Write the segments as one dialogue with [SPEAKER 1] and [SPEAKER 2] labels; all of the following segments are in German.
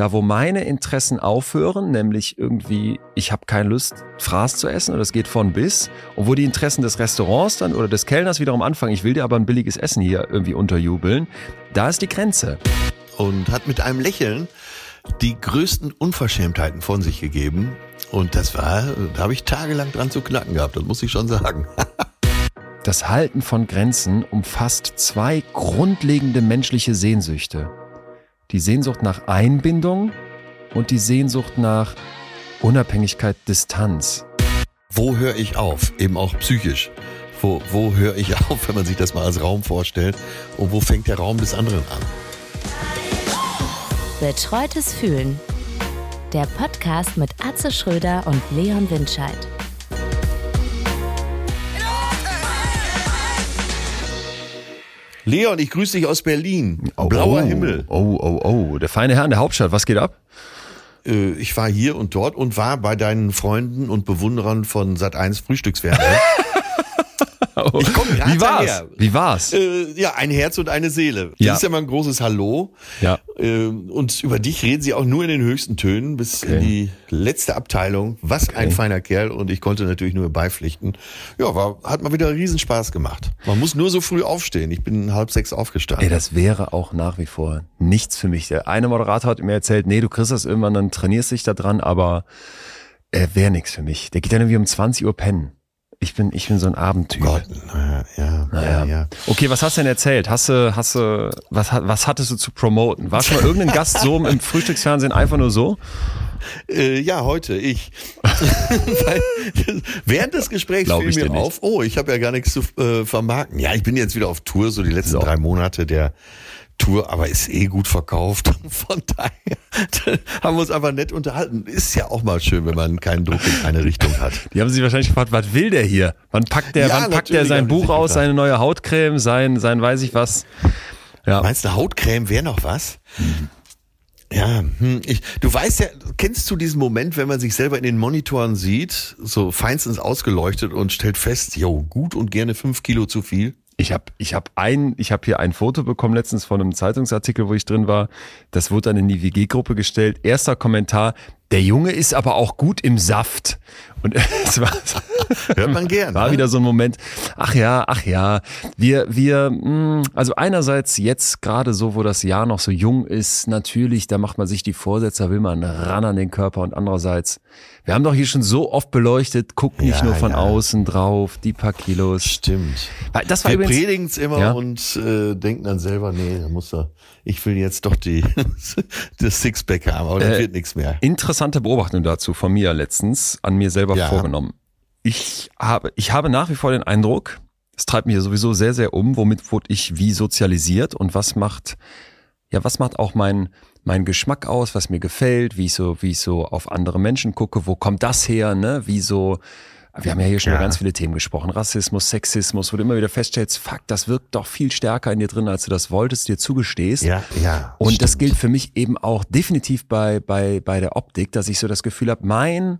[SPEAKER 1] da wo meine Interessen aufhören, nämlich irgendwie, ich habe keine Lust, Fraß zu essen oder es geht von bis, und wo die Interessen des Restaurants dann oder des Kellners wiederum anfangen, ich will dir aber ein billiges Essen hier irgendwie unterjubeln, da ist die Grenze.
[SPEAKER 2] Und hat mit einem Lächeln die größten Unverschämtheiten von sich gegeben. Und das war, da habe ich tagelang dran zu knacken gehabt, das muss ich schon sagen.
[SPEAKER 1] Das Halten von Grenzen umfasst zwei grundlegende menschliche Sehnsüchte. Die Sehnsucht nach Einbindung und die Sehnsucht nach Unabhängigkeit, Distanz.
[SPEAKER 2] Wo höre ich auf? Eben auch psychisch. Wo, wo höre ich auf, wenn man sich das mal als Raum vorstellt? Und wo fängt der Raum des anderen an?
[SPEAKER 3] Betreutes Fühlen. Der Podcast mit Atze Schröder und Leon Windscheid.
[SPEAKER 2] Leon, ich grüße dich aus Berlin. Blauer
[SPEAKER 1] oh,
[SPEAKER 2] Himmel.
[SPEAKER 1] Oh, oh, oh. Der feine Herr in der Hauptstadt. Was geht ab?
[SPEAKER 2] Äh, Ich war hier und dort und war bei deinen Freunden und Bewunderern von Sat1 Frühstücksfernsehen. Ich komm grad
[SPEAKER 1] Wie war's?
[SPEAKER 2] daher.
[SPEAKER 1] Wie war's?
[SPEAKER 2] Äh, ja, ein Herz und eine Seele. Das
[SPEAKER 1] Ja.
[SPEAKER 2] ist ja mal ein großes Hallo.
[SPEAKER 1] Ja.
[SPEAKER 2] Ähm, und über dich reden sie auch nur in den höchsten Tönen bis
[SPEAKER 1] Okay.
[SPEAKER 2] in die letzte Abteilung. Was ein
[SPEAKER 1] Okay.
[SPEAKER 2] feiner Kerl und ich konnte natürlich nur beipflichten. Ja, war, hat mal wieder riesen Spaß gemacht. Man muss nur so früh aufstehen. Ich bin halb sechs aufgestanden.
[SPEAKER 1] Ey, das wäre auch nach wie vor nichts für mich. Der eine Moderator hat mir erzählt, nee, du kriegst das irgendwann, dann trainierst dich da dran, aber äh, wäre nichts für mich. Der geht dann irgendwie um 20 Uhr pennen. Ich bin, ich bin so ein Abendtyp.
[SPEAKER 2] Gott, naja, ja,
[SPEAKER 1] Naja.
[SPEAKER 2] ja, ja.
[SPEAKER 1] Okay, was hast du denn erzählt? Hast du, hast du, was, was hattest du zu promoten? War schon mal irgendein Gast so im Frühstücksfernsehen einfach nur so?
[SPEAKER 2] Äh, ja, heute ich. Weil, während des Gesprächs
[SPEAKER 1] Glaub
[SPEAKER 2] fiel mir auf, oh, ich habe ja gar nichts zu äh, vermarkten. Ja, ich bin jetzt wieder auf Tour, so die letzten
[SPEAKER 1] So.
[SPEAKER 2] drei Monate der Tour, aber ist eh gut verkauft. Von daher haben wir uns einfach nett unterhalten. Ist ja auch mal schön, wenn man keinen Druck in eine Richtung hat.
[SPEAKER 1] Die haben sich wahrscheinlich gefragt, was will der hier? Wann packt der,
[SPEAKER 2] Ja,
[SPEAKER 1] wann packt der sein Buch aus, seine neue Hautcreme, sein, sein weiß ich was? Ja.
[SPEAKER 2] Meinst du, Hautcreme wäre noch was? Ja, hm, ich, du weißt ja, kennst du diesen Moment, wenn man sich selber in den Monitoren sieht, so feinstens ausgeleuchtet und stellt fest, jo, gut und gerne fünf Kilo zu viel?
[SPEAKER 1] Ich habe ich hab ein, ich habe hier ein Foto bekommen letztens von einem Zeitungsartikel, wo ich drin war. Das wurde dann in die WG-Gruppe gestellt. Erster Kommentar: Der Junge ist aber auch gut im Saft. Und es war,
[SPEAKER 2] Hört man gern.
[SPEAKER 1] war
[SPEAKER 2] ne?
[SPEAKER 1] wieder so ein Moment. Ach ja, ach ja. Wir, wir, mh, also einerseits jetzt gerade so, wo das Jahr noch so jung ist, natürlich, da macht man sich die Vorsätze, da will man ran an den Körper und andererseits, wir haben doch hier schon so oft beleuchtet, guck nicht
[SPEAKER 2] Ja,
[SPEAKER 1] nur von
[SPEAKER 2] ja.
[SPEAKER 1] außen drauf, die paar Kilos.
[SPEAKER 2] Stimmt.
[SPEAKER 1] Das war
[SPEAKER 2] Wir
[SPEAKER 1] übrigens,
[SPEAKER 2] predigen's immer
[SPEAKER 1] Ja.
[SPEAKER 2] und äh, denken dann selber, nee, da muss er, ich will jetzt doch die das Sixpack haben, aber das
[SPEAKER 1] Äh,
[SPEAKER 2] wird nichts mehr.
[SPEAKER 1] Interessante Beobachtung dazu von mir letztens an mir selber vorgenommen. Ich habe, ich habe nach wie vor den Eindruck, es treibt mich sowieso sehr, sehr um, womit wurde ich wie sozialisiert und was macht, ja, was macht auch mein, mein Geschmack aus, was mir gefällt, wie ich so, wie ich so auf andere Menschen gucke, wo kommt das her, ne, wie so, wir haben ja hier schon
[SPEAKER 2] Ja.
[SPEAKER 1] über ganz viele Themen gesprochen. Rassismus, Sexismus, wo du immer wieder feststellst, fuck, das wirkt doch viel stärker in dir drin, als du das wolltest, dir zugestehst.
[SPEAKER 2] Ja, ja.
[SPEAKER 1] Und das
[SPEAKER 2] stimmt.
[SPEAKER 1] gilt für mich eben auch definitiv bei, bei, bei der Optik, dass ich so das Gefühl habe, mein,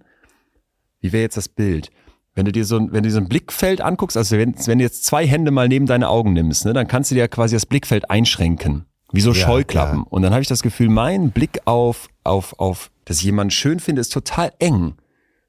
[SPEAKER 1] wie wäre jetzt das Bild? Wenn du dir so ein, wenn du dir so ein Blickfeld anguckst, also wenn, wenn du jetzt zwei Hände mal neben deine Augen nimmst, ne, dann kannst du dir ja quasi das Blickfeld einschränken. Wie so
[SPEAKER 2] Ja,
[SPEAKER 1] Scheuklappen.
[SPEAKER 2] ja.
[SPEAKER 1] Und dann habe ich das Gefühl, mein Blick auf, auf, auf, dass ich jemanden schön finde, ist total eng.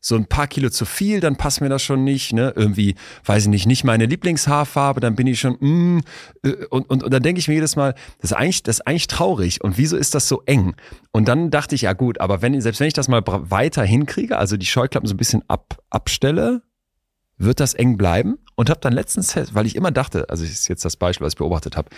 [SPEAKER 1] So ein paar Kilo zu viel, dann passt mir das schon nicht, ne? Irgendwie, weiß ich nicht, nicht meine Lieblingshaarfarbe, dann bin ich schon, mm, äh, und, und, und dann denke ich mir jedes Mal, das ist eigentlich, das ist eigentlich traurig. Und wieso ist das so eng? Und dann dachte ich, ja gut, aber wenn, selbst wenn ich das mal weiter hinkriege, also die Scheuklappen so ein bisschen ab, abstelle, wird das eng bleiben? Und habe dann letztens, weil ich immer dachte, also das ist jetzt das Beispiel, was ich beobachtet habe,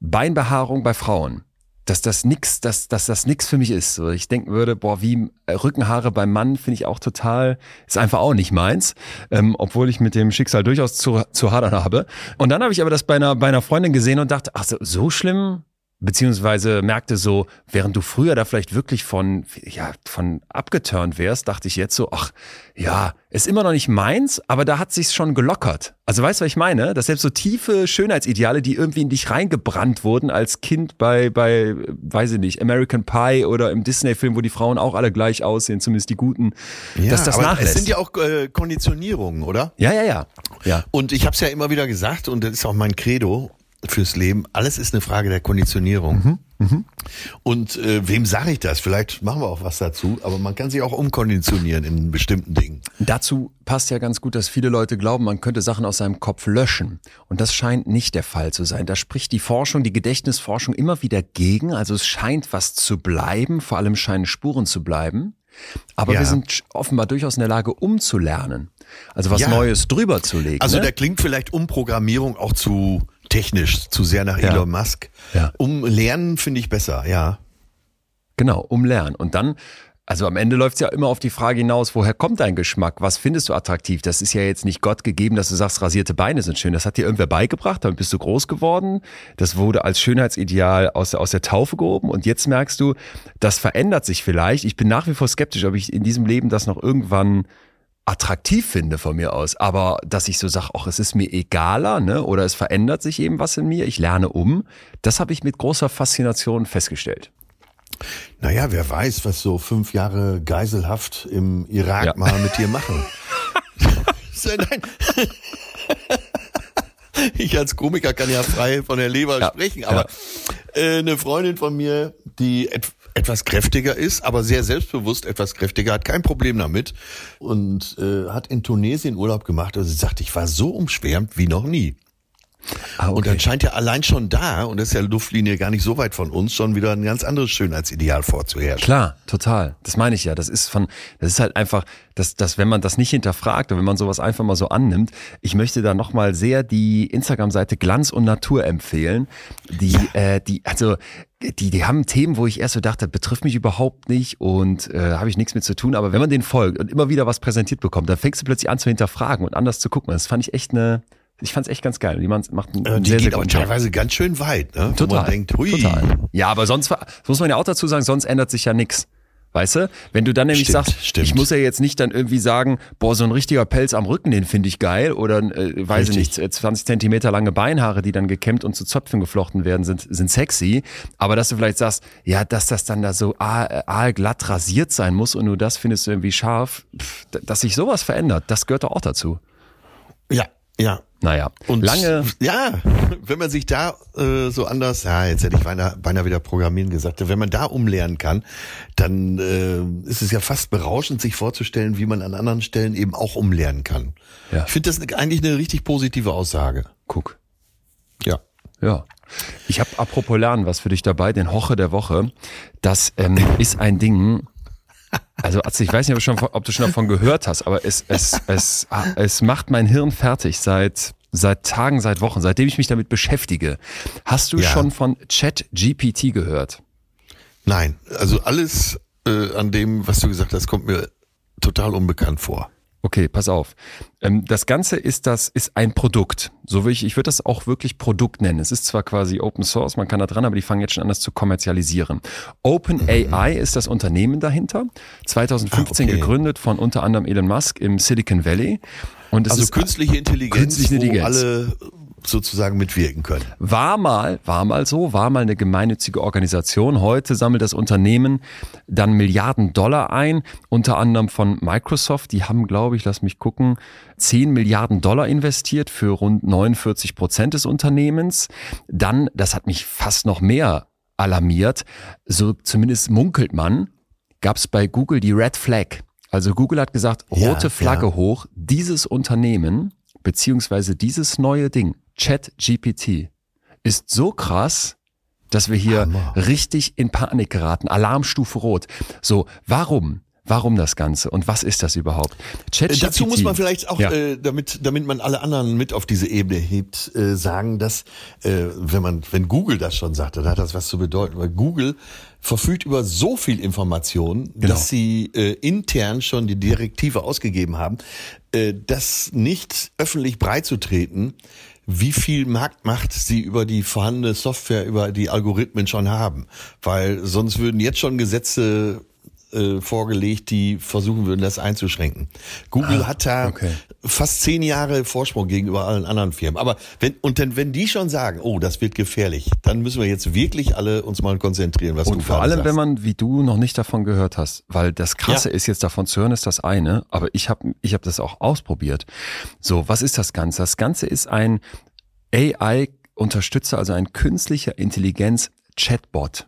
[SPEAKER 1] Beinbehaarung bei Frauen, dass das nix, dass, dass das nix für mich ist. Ich denken würde, boah, wie äh, Rückenhaare beim Mann finde ich auch total, ist einfach auch nicht meins, ähm, obwohl ich mit dem Schicksal durchaus zu, zu hadern habe. Und dann habe ich aber das bei einer, bei einer Freundin gesehen und dachte, ach so, so schlimm? Beziehungsweise merkte so, während du früher da vielleicht wirklich von, ja, von abgeturnt wärst, dachte ich jetzt so, ach, ja, ist immer noch nicht meins, aber da hat sich's schon gelockert. Also weißt du, was ich meine? Dass selbst so tiefe Schönheitsideale, die irgendwie in dich reingebrannt wurden als Kind bei, bei, weiß ich nicht, American Pie oder im Disney-Film, wo die Frauen auch alle gleich aussehen, zumindest die guten,
[SPEAKER 2] ja,
[SPEAKER 1] dass das
[SPEAKER 2] aber
[SPEAKER 1] nachlässt.
[SPEAKER 2] Es sind ja auch äh, Konditionierungen, oder?
[SPEAKER 1] ja, ja, ja. Ja.
[SPEAKER 2] Und ich habe es ja immer wieder gesagt, und das ist auch mein Credo, fürs Leben. Alles ist eine Frage der Konditionierung. Und äh, wem sage ich das? Vielleicht machen wir auch was dazu, aber man kann sich auch umkonditionieren in bestimmten Dingen.
[SPEAKER 1] Dazu passt ja ganz gut, dass viele Leute glauben, man könnte Sachen aus seinem Kopf löschen. Und das scheint nicht der Fall zu sein. Da spricht die Forschung, die Gedächtnisforschung immer wieder gegen. Also es scheint was zu bleiben, vor allem scheinen Spuren zu bleiben. Aber
[SPEAKER 2] Ja.
[SPEAKER 1] wir sind offenbar durchaus in der Lage, umzulernen. Also was
[SPEAKER 2] Ja.
[SPEAKER 1] Neues drüber zu legen.
[SPEAKER 2] Also
[SPEAKER 1] ne?
[SPEAKER 2] da klingt vielleicht Umprogrammierung auch zu technisch, zu sehr nach
[SPEAKER 1] Ja.
[SPEAKER 2] Elon Musk.
[SPEAKER 1] Ja.
[SPEAKER 2] Um Lernen finde ich besser, ja.
[SPEAKER 1] Genau, um lernen. Und dann, also am Ende läuft es ja immer auf die Frage hinaus, woher kommt dein Geschmack? Was findest du attraktiv? Das ist ja jetzt nicht Gott gegeben, dass du sagst, rasierte Beine sind schön. Das hat dir irgendwer beigebracht, damit bist du groß geworden. Das wurde als Schönheitsideal aus, aus der Taufe gehoben. Und jetzt merkst du, das verändert sich vielleicht. Ich bin nach wie vor skeptisch, ob ich in diesem Leben das noch irgendwann attraktiv finde von mir aus, aber dass ich so sage, ach, es ist mir egaler, ne, oder es verändert sich eben was in mir, ich lerne um, das habe ich mit großer Faszination festgestellt.
[SPEAKER 2] Naja, wer weiß, was so fünf Jahre Geiselhaft im Irak
[SPEAKER 1] Ja.
[SPEAKER 2] mal mit dir machen. Nein. Ich als Komiker kann ja frei von der Leber
[SPEAKER 1] Ja,
[SPEAKER 2] sprechen, aber äh, eine Freundin von mir, die etwas kräftiger ist, aber sehr selbstbewusst etwas kräftiger, hat kein Problem damit und äh, hat in Tunesien Urlaub gemacht und sie sagt, ich war so umschwärmt wie noch nie.
[SPEAKER 1] Ah,
[SPEAKER 2] Und dann scheint ja allein schon da, und das ist ja Luftlinie gar nicht so weit von uns, schon wieder ein ganz anderes Schönheitsideal vorzuherrschen.
[SPEAKER 1] Klar, total. Das meine ich ja. Das ist von, das ist halt einfach, dass, dass wenn man das nicht hinterfragt und wenn man sowas einfach mal so annimmt, ich möchte da nochmal sehr die Instagram-Seite Glanz und Natur empfehlen. Die, äh, die, also, die, die haben Themen, wo ich erst so dachte, betrifft mich überhaupt nicht und äh, habe ich nichts mit zu tun. Aber wenn man den folgt und immer wieder was präsentiert bekommt, dann fängst du plötzlich an zu hinterfragen und anders zu gucken. Das fand ich echt eine, ich fand es echt ganz geil. Die macht einen
[SPEAKER 2] Äh, Die
[SPEAKER 1] sehr, sehr
[SPEAKER 2] geht auch
[SPEAKER 1] guten Job.
[SPEAKER 2] teilweise ganz schön weit, ne?
[SPEAKER 1] Total.
[SPEAKER 2] Wo man denkt, hui.
[SPEAKER 1] Total. Ja, aber sonst muss man ja auch dazu sagen, sonst ändert sich ja nichts. Weißt du? Wenn du dann nämlich
[SPEAKER 2] Stimmt,
[SPEAKER 1] sagst,
[SPEAKER 2] stimmt.
[SPEAKER 1] ich muss ja jetzt nicht dann irgendwie sagen, boah, so ein richtiger Pelz am Rücken, den finde ich geil. Oder, äh, weiß ich nicht, 20 Zentimeter lange Beinhaare, die dann gekämmt und zu Zöpfen geflochten werden, sind, sind sexy. Aber dass du vielleicht sagst, ja, dass das dann da so aal- aalglatt rasiert sein muss und nur das findest du irgendwie scharf, pff, dass sich sowas verändert, das gehört doch auch dazu.
[SPEAKER 2] Ja, ja.
[SPEAKER 1] Naja,
[SPEAKER 2] Und
[SPEAKER 1] lange,
[SPEAKER 2] ja, wenn man sich da äh, so anders, ja, jetzt hätte ich beinahe, beinahe wieder Programmieren gesagt, wenn man da umlernen kann, dann äh, ist es ja fast berauschend, sich vorzustellen, wie man an anderen Stellen eben auch umlernen kann.
[SPEAKER 1] Ja.
[SPEAKER 2] Ich finde das eigentlich eine richtig positive Aussage.
[SPEAKER 1] guck.
[SPEAKER 2] Ja.
[SPEAKER 1] Ja. Ich habe apropos Lernen was für dich dabei, den Hoche der Woche. Das ähm, ist ein Ding. Also Atze, ich weiß nicht, ob du schon, ob du schon davon gehört hast, aber es, es, es, es macht mein Hirn fertig seit, seit Tagen, seit Wochen, seitdem ich mich damit beschäftige. Hast du
[SPEAKER 2] Ja.
[SPEAKER 1] schon von ChatGPT gehört?
[SPEAKER 2] Nein, also alles äh, an dem, was du gesagt hast, kommt mir total unbekannt vor.
[SPEAKER 1] Okay, pass auf. Ähm, das Ganze ist das ist ein Produkt. So will ich, ich würde das auch wirklich Produkt nennen. Es ist zwar quasi Open Source, man kann da dran, aber die fangen jetzt schon an, das zu kommerzialisieren. OpenAI ist das Unternehmen dahinter. 2015
[SPEAKER 2] Ah, okay.
[SPEAKER 1] gegründet von unter anderem Elon Musk im Silicon Valley. Und es
[SPEAKER 2] Also
[SPEAKER 1] ist
[SPEAKER 2] künstliche Intelligenz,
[SPEAKER 1] Künstliche Intelligenz.
[SPEAKER 2] wo alle sozusagen mitwirken können.
[SPEAKER 1] War mal, war mal so, war mal eine gemeinnützige Organisation. Heute sammelt das Unternehmen dann Milliarden Dollar ein, unter anderem von Microsoft. Die haben, glaube ich, lass mich gucken, 10 Milliarden Dollar investiert für rund 49 Prozent des Unternehmens. Dann, das hat mich fast noch mehr alarmiert, so zumindest munkelt man, gab es bei Google die Red Flag. Also Google hat gesagt,
[SPEAKER 2] Ja,
[SPEAKER 1] rote Flagge
[SPEAKER 2] ja.
[SPEAKER 1] hoch, dieses Unternehmen beziehungsweise dieses neue Ding, ChatGPT, ist so krass, dass wir hier
[SPEAKER 2] Hammer.
[SPEAKER 1] richtig in Panik geraten. Alarmstufe rot. So, warum? Warum das Ganze? Und was ist das überhaupt?
[SPEAKER 2] Äh,
[SPEAKER 1] ChatGPT.
[SPEAKER 2] Dazu muss man vielleicht auch,
[SPEAKER 1] Ja.
[SPEAKER 2] äh, damit, damit man alle anderen mit auf diese Ebene hebt, äh, sagen, dass äh, wenn man, wenn Google das schon sagt, dann hat das was zu bedeuten. Weil Google verfügt über so viel Information,
[SPEAKER 1] Genau.
[SPEAKER 2] dass sie äh, intern schon die Direktive ausgegeben haben, äh, das nicht öffentlich breitzutreten, wie viel Marktmacht sie über die vorhandene Software, über die Algorithmen schon haben. Weil sonst würden jetzt schon Gesetze äh, vorgelegt, die versuchen würden, das einzuschränken. Google hat da
[SPEAKER 1] Ah, okay.
[SPEAKER 2] fast zehn Jahre Vorsprung gegenüber allen anderen Firmen. Aber wenn, und dann, wenn die schon sagen, oh, das wird gefährlich, dann müssen wir jetzt wirklich alle uns mal konzentrieren, was du
[SPEAKER 1] Und vor
[SPEAKER 2] gerade
[SPEAKER 1] allem,
[SPEAKER 2] sagst.
[SPEAKER 1] wenn man wie du noch nicht davon gehört hast, weil das Krasse
[SPEAKER 2] Ja.
[SPEAKER 1] ist jetzt davon zu hören, ist das eine, aber ich habe ich hab das auch ausprobiert. So, was ist das Ganze? Das Ganze ist ein AI unterstütze also ein künstlicher Intelligenz Chatbot.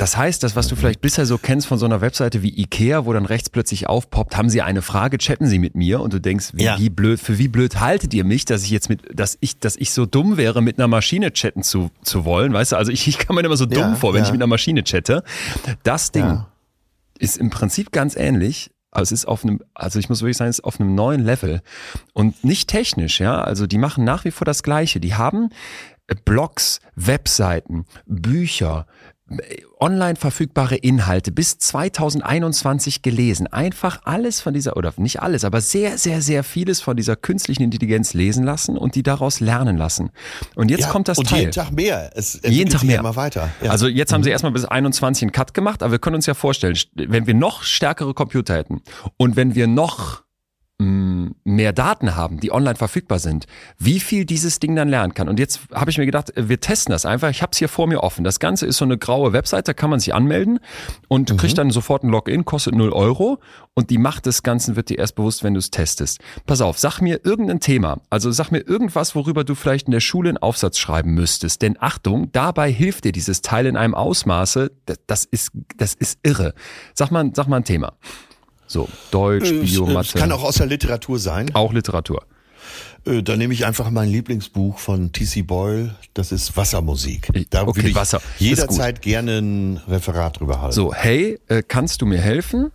[SPEAKER 1] Das heißt, das, was du vielleicht bisher so kennst von so einer Webseite wie Ikea, wo dann rechts plötzlich aufpoppt, haben sie eine Frage, chatten sie mit mir und du denkst, wie,
[SPEAKER 2] Ja.
[SPEAKER 1] wie blöd, für wie blöd haltet ihr mich, dass ich jetzt mit, dass ich, dass ich so dumm wäre, mit einer Maschine chatten zu, zu wollen, weißt du? Also ich, ich kann mir immer so dumm
[SPEAKER 2] Ja,
[SPEAKER 1] vor, wenn
[SPEAKER 2] ja.
[SPEAKER 1] ich mit einer Maschine chatte. Das Ding ist im Prinzip ganz ähnlich. Also es ist auf einem, also ich muss wirklich sagen, es ist auf einem neuen Level und nicht technisch, ja. Also die machen nach wie vor das Gleiche. Die haben Blogs, Webseiten, Bücher, online verfügbare Inhalte bis 2021 gelesen. Einfach alles von dieser, oder nicht alles, aber sehr, sehr, sehr vieles von dieser künstlichen Intelligenz lesen lassen und die daraus lernen lassen. Und jetzt
[SPEAKER 2] Ja,
[SPEAKER 1] kommt das
[SPEAKER 2] und
[SPEAKER 1] Teil.
[SPEAKER 2] jeden Tag mehr. Es
[SPEAKER 1] Jeden Tag mehr.
[SPEAKER 2] Immer weiter. Ja.
[SPEAKER 1] Also jetzt
[SPEAKER 2] Mhm.
[SPEAKER 1] haben sie erstmal bis 21 einen Cut gemacht, aber wir können uns ja vorstellen, wenn wir noch stärkere Computer hätten und wenn wir noch mehr Daten haben, die online verfügbar sind, wie viel dieses Ding dann lernen kann. Und jetzt habe ich mir gedacht, wir testen das einfach. Ich habe es hier vor mir offen. Das Ganze ist so eine graue Webseite, da kann man sich anmelden und kriegt dann sofort ein Login, kostet 0 Euro. Und die Macht des Ganzen wird dir erst bewusst, wenn du es testest. Pass auf, sag mir irgendein Thema. Also sag mir irgendwas, worüber du vielleicht in der Schule einen Aufsatz schreiben müsstest. Denn Achtung, dabei hilft dir dieses Teil in einem Ausmaße, das, das ist, das ist irre. Sag mal, sag mal ein Thema. So, Deutsch,
[SPEAKER 2] Es-
[SPEAKER 1] Bio,
[SPEAKER 2] es
[SPEAKER 1] Mathe.
[SPEAKER 2] kann auch aus der Literatur sein.
[SPEAKER 1] auch Literatur.
[SPEAKER 2] Äh, Dann nehme ich einfach mein Lieblingsbuch von T.C. Boyle. Das ist Wassermusik. Da
[SPEAKER 1] okay,
[SPEAKER 2] würde ich
[SPEAKER 1] Wasser.
[SPEAKER 2] Jederzeit gerne ein Referat drüber halten.
[SPEAKER 1] So, hey, äh, kannst du mir helfen?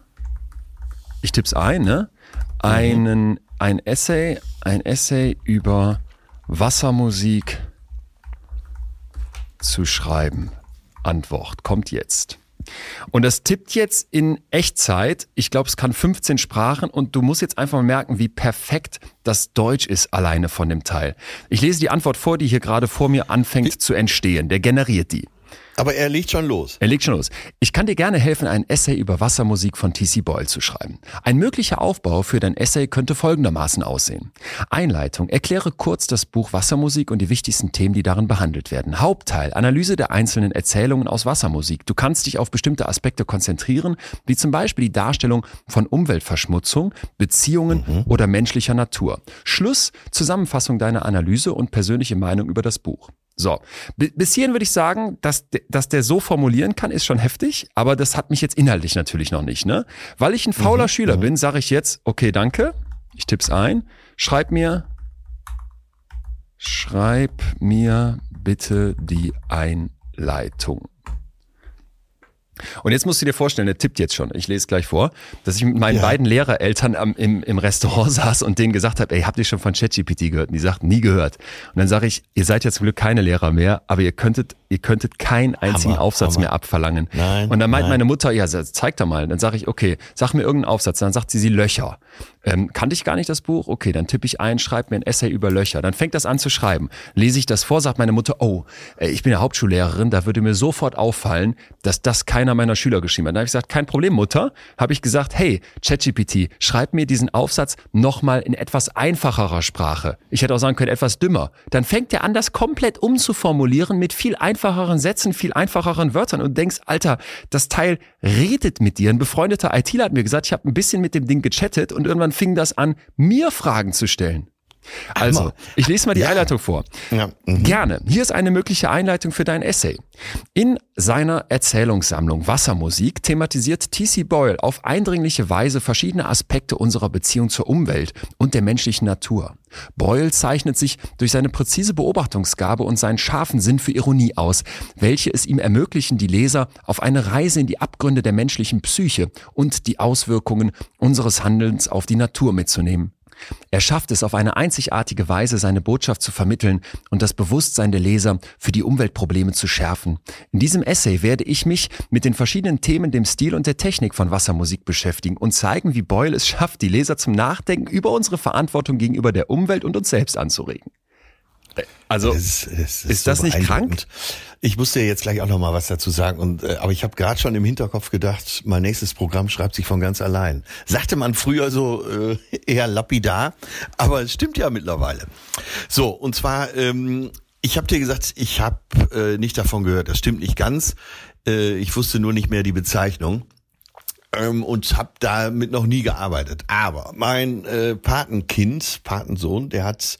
[SPEAKER 1] Ich tipp's ein, ne? Einen, ein Essay, ein Essay über Wassermusik zu schreiben. Antwort kommt jetzt. Und das tippt jetzt in Echtzeit. Ich glaube, es kann 15 Sprachen und du musst jetzt einfach mal merken, wie perfekt das Deutsch ist alleine von dem Teil. Ich lese die Antwort vor, die hier gerade vor mir anfängt zu entstehen. Der generiert die.
[SPEAKER 2] Aber er legt schon los.
[SPEAKER 1] Er legt schon los. Ich kann dir gerne helfen, ein Essay über Wassermusik von T.C. Boyle zu schreiben. Ein möglicher Aufbau für dein Essay könnte folgendermaßen aussehen. Einleitung. Erkläre kurz das Buch Wassermusik und die wichtigsten Themen, die darin behandelt werden. Hauptteil. Analyse der einzelnen Erzählungen aus Wassermusik. Du kannst dich auf bestimmte Aspekte konzentrieren, wie zum Beispiel die Darstellung von Umweltverschmutzung, Beziehungen oder menschlicher Natur. Schluss. Zusammenfassung deiner Analyse und persönliche Meinung über das Buch. So, bi- bis hierhin würde ich sagen, dass, dass der so formulieren kann, ist schon heftig, aber das hat mich jetzt inhaltlich natürlich noch nicht, ne? Weil ich ein fauler Schüler bin, sage ich jetzt, okay, danke, ich tipp's ein, schreib mir, schreib mir bitte die Einleitung. Und jetzt musst du dir vorstellen, der tippt jetzt schon, ich lese gleich vor, dass ich mit meinen
[SPEAKER 2] Ja.
[SPEAKER 1] beiden Lehrereltern am, im, im Restaurant saß und denen gesagt habe, ey, habt ihr schon von ChatGPT gehört? Und die sagten, nie gehört. Und dann sage ich, ihr seid ja zum Glück keine Lehrer mehr, aber ihr könntet, ihr könntet keinen einzigen
[SPEAKER 2] Hammer,
[SPEAKER 1] Aufsatz
[SPEAKER 2] Hammer.
[SPEAKER 1] mehr abverlangen.
[SPEAKER 2] Nein,
[SPEAKER 1] und dann meint
[SPEAKER 2] nein.
[SPEAKER 1] meine Mutter, ja, zeig doch mal. Dann sage ich, okay, sag mir irgendeinen Aufsatz. Dann sagt sie, sie Löcher. Ähm, kannte ich gar nicht das Buch? Okay, dann tippe ich ein, schreib mir ein Essay über Löcher. Dann fängt das an zu schreiben. Lese ich das vor, sagt meine Mutter, oh, äh, ich bin ja Hauptschullehrerin, da würde mir sofort auffallen, dass das keiner meiner Schüler geschrieben hat. Dann habe ich gesagt, kein Problem, Mutter. Habe ich gesagt, hey, ChatGPT, schreib mir diesen Aufsatz nochmal in etwas einfacherer Sprache. Ich hätte auch sagen können, etwas dümmer. Dann fängt er an, das komplett umzuformulieren mit viel einfacheren Sätzen, viel einfacheren Wörtern und denkst, Alter, das Teil redet mit dir. Ein befreundeter ITler hat mir gesagt, ich habe ein bisschen mit dem Ding gechattet und irgendwann fing das an, mir Fragen zu stellen. Also, ich lese mal die
[SPEAKER 2] Ja.
[SPEAKER 1] Einleitung vor.
[SPEAKER 2] Ja. mhm.
[SPEAKER 1] Gerne. Hier ist eine mögliche Einleitung für dein Essay. In seiner Erzählungssammlung Wassermusik thematisiert T.C. Boyle auf eindringliche Weise verschiedene Aspekte unserer Beziehung zur Umwelt und der menschlichen Natur. Boyle zeichnet sich durch seine präzise Beobachtungsgabe und seinen scharfen Sinn für Ironie aus, welche es ihm ermöglichen, die Leser auf eine Reise in die Abgründe der menschlichen Psyche und die Auswirkungen unseres Handelns auf die Natur mitzunehmen. Er schafft es auf eine einzigartige Weise, seine Botschaft zu vermitteln und das Bewusstsein der Leser für die Umweltprobleme zu schärfen. In diesem Essay werde ich mich mit den verschiedenen Themen, dem Stil und der Technik von Wassermusik beschäftigen und zeigen, wie Boyle es schafft, die Leser zum Nachdenken über unsere Verantwortung gegenüber der Umwelt und uns selbst anzuregen. Also,
[SPEAKER 2] Das ist, das
[SPEAKER 1] Ist das nicht
[SPEAKER 2] beeindruckend. Ich muss dir jetzt gleich auch noch mal was dazu sagen. Und, äh, aber ich habe gerade schon im Hinterkopf gedacht, mein nächstes Programm schreibt sich von ganz allein. Sagte man früher so äh, eher lapidar, aber es stimmt ja mittlerweile. So, und zwar, ähm, ich habe dir gesagt, ich habe äh, nicht davon gehört. Das stimmt nicht ganz. Äh, ich wusste nur nicht mehr die Bezeichnung. ähm, und habe damit noch nie gearbeitet. Aber mein äh, Patenkind, Patensohn, der hat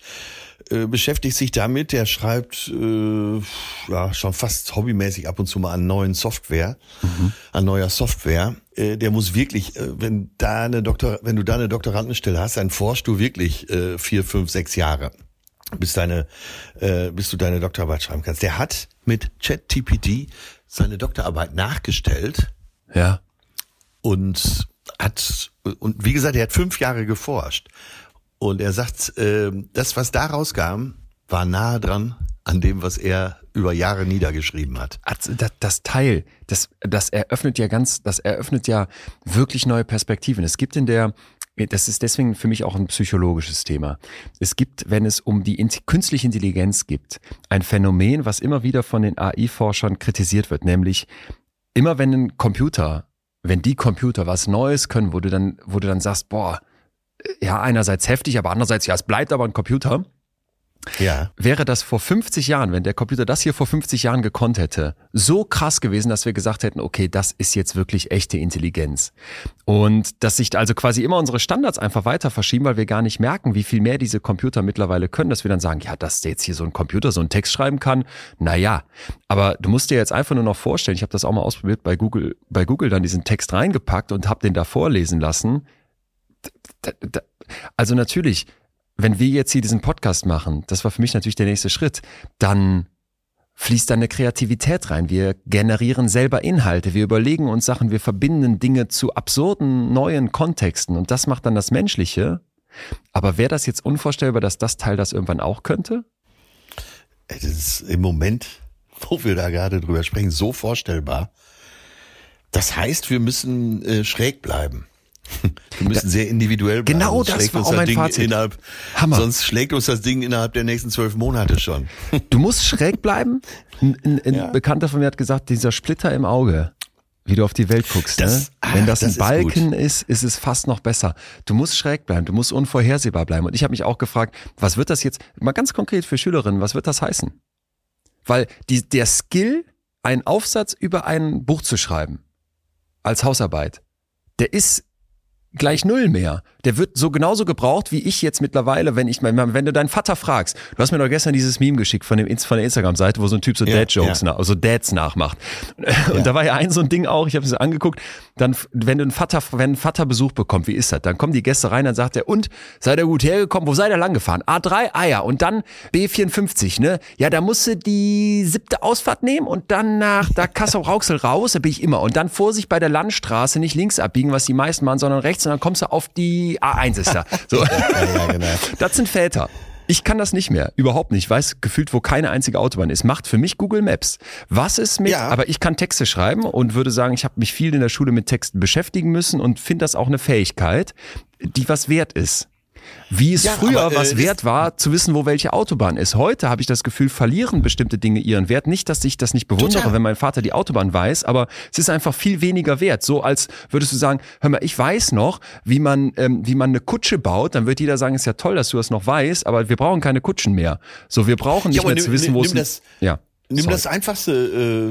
[SPEAKER 2] äh, beschäftigt sich damit. Der schreibt äh, ja schon fast hobbymäßig ab und zu mal an neuen Software, mhm. an neuer Software. Äh, der muss wirklich, äh, wenn da eine Doktor, wenn du da eine Doktorandenstelle hast, dann forschst du wirklich äh, vier, fünf, sechs Jahre bis deine, bis du deine Doktorarbeit schreiben kannst. Der hat mit ChatGPT seine Doktorarbeit nachgestellt.
[SPEAKER 1] Ja.
[SPEAKER 2] Und hat, und wie gesagt, er hat fünf Jahre geforscht. Und er sagt, äh, das, was da rauskam, war nahe dran an dem, was er über Jahre niedergeschrieben hat.
[SPEAKER 1] Das, das Teil, das, das eröffnet ja ganz, das eröffnet ja wirklich neue Perspektiven. Es gibt in der, das ist deswegen für mich auch ein psychologisches Thema. Es gibt, wenn es um die künstliche Intelligenz gibt, ein Phänomen, was immer wieder von den AI-Forschern kritisiert wird, nämlich immer wenn ein Computer, wenn die Computer was Neues können, wo du dann, wo du dann sagst, boah, ja, einerseits heftig, aber andererseits, ja, es bleibt aber ein Computer. Ja. Wäre das vor 50 Jahren, wenn der Computer das hier vor 50 Jahren gekonnt hätte, so krass gewesen, dass wir gesagt hätten, okay, das ist jetzt wirklich echte Intelligenz. Und dass sich also quasi immer unsere Standards einfach weiter verschieben, weil wir gar nicht merken, wie viel mehr diese Computer mittlerweile können, dass wir dann sagen, ja, dass jetzt hier so ein Computer so einen Text schreiben kann, naja. Aber du musst dir jetzt einfach nur noch vorstellen, ich habe das auch mal ausprobiert bei Google, bei Google dann diesen Text reingepackt und habe den da vorlesen lassen. Also natürlich, wenn wir jetzt hier diesen Podcast machen, das war für mich natürlich der nächste Schritt, dann fließt da eine Kreativität rein. Wir generieren selber Inhalte, wir überlegen uns Sachen, wir verbinden Dinge zu absurden neuen Kontexten und das macht dann das Menschliche. Aber wäre das jetzt unvorstellbar, dass das Teil das irgendwann auch könnte?
[SPEAKER 2] Das ist im Moment, wo wir da gerade drüber sprechen, so vorstellbar. Das heißt, wir müssen äh, schräg bleiben. Wir müssen sehr individuell
[SPEAKER 1] bleiben. Genau, das war auch mein
[SPEAKER 2] Ding
[SPEAKER 1] Fazit.
[SPEAKER 2] Innerhalb, Hammer. Sonst schlägt uns das Ding innerhalb der nächsten zwölf Monate schon.
[SPEAKER 1] Du musst schräg bleiben. Ein, ein, ein ja. Bekannter von mir hat gesagt, dieser Splitter im Auge, wie du auf die Welt guckst. Das, ne? ach, Wenn das, das ein Balken ist, ist, ist es fast noch besser. Du musst schräg bleiben, du musst unvorhersehbar bleiben. Und ich habe mich auch gefragt, was wird das jetzt, mal ganz konkret für Schülerinnen, was wird das heißen? Weil die, der Skill, einen Aufsatz über ein Buch zu schreiben, als Hausarbeit, der ist gleich null mehr. Der wird so genauso gebraucht wie ich jetzt mittlerweile, wenn ich wenn du deinen Vater fragst. Du hast mir doch gestern dieses Meme geschickt von dem von der Instagram-Seite, wo so ein Typ so ja, Dad-Jokes, ja. nach, also Dads nachmacht. Und ja. da war ja ein so ein Ding auch, ich habe es angeguckt, dann, wenn du ein Vater, wenn ein Vater Besuch bekommt, wie ist das? Dann kommen die Gäste rein, dann sagt er, und, seid ihr gut hergekommen? Wo seid ihr lang gefahren? A3, ah ja, und dann B54, ne? Ja, da musst du die siebte Ausfahrt nehmen und dann nach da Kassel-Rauxel raus, da bin ich immer. Und dann Vorsicht bei der Landstraße, nicht links abbiegen, was die meisten machen, sondern rechts und dann kommst du auf die A1 ist da. So. ja, ja, genau. Das sind Väter. Ich kann das nicht mehr, überhaupt nicht. Ich weiß gefühlt, wo keine einzige Autobahn ist. Macht für mich Google Maps. Was ist mit, ja. aber ich kann Texte schreiben und würde sagen, ich habe mich viel in der Schule mit Texten beschäftigen müssen und finde das auch eine Fähigkeit, die was wert ist. Wie es ja, früher aber, äh, was wert war, zu wissen, wo welche Autobahn ist. Heute habe ich das Gefühl, verlieren bestimmte Dinge ihren Wert. Nicht, dass ich das nicht bewundere, total. wenn mein Vater die Autobahn weiß, aber es ist einfach viel weniger wert. So als würdest du sagen, hör mal, ich weiß noch, wie man, ähm, wie man eine Kutsche baut. Dann wird jeder sagen, ist ja toll, dass du das noch weißt, aber wir brauchen keine Kutschen mehr. So, wir brauchen nicht ja, mehr nimm, zu wissen, wo es... Ja.
[SPEAKER 2] Nimm Sorry. das Einfachste,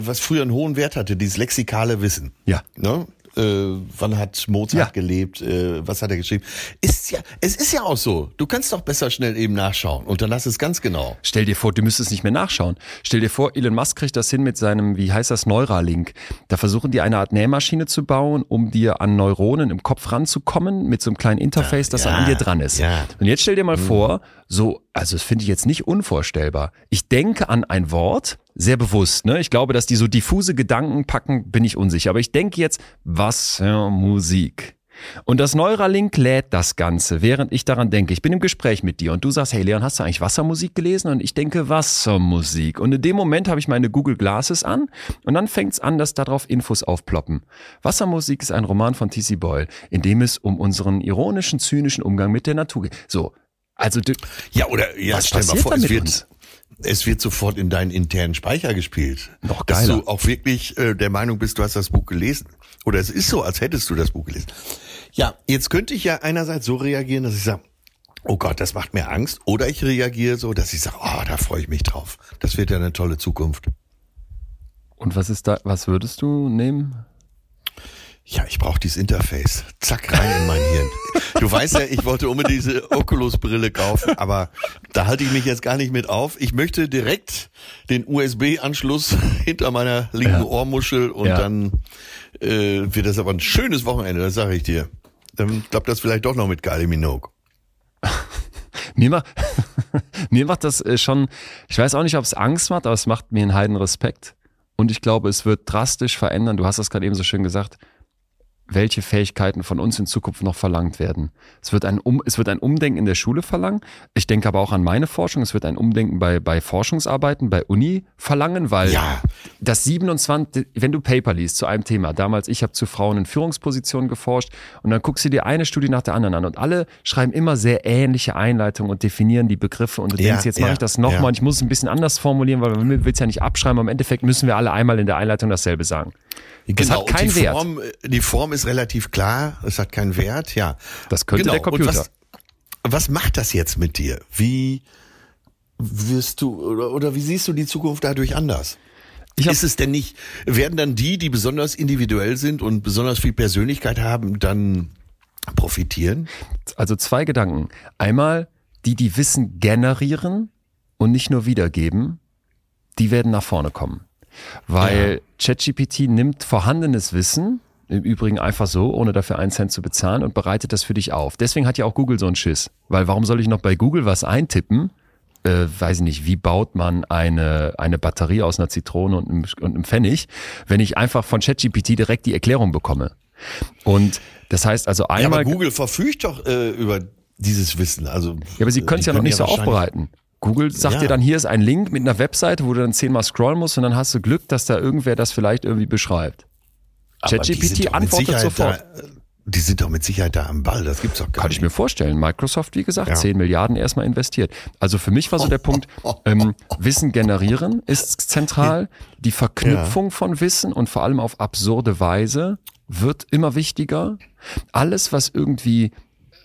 [SPEAKER 2] äh, was früher einen hohen Wert hatte, dieses lexikale Wissen.
[SPEAKER 1] Ja.
[SPEAKER 2] Ne? Äh, wann hat Mozart ja. gelebt, äh, was hat er geschrieben. Ist ja, es ist ja auch so. Du kannst doch besser schnell eben nachschauen und dann lass es ganz genau.
[SPEAKER 1] Stell dir vor, du müsstest nicht mehr nachschauen. Stell dir vor, Elon Musk kriegt das hin mit seinem, wie heißt das, Neuralink. Da versuchen die eine Art Nähmaschine zu bauen, um dir an Neuronen im Kopf ranzukommen mit so einem kleinen Interface, das ja, an dir dran ist. Ja. Und jetzt stell dir mal mhm. vor, so, also das finde ich jetzt nicht unvorstellbar. Ich denke an ein Wort, sehr bewusst, ne? Ich glaube, dass die so diffuse Gedanken packen, bin ich unsicher. Aber ich denke jetzt, Wassermusik. Und das Neuralink lädt das Ganze, während ich daran denke. Ich bin im Gespräch mit dir und du sagst, hey Leon, hast du eigentlich Wassermusik gelesen? Und ich denke Wassermusik. Und in dem Moment habe ich meine Google Glasses an und dann fängt es an, dass darauf Infos aufploppen. Wassermusik ist ein Roman von T.C. Boyle, in dem es um unseren ironischen, zynischen Umgang mit der Natur geht. So, also du,
[SPEAKER 2] ja oder ja, was mal vor, es wird uns? Es wird sofort in deinen internen Speicher gespielt.
[SPEAKER 1] Noch geiler.
[SPEAKER 2] Dass du auch wirklich äh, der Meinung bist, du hast das Buch gelesen. Oder es ist so, als hättest du das Buch gelesen. Ja, jetzt könnte ich ja einerseits so reagieren, dass ich sage, oh Gott, das macht mir Angst. Oder ich reagiere so, dass ich sage, oh, da freue ich mich drauf. Das wird ja eine tolle Zukunft.
[SPEAKER 1] Und was ist da, was würdest du nehmen?
[SPEAKER 2] Ja, ich brauche dieses Interface. Zack, rein in mein Hirn. Du weißt ja, ich wollte unbedingt diese Oculus-Brille kaufen, aber da halte ich mich jetzt gar nicht mit auf. Ich möchte direkt den USB-Anschluss hinter meiner linken ja. Ohrmuschel und ja. dann äh, wird das aber ein schönes Wochenende, das sage ich dir. Dann klappt das vielleicht doch noch mit Kylie Minogue.
[SPEAKER 1] mir, macht, mir macht das äh, schon, ich weiß auch nicht, ob es Angst macht, aber es macht mir einen heiden Respekt. Und ich glaube, es wird drastisch verändern. Du hast das gerade eben so schön gesagt welche Fähigkeiten von uns in Zukunft noch verlangt werden. Es wird ein, um, es wird ein Umdenken in der Schule verlangen. Ich denke aber auch an meine Forschung. Es wird ein Umdenken bei, bei Forschungsarbeiten, bei Uni verlangen, weil ja. das 27, wenn du Paper liest zu einem Thema, damals, ich habe zu Frauen in Führungspositionen geforscht und dann guckst du dir eine Studie nach der anderen an und alle schreiben immer sehr ähnliche Einleitungen und definieren die Begriffe und du ja, denkst, jetzt ja, mache ich das nochmal ja. und ich muss es ein bisschen anders formulieren, weil man will es ja nicht abschreiben, aber im Endeffekt müssen wir alle einmal in der Einleitung dasselbe sagen.
[SPEAKER 2] Das genau, hat keinen die Wert. Form, die Form ist relativ klar, es hat keinen Wert, ja.
[SPEAKER 1] Das könnte genau. der Computer.
[SPEAKER 2] Was, was, macht das jetzt mit dir? Wie wirst du oder, oder wie siehst du die Zukunft dadurch anders? ist es denn nicht, werden dann die, die besonders individuell sind und besonders viel Persönlichkeit haben, dann profitieren?
[SPEAKER 1] Also zwei Gedanken. Einmal, die, die Wissen generieren und nicht nur wiedergeben, die werden nach vorne kommen. Weil ja. ChatGPT nimmt vorhandenes Wissen, im Übrigen einfach so, ohne dafür einen Cent zu bezahlen und bereitet das für dich auf. Deswegen hat ja auch Google so einen Schiss. Weil warum soll ich noch bei Google was eintippen? Äh, weiß ich nicht, wie baut man eine, eine Batterie aus einer Zitrone und einem, und einem Pfennig, wenn ich einfach von ChatGPT direkt die Erklärung bekomme. Und das heißt also einmal.
[SPEAKER 2] Ja, aber Google verfügt doch äh, über dieses Wissen. Also,
[SPEAKER 1] ja, aber sie können es ja noch nicht so aufbereiten. Google sagt ja. dir dann, hier ist ein Link mit einer Webseite, wo du dann zehnmal scrollen musst und dann hast du Glück, dass da irgendwer das vielleicht irgendwie beschreibt. ChatGPT antwortet sofort.
[SPEAKER 2] Da, die sind doch mit Sicherheit da am Ball, das gibt's doch gar
[SPEAKER 1] Kann nicht. ich mir vorstellen. Microsoft, wie gesagt, ja. 10 Milliarden erstmal investiert. Also für mich war so der Punkt, ähm, Wissen generieren ist zentral. Die Verknüpfung ja. von Wissen und vor allem auf absurde Weise wird immer wichtiger. Alles, was irgendwie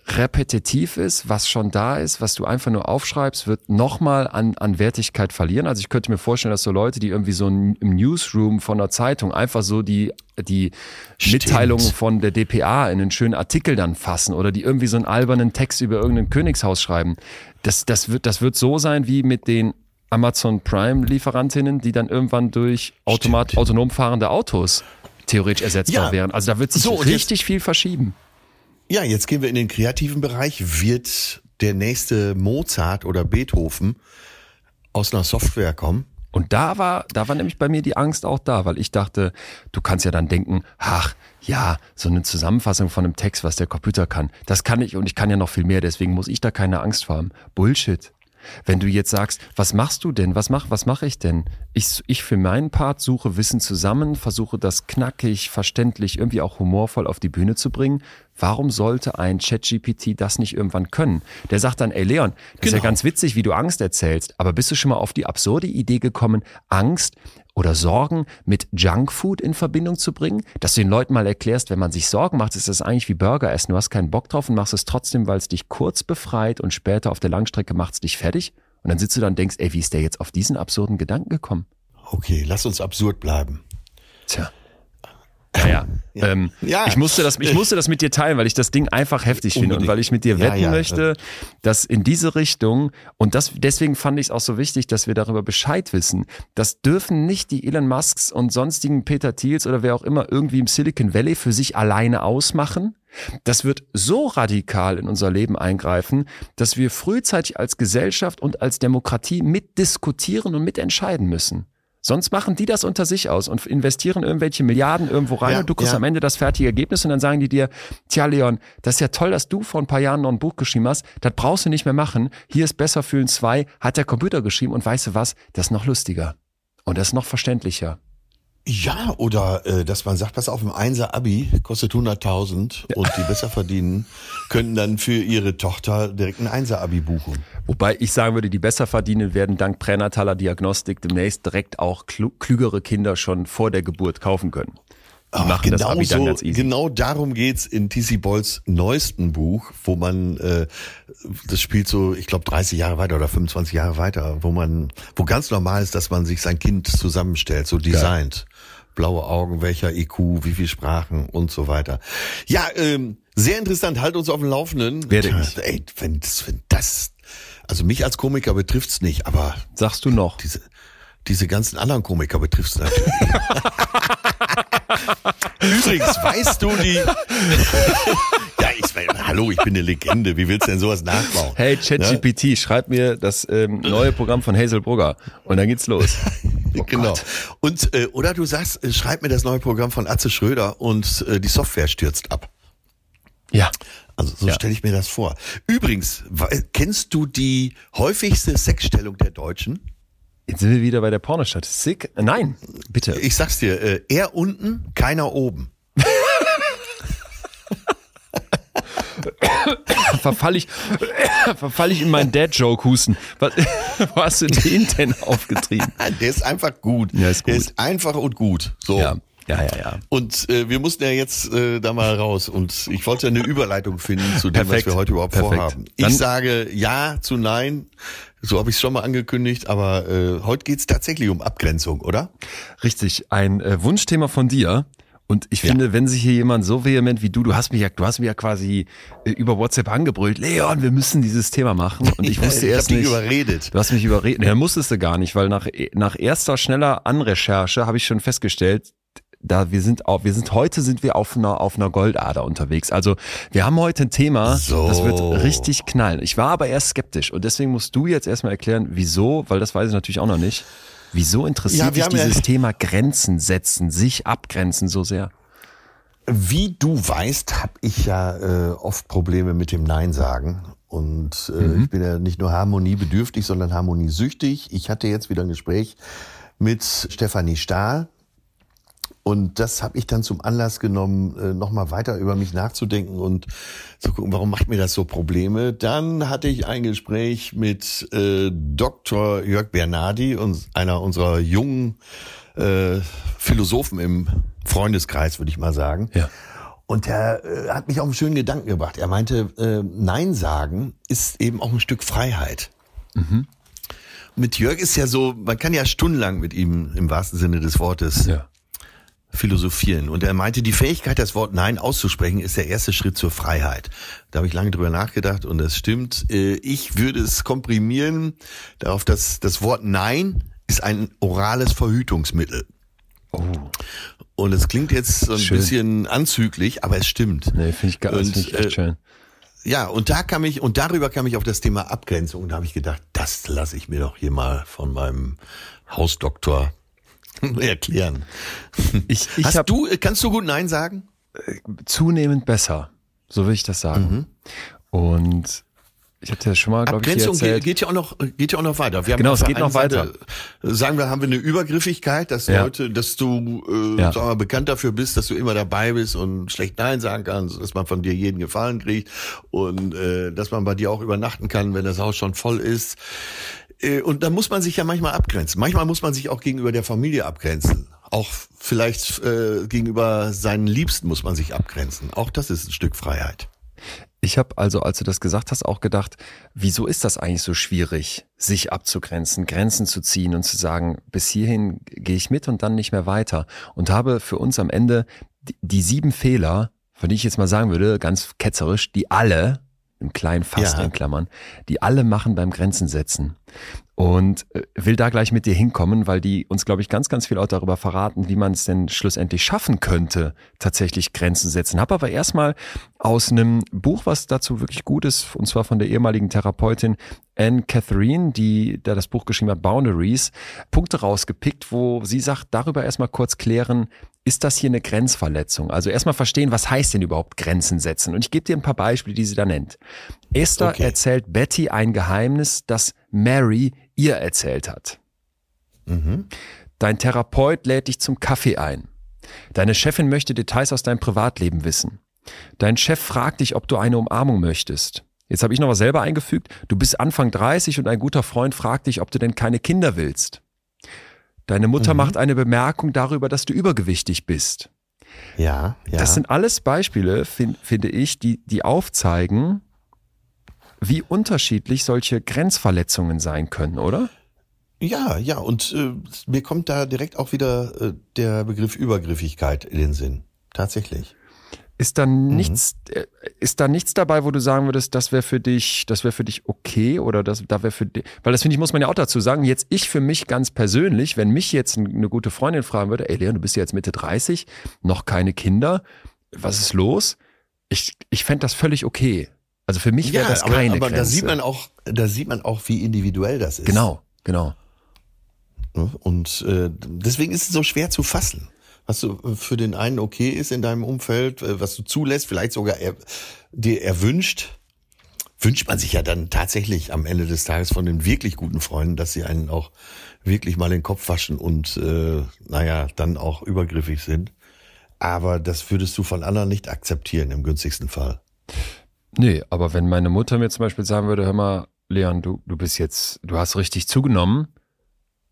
[SPEAKER 1] repetitiv ist, was schon da ist, was du einfach nur aufschreibst, wird nochmal an, an Wertigkeit verlieren. Also ich könnte mir vorstellen, dass so Leute, die irgendwie so im Newsroom von einer Zeitung einfach so die, die Mitteilungen von der DPA in einen schönen Artikel dann fassen oder die irgendwie so einen albernen Text über irgendein Königshaus schreiben. Das, das, wird, das wird so sein wie mit den Amazon Prime Lieferantinnen, die dann irgendwann durch automat, autonom fahrende Autos theoretisch ersetzbar ja. wären. Also da wird sich so, richtig viel verschieben.
[SPEAKER 2] Ja, jetzt gehen wir in den kreativen Bereich. Wird der nächste Mozart oder Beethoven aus einer Software kommen?
[SPEAKER 1] Und da war, da war nämlich bei mir die Angst auch da, weil ich dachte, du kannst ja dann denken, ach, ja, so eine Zusammenfassung von einem Text, was der Computer kann, das kann ich und ich kann ja noch viel mehr, deswegen muss ich da keine Angst vor haben. Bullshit. Wenn du jetzt sagst, was machst du denn? Was mach, was mache ich denn? Ich, ich für meinen Part suche Wissen zusammen, versuche das knackig, verständlich, irgendwie auch humorvoll auf die Bühne zu bringen. Warum sollte ein ChatGPT das nicht irgendwann können? Der sagt dann, ey Leon, das genau. ist ja genau. ganz witzig, wie du Angst erzählst, aber bist du schon mal auf die absurde Idee gekommen, Angst oder Sorgen mit Junkfood in Verbindung zu bringen, dass du den Leuten mal erklärst, wenn man sich Sorgen macht, ist das eigentlich wie Burger essen. Du hast keinen Bock drauf und machst es trotzdem, weil es dich kurz befreit und später auf der Langstrecke macht es dich fertig. Und dann sitzt du da und denkst, ey, wie ist der jetzt auf diesen absurden Gedanken gekommen?
[SPEAKER 2] Okay, lass uns absurd bleiben.
[SPEAKER 1] Tja. Naja, ja. Ähm, ja. Ich, musste das, ich musste das mit dir teilen, weil ich das Ding einfach heftig Unbedingt. finde und weil ich mit dir wetten ja, möchte, dass in diese Richtung, und das, deswegen fand ich es auch so wichtig, dass wir darüber Bescheid wissen, das dürfen nicht die Elon Musks und sonstigen Peter Thiels oder wer auch immer irgendwie im Silicon Valley für sich alleine ausmachen. Das wird so radikal in unser Leben eingreifen, dass wir frühzeitig als Gesellschaft und als Demokratie mitdiskutieren und mitentscheiden müssen. Sonst machen die das unter sich aus und investieren irgendwelche Milliarden irgendwo rein ja, und du kriegst ja. am Ende das fertige Ergebnis und dann sagen die dir, tja Leon, das ist ja toll, dass du vor ein paar Jahren noch ein Buch geschrieben hast, das brauchst du nicht mehr machen, hier ist besser fühlen zwei, hat der Computer geschrieben und weißt du was, das ist noch lustiger und das ist noch verständlicher.
[SPEAKER 2] Ja, oder äh, dass man sagt, pass auf, ein Einser Abi kostet 100.000 ja. und die besser verdienen, könnten dann für ihre Tochter direkt ein Einser Abi buchen.
[SPEAKER 1] Wobei ich sagen würde, die besser verdienen werden dank pränataler Diagnostik demnächst direkt auch klügere Kinder schon vor der Geburt kaufen können.
[SPEAKER 2] Machen genau das Abi dann so. Genau darum geht's in TC Boyles neuesten Buch, wo man äh, das spielt so, ich glaube 30 Jahre weiter oder 25 Jahre weiter, wo man, wo ganz normal ist, dass man sich sein Kind zusammenstellt, so designt. Blaue Augen, welcher IQ, wie viel Sprachen und so weiter. Ja, ähm, sehr interessant. Halt uns auf dem Laufenden.
[SPEAKER 1] Werde ich.
[SPEAKER 2] Ey, wenn, das- wenn das, also mich als Komiker betrifft's nicht, aber
[SPEAKER 1] Sagst du noch?
[SPEAKER 2] diese, diese ganzen anderen Komiker betrifft's natürlich. Übrigens, weißt du die, ja, ich meine, hallo, ich bin eine Legende. Wie willst du denn sowas nachbauen?
[SPEAKER 1] Hey ChatGPT, schreib mir das ähm, neue Programm von Hazel Brugger und dann geht's los. Oh
[SPEAKER 2] genau.
[SPEAKER 1] Gott.
[SPEAKER 2] Und äh, oder du sagst, äh, schreib mir das neue Programm von Atze Schröder und äh, die Software stürzt ab.
[SPEAKER 1] Ja.
[SPEAKER 2] Also so
[SPEAKER 1] Ja.
[SPEAKER 2] stelle ich mir das vor. Übrigens, kennst du die häufigste Sexstellung der Deutschen?
[SPEAKER 1] Jetzt sind wir wieder bei der Pornostatistik. Äh, Nein, bitte.
[SPEAKER 2] Ich sag's dir, äh, er unten, keiner oben.
[SPEAKER 1] verfall ich, verfall ich in meinen Dad-Joke-Husten. Was, wo hast du den denn aufgetrieben?
[SPEAKER 2] Der ist einfach gut.
[SPEAKER 1] Ja, ist
[SPEAKER 2] Der
[SPEAKER 1] gut.
[SPEAKER 2] ist einfach und gut. So.
[SPEAKER 1] Ja, ja, ja, ja.
[SPEAKER 2] Und äh, wir mussten ja jetzt äh, da mal raus und ich wollte eine Überleitung finden zu dem,
[SPEAKER 1] Perfekt.
[SPEAKER 2] was wir heute überhaupt
[SPEAKER 1] Perfekt.
[SPEAKER 2] vorhaben. Ich
[SPEAKER 1] Dann-
[SPEAKER 2] sage ja zu nein, so habe ich es schon mal angekündigt, aber äh, heute geht's tatsächlich um Abgrenzung, oder?
[SPEAKER 1] Richtig, ein äh, Wunschthema von dir. Und ich finde, wenn sich hier jemand so vehement wie du, du hast mich ja, du hast mich ja quasi äh, über WhatsApp angebrüllt, Leon, wir müssen dieses Thema machen. Und ich wusste
[SPEAKER 2] ich
[SPEAKER 1] erst
[SPEAKER 2] hab dich
[SPEAKER 1] nicht.
[SPEAKER 2] überredet.
[SPEAKER 1] Du hast mich überredet. Ja, musstest du gar nicht, weil nach, nach erster schneller Anrecherche habe ich schon festgestellt, da wir sind auf, wir sind heute sind wir auf einer auf einer Goldader unterwegs. Also wir haben heute ein Thema,
[SPEAKER 2] So.
[SPEAKER 1] das wird richtig knallen. Ich war aber erst skeptisch und deswegen musst du jetzt erstmal erklären, wieso, weil das weiß ich natürlich auch noch nicht. Wieso interessiert
[SPEAKER 2] Ja, wir
[SPEAKER 1] dich
[SPEAKER 2] haben ja-
[SPEAKER 1] dieses Thema Grenzen setzen, sich abgrenzen so sehr?
[SPEAKER 2] Wie du weißt, habe ich ja äh, oft Probleme mit dem Nein sagen. Und äh, ich bin ja nicht nur harmoniebedürftig, sondern harmoniesüchtig. Ich hatte jetzt wieder ein Gespräch mit Stefanie Stahl. Und das habe ich dann zum Anlass genommen, äh, nochmal weiter über mich nachzudenken und zu gucken, warum macht mir das so Probleme. Dann hatte ich ein Gespräch mit äh, Dr. Jörg Bernardi, uns, einer unserer jungen äh, Philosophen im Freundeskreis, würde ich mal sagen.
[SPEAKER 1] Ja.
[SPEAKER 2] Und er äh, hat mich auf einen schönen Gedanken gebracht. Er meinte, äh, Nein sagen ist eben auch ein Stück Freiheit. Mit Jörg ist ja so, man kann ja stundenlang mit ihm im wahrsten Sinne des Wortes
[SPEAKER 1] Ja.
[SPEAKER 2] Philosophieren. Und er meinte, die Fähigkeit, das Wort Nein auszusprechen, ist der erste Schritt zur Freiheit. Da habe ich lange drüber nachgedacht und das stimmt. Äh, Ich würde es komprimieren darauf, dass das Wort Nein ist ein orales Verhütungsmittel.
[SPEAKER 1] Oh.
[SPEAKER 2] Und es klingt jetzt so ein
[SPEAKER 1] Schön.
[SPEAKER 2] bisschen anzüglich, aber es stimmt.
[SPEAKER 1] Nee, finde ich, das
[SPEAKER 2] Und,
[SPEAKER 1] echt
[SPEAKER 2] äh,
[SPEAKER 1] schön.
[SPEAKER 2] Ja, und da kam ich, und darüber kam ich auf das Thema Abgrenzung. Und da habe ich gedacht, das lasse ich mir doch hier mal von meinem Hausdoktor erklären.
[SPEAKER 1] Ich, ich
[SPEAKER 2] Hast
[SPEAKER 1] habe
[SPEAKER 2] du, kannst du gut Nein sagen?
[SPEAKER 1] zunehmend besser, so will ich das sagen. Und ich hatte ja schon mal, glaube ich, hier
[SPEAKER 2] Mhm. Abgrenzung geht,
[SPEAKER 1] erzählt.
[SPEAKER 2] geht ja auch noch, geht ja auch noch weiter. Wir haben
[SPEAKER 1] Genau, es geht noch weiter.
[SPEAKER 2] Seite, Sagen wir, haben wir eine Übergriffigkeit, dass
[SPEAKER 1] Ja.
[SPEAKER 2] Leute, dass du äh,
[SPEAKER 1] Ja.
[SPEAKER 2] wir, bekannt dafür bist, dass du immer dabei bist und schlecht Nein sagen kannst, dass man von dir jeden Gefallen kriegt und äh, dass man bei dir auch übernachten kann, wenn das Haus schon voll ist. Äh, Und da muss man sich ja manchmal abgrenzen. Manchmal muss man sich auch gegenüber der Familie abgrenzen. Auch vielleicht äh, gegenüber seinen Liebsten muss man sich abgrenzen. Auch das ist ein Stück Freiheit.
[SPEAKER 1] Ich habe also, als du das gesagt hast, auch gedacht, wieso ist das eigentlich so schwierig, sich abzugrenzen, Grenzen zu ziehen und zu sagen, bis hierhin gehe ich mit und dann nicht mehr weiter. Und habe für uns am Ende die, die sieben Fehler, von denen ich jetzt mal sagen würde, ganz ketzerisch, die alle, im kleinen Fass
[SPEAKER 2] Ja.
[SPEAKER 1] in Klammern, die alle machen beim Grenzen setzen. Und äh, will da gleich mit dir hinkommen, weil die uns, glaube ich, ganz, ganz viel auch darüber verraten, wie man es denn schlussendlich schaffen könnte, tatsächlich Grenzen setzen. Hab aber erstmal aus einem Buch, was dazu wirklich gut ist, und zwar von der ehemaligen Therapeutin Anne Catherine, die da das Buch geschrieben hat, Boundaries, Punkte rausgepickt, wo sie sagt, darüber erstmal kurz klären, ist das hier eine Grenzverletzung? Also erstmal verstehen, was heißt denn überhaupt Grenzen setzen? Und ich gebe dir ein paar Beispiele, die sie da nennt. Esther
[SPEAKER 2] Okay.
[SPEAKER 1] erzählt Betty ein Geheimnis, das Mary ihr erzählt hat. Dein Therapeut lädt dich zum Kaffee ein. Deine Chefin möchte Details aus deinem Privatleben wissen. Dein Chef fragt dich, ob du eine Umarmung möchtest. Jetzt habe ich noch was selber eingefügt. Du bist Anfang 30 und ein guter Freund fragt dich, ob du denn keine Kinder willst. Deine Mutter macht eine Bemerkung darüber, dass du übergewichtig bist.
[SPEAKER 2] Ja, ja.
[SPEAKER 1] Das sind alles Beispiele, fin finde ich, die, die aufzeigen, wie unterschiedlich solche Grenzverletzungen sein können, oder?
[SPEAKER 2] Ja, ja, und äh, mir kommt da direkt auch wieder äh, der Begriff Übergriffigkeit in den Sinn. Tatsächlich.
[SPEAKER 1] Ist da nichts, äh, ist da nichts dabei, wo du sagen würdest, das wäre für dich, das wäre für dich okay oder das, da wäre für dich, weil das finde ich, muss man ja auch dazu sagen, jetzt ich für mich ganz persönlich, wenn mich jetzt eine gute Freundin fragen würde, ey Leon, du bist ja jetzt Mitte 30, noch keine Kinder, was ist los? Ich, ich fände das völlig okay. Also für mich wäre das
[SPEAKER 2] aber,
[SPEAKER 1] keine
[SPEAKER 2] aber
[SPEAKER 1] Grenze.
[SPEAKER 2] da sieht man auch, da sieht man auch, wie individuell das ist.
[SPEAKER 1] Genau, genau.
[SPEAKER 2] Ne? Und äh, deswegen ist es so schwer zu fassen. Was so für den einen okay ist in deinem Umfeld, äh, was du zulässt, vielleicht sogar er, dir erwünscht, wünscht man sich ja dann tatsächlich am Ende des Tages von den wirklich guten Freunden, dass sie einen auch wirklich mal den Kopf waschen und äh, naja, dann auch übergriffig sind. Aber das würdest du von anderen nicht akzeptieren im günstigsten Fall.
[SPEAKER 1] Nee, aber wenn meine Mutter mir zum Beispiel sagen würde, hör mal, Leon, du, du bist jetzt, du hast richtig zugenommen,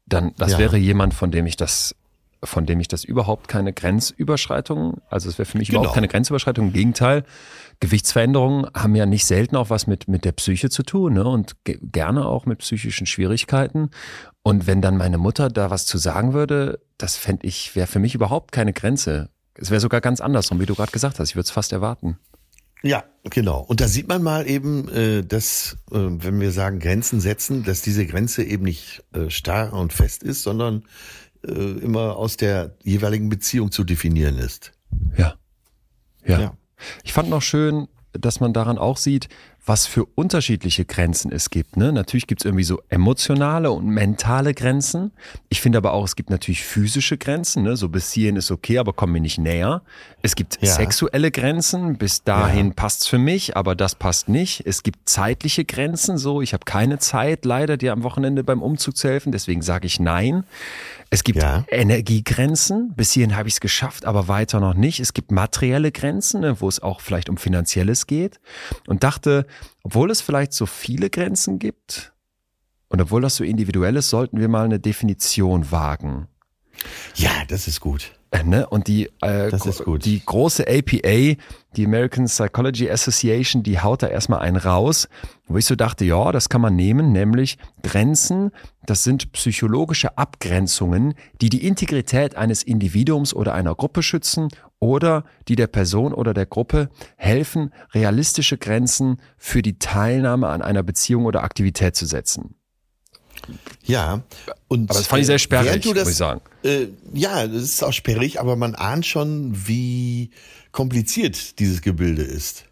[SPEAKER 1] dann, das
[SPEAKER 2] Ja.
[SPEAKER 1] wäre jemand, von dem ich das, von dem ich das überhaupt keine Grenzüberschreitung, also es wäre für mich
[SPEAKER 2] Genau.
[SPEAKER 1] überhaupt keine Grenzüberschreitung. Im Gegenteil, Gewichtsveränderungen haben ja nicht selten auch was mit, mit der Psyche zu tun, ne? Und ge gerne auch mit psychischen Schwierigkeiten. Und wenn dann meine Mutter da was zu sagen würde, das fände ich, wäre für mich überhaupt keine Grenze. Es wäre sogar ganz andersrum, wie du gerade gesagt hast. Ich würde es fast erwarten.
[SPEAKER 2] Ja, genau. Und da sieht man mal eben, äh, dass, äh, wenn wir sagen Grenzen setzen, dass diese Grenze eben nicht äh, starr und fest ist, sondern äh, immer aus der jeweiligen Beziehung zu definieren ist.
[SPEAKER 1] Ja. ja.
[SPEAKER 2] Ja.
[SPEAKER 1] Ich fand noch schön, dass man daran auch sieht, was für unterschiedliche Grenzen es gibt. Ne? Natürlich gibt es irgendwie so emotionale und mentale Grenzen. Ich finde aber auch, es gibt natürlich physische Grenzen. Ne? So bis hierhin ist okay, aber komm mir nicht näher. Es gibt
[SPEAKER 2] Ja.
[SPEAKER 1] sexuelle Grenzen. Bis dahin passt's für mich, aber das passt nicht. Es gibt zeitliche Grenzen. So, ich habe keine Zeit, leider dir am Wochenende beim Umzug zu helfen. Deswegen sage ich nein. Es gibt
[SPEAKER 2] Ja.
[SPEAKER 1] Energiegrenzen. Bis hierhin habe ich es geschafft, aber weiter noch nicht. Es gibt materielle Grenzen, ne, wo es auch vielleicht um Finanzielles geht. Und dachte, obwohl es vielleicht so viele Grenzen gibt und obwohl das so individuell ist, sollten wir mal eine Definition wagen.
[SPEAKER 2] Ja, das ist gut.
[SPEAKER 1] Äh, Ne? Und die, äh,
[SPEAKER 2] Das ist gut.
[SPEAKER 1] die große APA, die American Psychology Association, die haut da erstmal einen raus, wo ich so dachte, ja, das kann man nehmen, nämlich Grenzen, das sind psychologische Abgrenzungen, die die Integrität eines Individuums oder einer Gruppe schützen oder die der Person oder der Gruppe helfen, realistische Grenzen für die Teilnahme an einer Beziehung oder Aktivität zu setzen.
[SPEAKER 2] Ja. Und,
[SPEAKER 1] Aber das fand ich sehr
[SPEAKER 2] äh,
[SPEAKER 1] sperrig,
[SPEAKER 2] das,
[SPEAKER 1] muss ich sagen.
[SPEAKER 2] Äh, ja, das ist auch sperrig, aber man ahnt schon, wie kompliziert dieses Gebilde ist.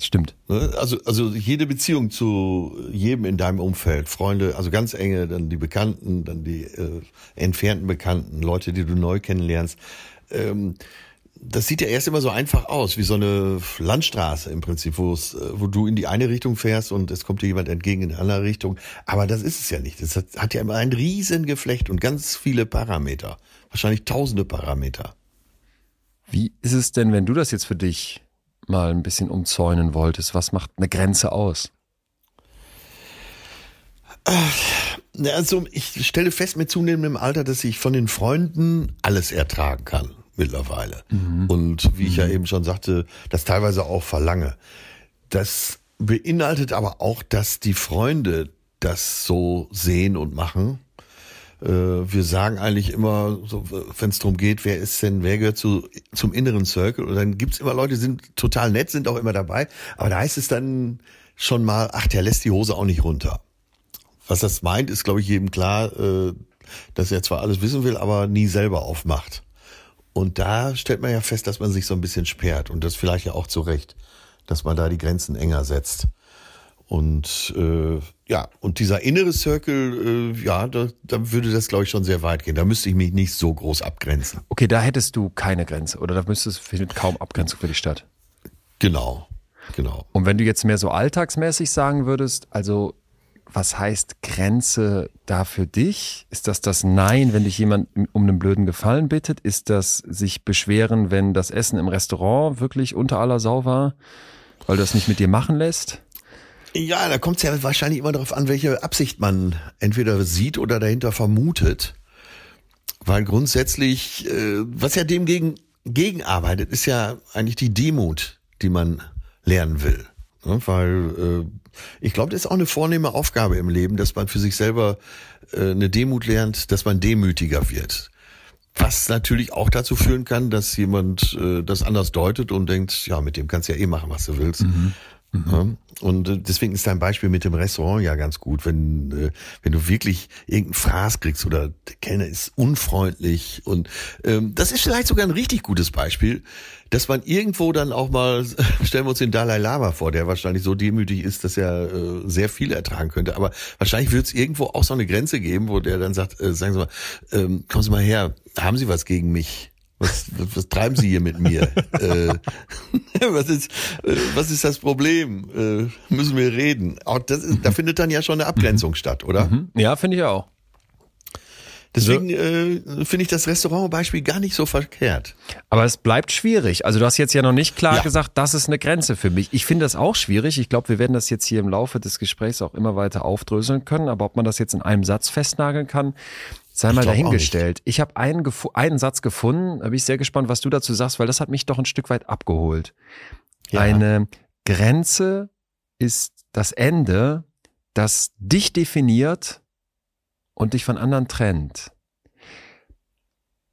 [SPEAKER 1] Stimmt.
[SPEAKER 2] Ne? Also, also jede Beziehung zu jedem in deinem Umfeld, Freunde, also ganz enge, dann die Bekannten, dann die äh, entfernten Bekannten, Leute, die du neu kennenlernst. Ähm, das sieht ja erst immer so einfach aus, wie so eine Landstraße im Prinzip, wo es, äh, wo du in die eine Richtung fährst und es kommt dir jemand entgegen in die andere Richtung. Aber das ist es ja nicht. Das hat, hat ja immer ein riesen Geflecht und ganz viele Parameter. Wahrscheinlich tausende Parameter.
[SPEAKER 1] Wie ist es denn, wenn du das jetzt für dich mal ein bisschen umzäunen wolltest? Was macht eine Grenze aus?
[SPEAKER 2] Also ich stelle fest mit zunehmendem Alter, dass ich von den Freunden alles ertragen kann mittlerweile. Und wie ich ja eben schon sagte, das teilweise auch verlange. Das beinhaltet aber auch, dass die Freunde das so sehen und machen. Äh, Wir sagen eigentlich immer, wenn es darum geht, wer ist denn, wer gehört zu, zum inneren Circle? Und dann gibt's immer Leute, die sind total nett, sind auch immer dabei. Aber da heißt es dann schon mal, ach, der lässt die Hose auch nicht runter. Was das meint, ist, glaube ich, jedem klar, äh, dass er zwar alles wissen will, aber nie selber aufmacht. Und da stellt man ja fest, dass man sich so ein bisschen sperrt. Und das vielleicht ja auch zu Recht, dass man da die Grenzen enger setzt. Und äh, ja, und dieser innere Circle, äh, ja, da, da würde das, glaube ich, schon sehr weit gehen. Da müsste ich mich nicht so groß abgrenzen.
[SPEAKER 1] Okay, da hättest du keine Grenze oder da müsstest findet kaum Abgrenzung für die Stadt.
[SPEAKER 2] Genau, genau.
[SPEAKER 1] Und wenn du jetzt mehr so alltagsmäßig sagen würdest, also was heißt Grenze da für dich? Ist das das Nein, wenn dich jemand um einen blöden Gefallen bittet? Ist das sich beschweren, wenn das Essen im Restaurant wirklich unter aller Sau war, weil du das nicht mit dir machen lässt?
[SPEAKER 2] Ja, da kommt es ja wahrscheinlich immer darauf an, welche Absicht man entweder sieht oder dahinter vermutet. Weil grundsätzlich, äh, was ja dem gegen, gegenarbeitet, ist ja eigentlich die Demut, die man lernen will. Ne? Weil äh, ich glaube, das ist auch eine vornehme Aufgabe im Leben, dass man für sich selber äh, eine Demut lernt, dass man demütiger wird. Was natürlich auch dazu führen kann, dass jemand äh, das anders deutet und denkt, ja, mit dem kannst du ja eh machen, was du willst. Mhm. Mhm. Und äh, deswegen ist dein Beispiel mit dem Restaurant ja ganz gut, wenn äh, wenn du wirklich irgendeinen Fraß kriegst oder der Kellner ist unfreundlich und ähm, das ist vielleicht sogar ein richtig gutes Beispiel, dass man irgendwo dann auch mal stellen wir uns den Dalai Lama vor, der wahrscheinlich so demütig ist, dass er äh, sehr viel ertragen könnte, aber wahrscheinlich wird es irgendwo auch so eine Grenze geben, wo der dann sagt, äh, sagen Sie mal, ähm, kommen Sie mal her, haben Sie was gegen mich? Was, was, treiben Sie hier mit mir? äh, was, ist, äh, was ist das Problem? Äh, müssen wir reden? Auch das ist, da findet dann ja schon eine Abgrenzung mhm. statt, oder? Mhm.
[SPEAKER 1] Ja, finde ich auch.
[SPEAKER 2] Deswegen äh, finde ich das Restaurantbeispiel gar nicht so verkehrt.
[SPEAKER 1] Aber es bleibt schwierig. Also du hast jetzt ja noch nicht klar ja. gesagt, das ist eine Grenze für mich. Ich finde das auch schwierig. Ich glaube, wir werden das jetzt hier im Laufe des Gesprächs auch immer weiter aufdröseln können. Aber ob man das jetzt in einem Satz festnageln kann, Sei mal dahingestellt. Ich habe einen, einen Satz gefunden, da bin ich sehr gespannt, was du dazu sagst, weil das hat mich doch ein Stück weit abgeholt. Ja. Eine Grenze ist das Ende, das dich definiert und dich von anderen trennt.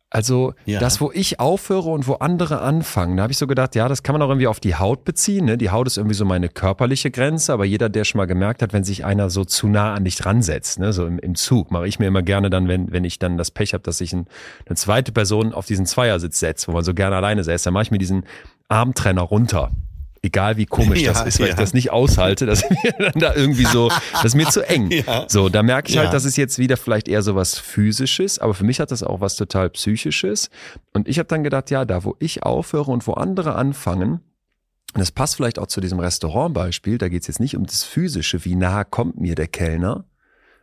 [SPEAKER 1] Also ja. das, wo ich aufhöre und wo andere anfangen, da habe ich so gedacht, ja, das kann man auch irgendwie auf die Haut beziehen. Ne? Die Haut ist irgendwie so meine körperliche Grenze, aber jeder, der schon mal gemerkt hat, wenn sich einer so zu nah an dich ransetzt, ne? so im, im Zug, mache ich mir immer gerne dann, wenn, wenn ich dann das Pech habe, dass sich ein, eine zweite Person auf diesen Zweiersitz setzt, wo man so gerne alleine sitzt, dann mache ich mir diesen Armtrenner runter egal wie komisch ja, das ist, weil ja. ich das nicht aushalte, dass mir dann da irgendwie so, das ist mir zu eng. Ja. So, da merke ich halt, das ist jetzt wieder vielleicht eher so was physisches, aber für mich hat das auch was total psychisches. Und ich habe dann gedacht, ja, da wo ich aufhöre und wo andere anfangen, und das passt vielleicht auch zu diesem Restaurantbeispiel, da geht es jetzt nicht um das Physische, wie nah kommt mir der Kellner,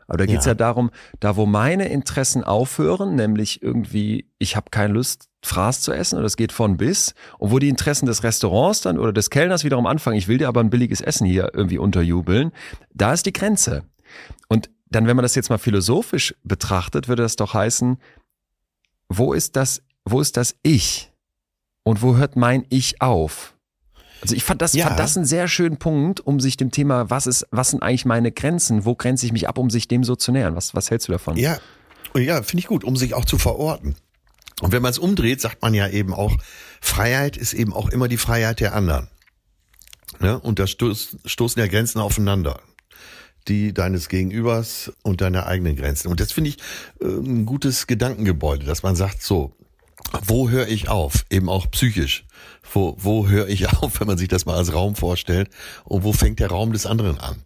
[SPEAKER 1] aber da geht es ja. ja darum, da wo meine Interessen aufhören, nämlich irgendwie, ich habe keine Lust, Fraß zu essen oder es geht von bis, und wo die Interessen des Restaurants dann oder des Kellners wiederum anfangen, ich will dir aber ein billiges Essen hier irgendwie unterjubeln, da ist die Grenze. Und dann, wenn man das jetzt mal philosophisch betrachtet, würde das doch heißen, wo ist das, wo ist das Ich? Und wo hört mein Ich auf? Also ich fand das, ja. fand das einen sehr schönen Punkt, um sich dem Thema, was ist, was sind eigentlich meine Grenzen, wo grenze ich mich ab, um sich dem so zu nähern? Was, was hältst du davon?
[SPEAKER 2] Ja, ja, finde ich gut, um sich auch zu verorten. Und wenn man es umdreht, sagt man ja eben auch, Freiheit ist eben auch immer die Freiheit der anderen. Ne? Und da stoß, stoßen ja Grenzen aufeinander. Die deines Gegenübers und deine eigenen Grenzen. Und das finde ich äh, ein gutes Gedankengebäude, dass man sagt, so, wo höre ich auf? Eben auch psychisch. Wo, wo höre ich auf, wenn man sich das mal als Raum vorstellt? Und wo fängt der Raum des anderen an?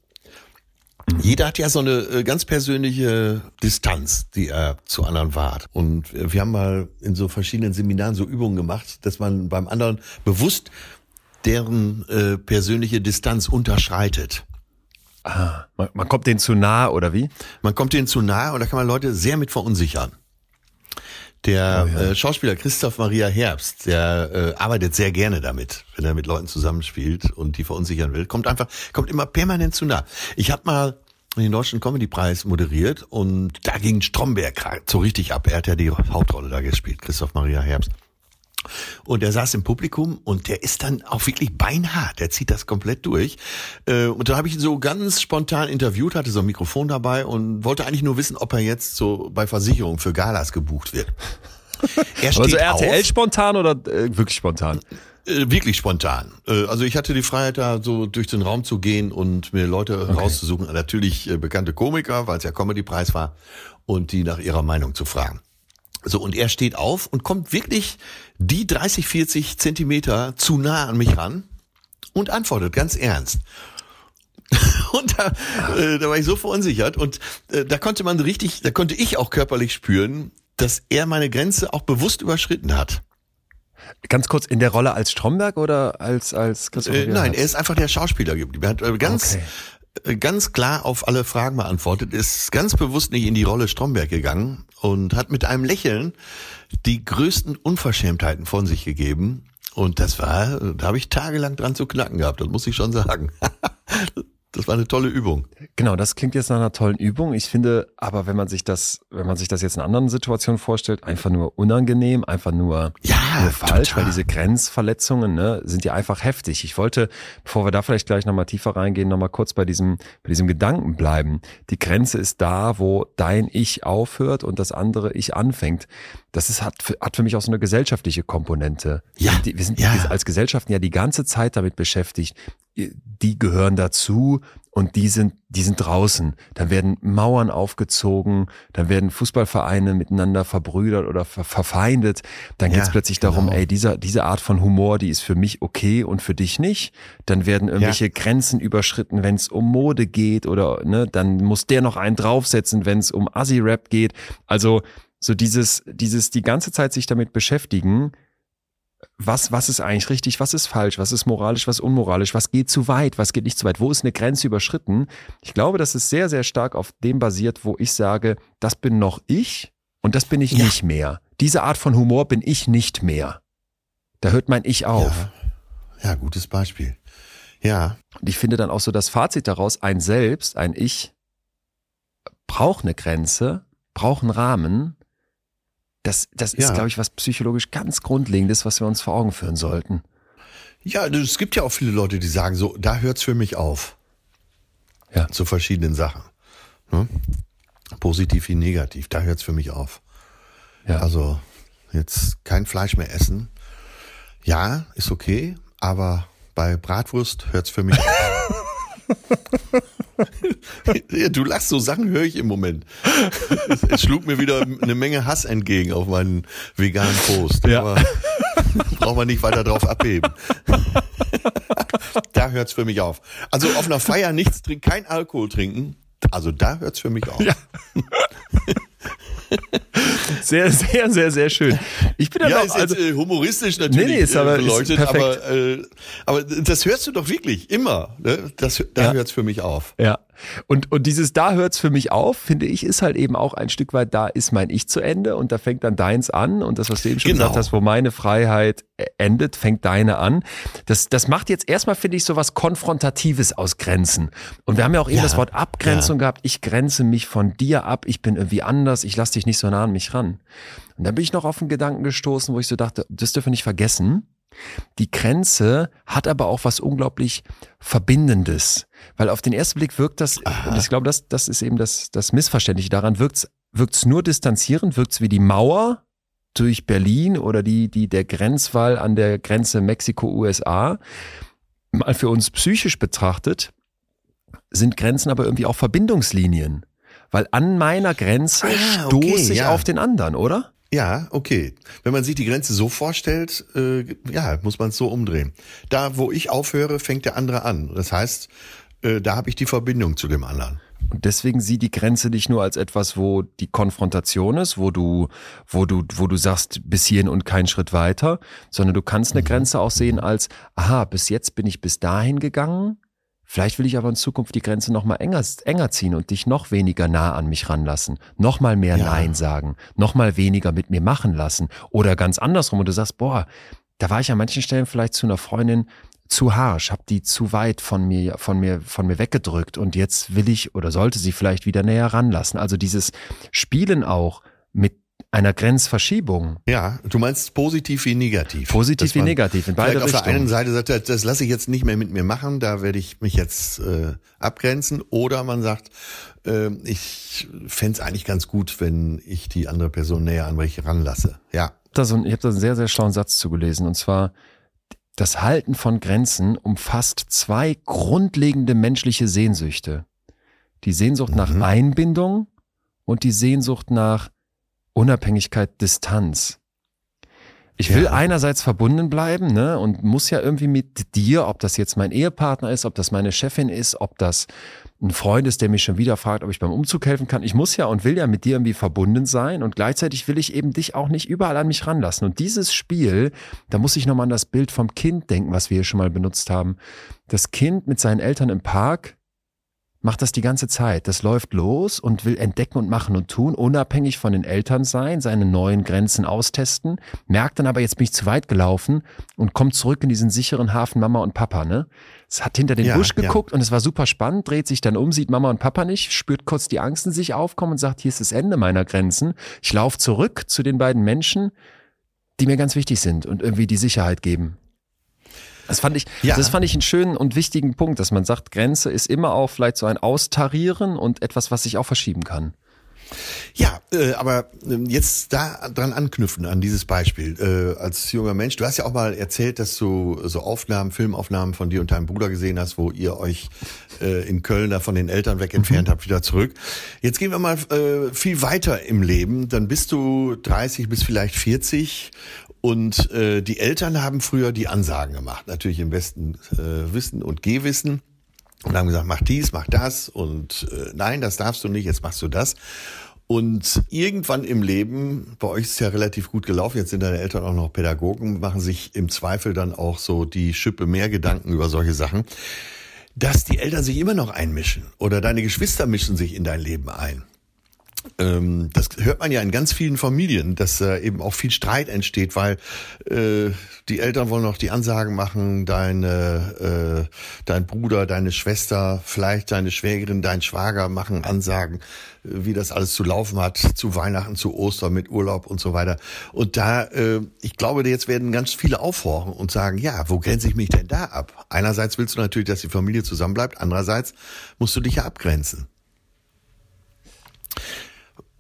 [SPEAKER 2] Jeder hat ja so eine äh, ganz persönliche Distanz, die er zu anderen wahrt. Und wir haben mal in so verschiedenen Seminaren so Übungen gemacht, dass man beim anderen bewusst deren äh, persönliche Distanz unterschreitet.
[SPEAKER 1] Ah, man, man kommt denen zu nah oder wie?
[SPEAKER 2] Man kommt denen zu nah und da kann man Leute sehr mit verunsichern. Der oh, ja. äh, Schauspieler Christoph Maria Herbst, der äh, arbeitet sehr gerne damit, wenn er mit Leuten zusammenspielt und die verunsichern will. Kommt einfach, kommt immer permanent zu nah. Ich habe mal den Deutschen Comedy-Preis moderiert und da ging Stromberg so richtig ab. Er hat ja die Hauptrolle da gespielt, Christoph Maria Herbst. Und er saß im Publikum und der ist dann auch wirklich beinhart. Der zieht das komplett durch. Äh, und da habe ich ihn so ganz spontan interviewt, hatte so ein Mikrofon dabei und wollte eigentlich nur wissen, ob er jetzt so bei Versicherung für Galas gebucht wird.
[SPEAKER 1] Er steht also RTL auf, spontan oder äh, wirklich spontan?
[SPEAKER 2] Äh, wirklich spontan. Also ich hatte die Freiheit, da so durch den Raum zu gehen und mir Leute okay. rauszusuchen. Natürlich bekannte Komiker, weil es ja Comedy-Preis war, und die nach ihrer Meinung zu fragen. So, und er steht auf und kommt wirklich die 30, 40 Zentimeter zu nah an mich ran und antwortet ganz ernst. und da, äh, da war ich so verunsichert und äh, da konnte man richtig, da konnte ich auch körperlich spüren, dass er meine Grenze auch bewusst überschritten hat.
[SPEAKER 1] Ganz kurz, in der Rolle als Stromberg oder als, als
[SPEAKER 2] äh, Nein, er ist einfach der Schauspieler geblieben. Er hat äh, ganz, okay. Ganz klar auf alle Fragen beantwortet, ist ganz bewusst nicht in die Rolle Stromberg gegangen und hat mit einem Lächeln die größten Unverschämtheiten von sich gegeben. Und das war, da habe ich tagelang dran zu knacken gehabt, das muss ich schon sagen. Das war eine tolle Übung.
[SPEAKER 1] Genau, das klingt jetzt nach einer tollen Übung. Ich finde, aber wenn man sich das, wenn man sich das jetzt in anderen Situationen vorstellt, einfach nur unangenehm, einfach nur.
[SPEAKER 2] Ja,
[SPEAKER 1] nur falsch, total. weil diese Grenzverletzungen ne, sind ja einfach heftig. Ich wollte, bevor wir da vielleicht gleich nochmal tiefer reingehen, nochmal kurz bei diesem, bei diesem Gedanken bleiben. Die Grenze ist da, wo dein Ich aufhört und das andere Ich anfängt. Das ist, hat, hat für mich auch so eine gesellschaftliche Komponente.
[SPEAKER 2] Ja,
[SPEAKER 1] wir sind
[SPEAKER 2] ja.
[SPEAKER 1] als Gesellschaften ja die ganze Zeit damit beschäftigt, die gehören dazu und die sind, die sind draußen. Dann werden Mauern aufgezogen, dann werden Fußballvereine miteinander verbrüdert oder ver verfeindet. Dann geht es ja, plötzlich genau. darum, ey, dieser, diese Art von Humor, die ist für mich okay und für dich nicht. Dann werden irgendwelche ja. Grenzen überschritten, wenn es um Mode geht oder ne, dann muss der noch einen draufsetzen, wenn es um Assi-Rap geht. Also so dieses, dieses die ganze Zeit sich damit beschäftigen, was, was ist eigentlich richtig, was ist falsch, was ist moralisch, was unmoralisch, was geht zu weit, was geht nicht zu weit, wo ist eine Grenze überschritten. Ich glaube, dass es sehr, sehr stark auf dem basiert, wo ich sage, das bin noch ich und das bin ich ja. nicht mehr. Diese Art von Humor bin ich nicht mehr. Da hört mein Ich auf.
[SPEAKER 2] Ja, ja gutes Beispiel. Ja.
[SPEAKER 1] Und ich finde dann auch so das Fazit daraus, ein Selbst, ein Ich braucht eine Grenze, braucht einen Rahmen, das, das ist, ja. glaube ich, was psychologisch ganz Grundlegendes, was wir uns vor Augen führen sollten.
[SPEAKER 2] Ja, es gibt ja auch viele Leute, die sagen so, da hört's für mich auf. Ja. Zu verschiedenen Sachen. Ne? Positiv wie negativ, da hört's für mich auf. Ja. Also jetzt kein Fleisch mehr essen. Ja, ist okay, aber bei Bratwurst hört's für mich auf. Du lachst, so Sachen höre ich im Moment. Es, es, schlug mir wieder eine Menge Hass entgegen auf meinen veganen Post. Ja. Aber braucht man nicht weiter drauf abheben. da hört's für mich auf. Also auf einer Feier nichts trinken, kein Alkohol trinken. Also da hört's für mich auf. Ja.
[SPEAKER 1] Sehr, sehr, sehr, sehr schön.
[SPEAKER 2] Ich bin ja, auch, ist also, jetzt, äh, humoristisch natürlich nee, nee, ist aber, beleuchtet, ist aber, äh, aber das hörst du doch wirklich immer. Ne? Das, da ja. hört's für mich auf.
[SPEAKER 1] Ja. Und, und dieses da hört's für mich auf, finde ich, ist halt eben auch ein Stück weit, da ist mein Ich zu Ende und da fängt dann deins an. Und das, was du eben schon genau. gesagt hast, wo meine Freiheit endet, fängt deine an. Das, das macht jetzt erstmal, finde ich, so was Konfrontatives aus Grenzen. Und wir haben ja auch eben ja, das Wort Abgrenzung ja. gehabt. Ich grenze mich von dir ab, ich bin irgendwie anders, ich lasse dich nicht so nah an mich ran. Und dann bin ich noch auf einen Gedanken gestoßen, wo ich so dachte, das dürfen wir nicht vergessen. Die Grenze hat aber auch was unglaublich Verbindendes. Weil auf den ersten Blick wirkt das, Aha. und ich glaube, das, das ist eben das, das Missverständliche daran, wirkt es nur distanzierend, wirkt es wie die Mauer durch Berlin oder die, die, der Grenzwall an der Grenze Mexiko-USA. Mal für uns psychisch betrachtet, sind Grenzen aber irgendwie auch Verbindungslinien. Weil an meiner Grenze ah, okay, stoße ich ja. auf den anderen, oder?
[SPEAKER 2] Ja, okay. Wenn man sich die Grenze so vorstellt, äh, ja, muss man es so umdrehen. Da, wo ich aufhöre, fängt der andere an. Das heißt, äh, da habe ich die Verbindung zu dem anderen.
[SPEAKER 1] Und deswegen sieh die Grenze nicht nur als etwas, wo die Konfrontation ist, wo du, wo du, wo du sagst, bis hierhin und keinen Schritt weiter, sondern du kannst eine mhm. Grenze auch sehen als, aha, bis jetzt bin ich bis dahin gegangen, Vielleicht will ich aber in Zukunft die Grenze noch mal enger, enger ziehen und dich noch weniger nah an mich ranlassen, noch mal mehr ja. Nein sagen, noch mal weniger mit mir machen lassen oder ganz andersrum und du sagst, boah, da war ich an manchen Stellen vielleicht zu einer Freundin zu harsch, hab die zu weit von mir, von mir, von mir weggedrückt und jetzt will ich oder sollte sie vielleicht wieder näher ranlassen. Also dieses Spielen auch mit einer Grenzverschiebung.
[SPEAKER 2] Ja, du meinst positiv wie negativ.
[SPEAKER 1] Positiv wie negativ, in beide Richtungen.
[SPEAKER 2] Auf der einen Seite sagt er, das lasse ich jetzt nicht mehr mit mir machen, da werde ich mich jetzt äh, abgrenzen. Oder man sagt, äh, ich fände es eigentlich ganz gut, wenn ich die andere Person näher an mich ranlasse. Ja.
[SPEAKER 1] Das, ich habe da einen sehr, sehr schlauen Satz zugelesen. Und zwar, das Halten von Grenzen umfasst zwei grundlegende menschliche Sehnsüchte. Die Sehnsucht mhm. nach Einbindung und die Sehnsucht nach Unabhängigkeit, Distanz. Ich will ja. einerseits verbunden bleiben, ne, und muss ja irgendwie mit dir, ob das jetzt mein Ehepartner ist, ob das meine Chefin ist, ob das ein Freund ist, der mich schon wieder fragt, ob ich beim Umzug helfen kann. Ich muss ja und will ja mit dir irgendwie verbunden sein und gleichzeitig will ich eben dich auch nicht überall an mich ranlassen. Und dieses Spiel, da muss ich nochmal an das Bild vom Kind denken, was wir hier schon mal benutzt haben. Das Kind mit seinen Eltern im Park, macht das die ganze Zeit. Das läuft los und will entdecken und machen und tun, unabhängig von den Eltern sein, seine neuen Grenzen austesten, merkt dann aber, jetzt bin ich zu weit gelaufen und kommt zurück in diesen sicheren Hafen Mama und Papa, ne? Es hat hinter den ja, Busch geguckt ja. und es war super spannend, dreht sich dann um, sieht Mama und Papa nicht, spürt kurz die Angst in sich aufkommen und sagt, hier ist das Ende meiner Grenzen. Ich laufe zurück zu den beiden Menschen, die mir ganz wichtig sind und irgendwie die Sicherheit geben. Das fand ich,
[SPEAKER 2] Ja.
[SPEAKER 1] das fand ich einen schönen und wichtigen Punkt, dass man sagt, Grenze ist immer auch vielleicht so ein Austarieren und etwas, was sich auch verschieben kann.
[SPEAKER 2] Ja, äh, aber ähm, jetzt da dran anknüpfen an dieses Beispiel. Äh, als junger Mensch, du hast ja auch mal erzählt, dass du so Aufnahmen, Filmaufnahmen von dir und deinem Bruder gesehen hast, wo ihr euch äh, in Köln da von den Eltern weg entfernt habt, wieder zurück. Jetzt gehen wir mal äh, viel weiter im Leben. Dann bist du 30 bis vielleicht 40 und äh, die Eltern haben früher die Ansagen gemacht, natürlich im besten äh, Wissen und Gehwissen und haben gesagt, mach dies, mach das und äh, nein, das darfst du nicht, jetzt machst du das. Und irgendwann im Leben, bei euch ist es ja relativ gut gelaufen, jetzt sind deine Eltern auch noch Pädagogen, machen sich im Zweifel dann auch so die Schippe mehr Gedanken über solche Sachen, dass die Eltern sich immer noch einmischen oder deine Geschwister mischen sich in dein Leben ein. Ähm, das hört man ja in ganz vielen Familien, dass äh, eben auch viel Streit entsteht, weil äh, die Eltern wollen noch die Ansagen machen, deine, äh, dein Bruder, deine Schwester, vielleicht deine Schwägerin, dein Schwager machen Ansagen, wie das alles zu laufen hat, zu Weihnachten, zu Ostern mit Urlaub und so weiter. Und da, äh, ich glaube, jetzt werden ganz viele aufhorchen und sagen, ja, wo grenze ich mich denn da ab? Einerseits willst du natürlich, dass die Familie zusammenbleibt, andererseits musst du dich ja abgrenzen.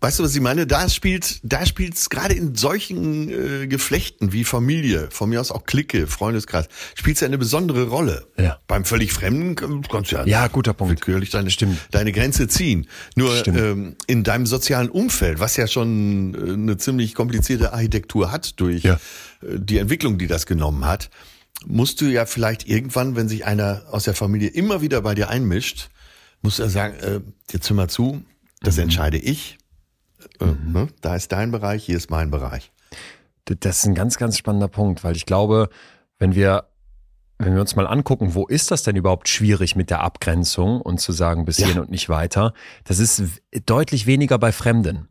[SPEAKER 2] Weißt du, was ich meine? Da spielt, da spielt's gerade in solchen äh, Geflechten wie Familie, von mir aus auch Clique, Freundeskreis, spielt's ja eine besondere Rolle.
[SPEAKER 1] Ja.
[SPEAKER 2] Beim völlig Fremden kann- kannst du ja,
[SPEAKER 1] Ja, guter Punkt.
[SPEAKER 2] willkürlich deine,
[SPEAKER 1] Stimmt.
[SPEAKER 2] deine Grenze ziehen. Nur
[SPEAKER 1] Stimmt.
[SPEAKER 2] ähm, in deinem sozialen Umfeld, was ja schon äh, eine ziemlich komplizierte Architektur hat durch
[SPEAKER 1] Ja.
[SPEAKER 2] äh, die Entwicklung, die das genommen hat, musst du ja vielleicht irgendwann, wenn sich einer aus der Familie immer wieder bei dir einmischt, musst du ja sagen, äh, jetzt hör mal zu, das
[SPEAKER 1] Mhm.
[SPEAKER 2] entscheide ich. Äh, ne? Da ist dein Bereich, hier ist mein Bereich.
[SPEAKER 1] Das ist ein ganz, ganz spannender Punkt, weil ich glaube, wenn wir, wenn wir uns mal angucken, wo ist das denn überhaupt schwierig mit der Abgrenzung und zu sagen, bis
[SPEAKER 2] Ja.
[SPEAKER 1] hierhin und nicht weiter, das ist deutlich weniger bei Fremden.